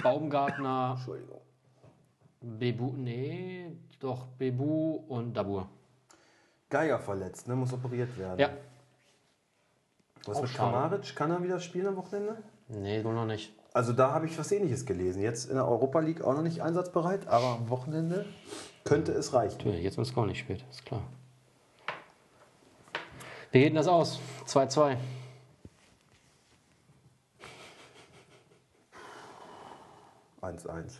Baumgartner, Entschuldigung. Bebu, nee, doch Bebu und Dabur. Geiger verletzt, ne? muss operiert werden. Ja. Was Auch mit schade. Kamaric? Kann er wieder spielen am Wochenende? Nee, wohl noch nicht. Also da habe ich was ähnliches gelesen. Jetzt in der Europa League auch noch nicht einsatzbereit, aber am Wochenende könnte es reichen. Natürlich, jetzt, wenn es gar nicht spielt, ist klar. Wie geht denn das aus? 2-2. Eins 1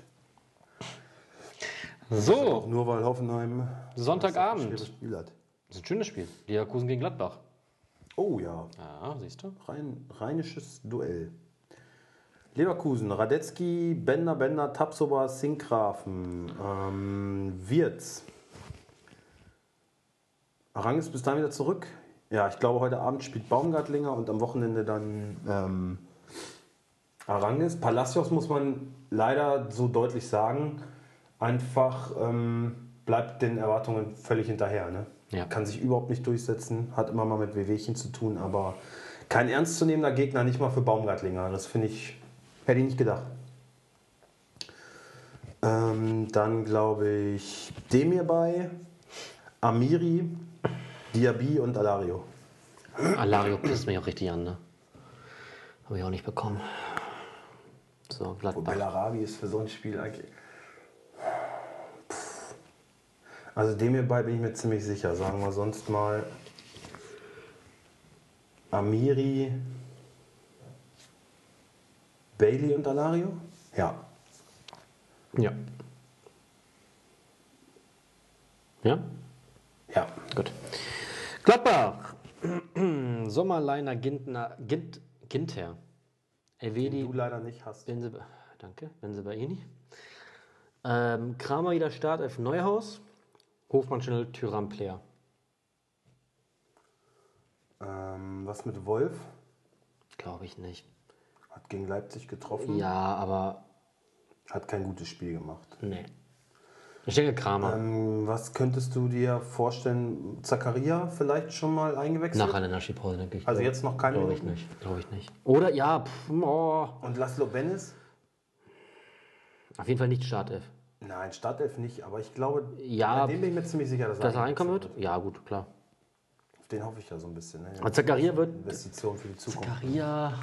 So, Nur weil Hoffenheim Sonntagabend. ein schweres Spiel hat. Das ist ein schönes Spiel. Leverkusen gegen Gladbach. Oh ja, Ja, siehst du? Rhein, rheinisches Duell. Leverkusen, Radetzky, Bender, Bender, Tapsoba, Sinkgrafen, ähm, Wirtz. Arang ist bis dahin wieder zurück. Ja, ich glaube, heute Abend spielt Baumgartlinger und am Wochenende dann ähm, Arangis. Palacios muss man leider so deutlich sagen, einfach ähm, bleibt den Erwartungen völlig hinterher. Ne? Ja. Kann sich überhaupt nicht durchsetzen, hat immer mal mit Wehwehchen zu tun, aber kein ernstzunehmender Gegner, nicht mal für Baumgartlinger. Das finde ich, hätte ich nicht gedacht. Ähm, dann glaube ich Demir bei, Amiri, Diaby und Alario. Alario pisst mich auch richtig an, ne? Habe ich auch nicht bekommen. So, Gladbach. Bellarabi ist für so ein Spiel eigentlich. Pff. Also dem hierbei bin ich mir ziemlich sicher. Sagen wir sonst mal Amiri, Bailey und Alario? Ja. Ja. Ja? Ja. Gut. Gladbach. Sommerleiner Gintner, Gint, Ginter. Elvedi. Du leider nicht hast. Benze, danke. Benzebaini. Ähm, Kramer wieder Start auf Neuhaus. Hofmann schnell Tyram Player. Ähm, was mit Wolf? Glaube ich nicht. Hat gegen Leipzig getroffen. Ja, aber Hat kein gutes Spiel gemacht. nee. Ich denke Kramer. Ähm, was könntest du dir vorstellen? Zakaria vielleicht schon mal eingewechselt? Nach einer Länderspielpause, denke ich. Also jetzt noch keine Glaube ich Minuten? nicht. Glaube ich nicht. Oder ja, pff, oh. Und Laszlo Bennis? auf jeden Fall nicht Startelf. Nein, Startelf nicht, aber ich glaube, Ja, bei dem bin ich mir ziemlich sicher, dass, Dass er reinkommen wird? Ja, gut, klar. Auf den hoffe ich ja so ein bisschen. Ne? Aber Zakaria wird. Investition für die Zukunft. Zakaria.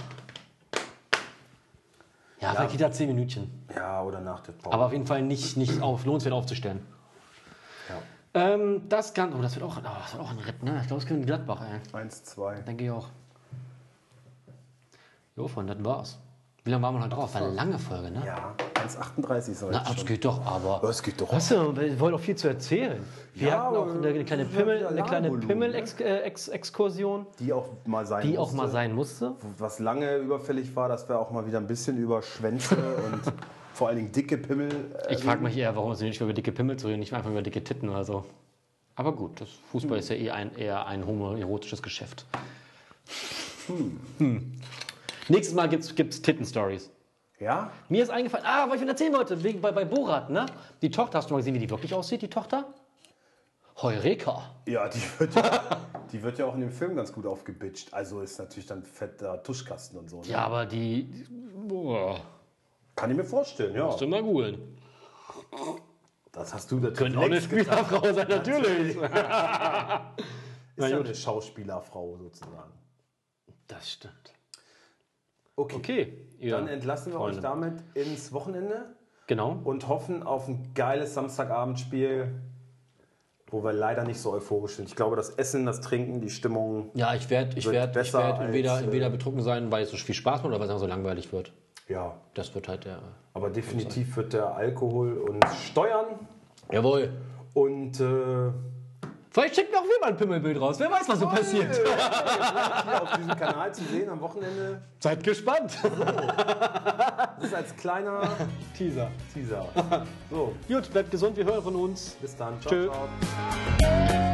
Ja, geht er 10 Minütchen. Ja, oder nach der Pause. Aber auf jeden Fall nicht, nicht auf, lohnenswert aufzustellen. ja. Ähm, das kann. Oh, das wird auch, oh, das wird auch ein Ritt, ne? Ich glaube, es gewinnt Gladbach, ey. 1, 2. Denke ich auch. Jo, von das war's. Wie lange waren wir noch drauf? War eine lange Folge, ne? Ja, 1,38 soll Na, das geht doch, aber. Das geht doch. Weißt du, wir wollen auch viel zu erzählen. Wir Ja, hatten auch aber eine, eine kleine Pimmel, eine kleine Pimmel-Exkursion, Die auch mal sein die auch musste. mal sein musste. Was lange überfällig war, dass wir auch mal wieder ein bisschen über Schwänze und vor allen Dingen dicke Pimmel. Äh, Ich frage mich eher, warum es nicht über dicke Pimmel zu reden, nicht einfach über dicke Titten oder so. Aber gut, das Fußball ist ja eh ein, eher ein homoerotisches Geschäft. Hm. Nächstes Mal gibt es Titten-Stories. ja? Mir ist eingefallen, ah, was ich erzählen wollte, wegen, bei, bei Borat, ne? Die Tochter, hast du mal gesehen, wie die wirklich aussieht, die Tochter? Heureka. Ja, die wird ja, die wird ja auch in dem Film ganz gut aufgebitcht. Also ist natürlich dann fetter Tuschkasten und so. Ne? Ja, aber die, boah, Kann ich mir vorstellen, ja. musst du mal googeln. Das hast du natürlich Könnte auch eine. Spielerfrau sein, natürlich. Ist ja eine Schauspielerfrau sozusagen. Das stimmt. Okay. Okay, Dann entlassen wir Freunde. euch damit ins Wochenende Genau. und hoffen auf ein geiles Samstagabendspiel, wo wir leider nicht so euphorisch sind. Ich glaube, das Essen, das Trinken, die Stimmung, Ja, ich werde ich werd, ich werd entweder, als, äh, entweder betrunken sein, weil es so viel Spaß macht oder weil es einfach so langweilig wird. ja. Das wird halt der. Aber definitiv wird der Alkohol und Steuern Jawohl. und äh, Vielleicht schickt mir auch wir mal ein Pimmelbild raus. Wer weiß, was so passiert. hier auf diesem Kanal zu sehen am Wochenende. Seid gespannt. Das ist als kleiner Teaser. Teaser. So, Gut, bleibt gesund, wir hören von uns. bis dann. Ciao, Tschö. ciao.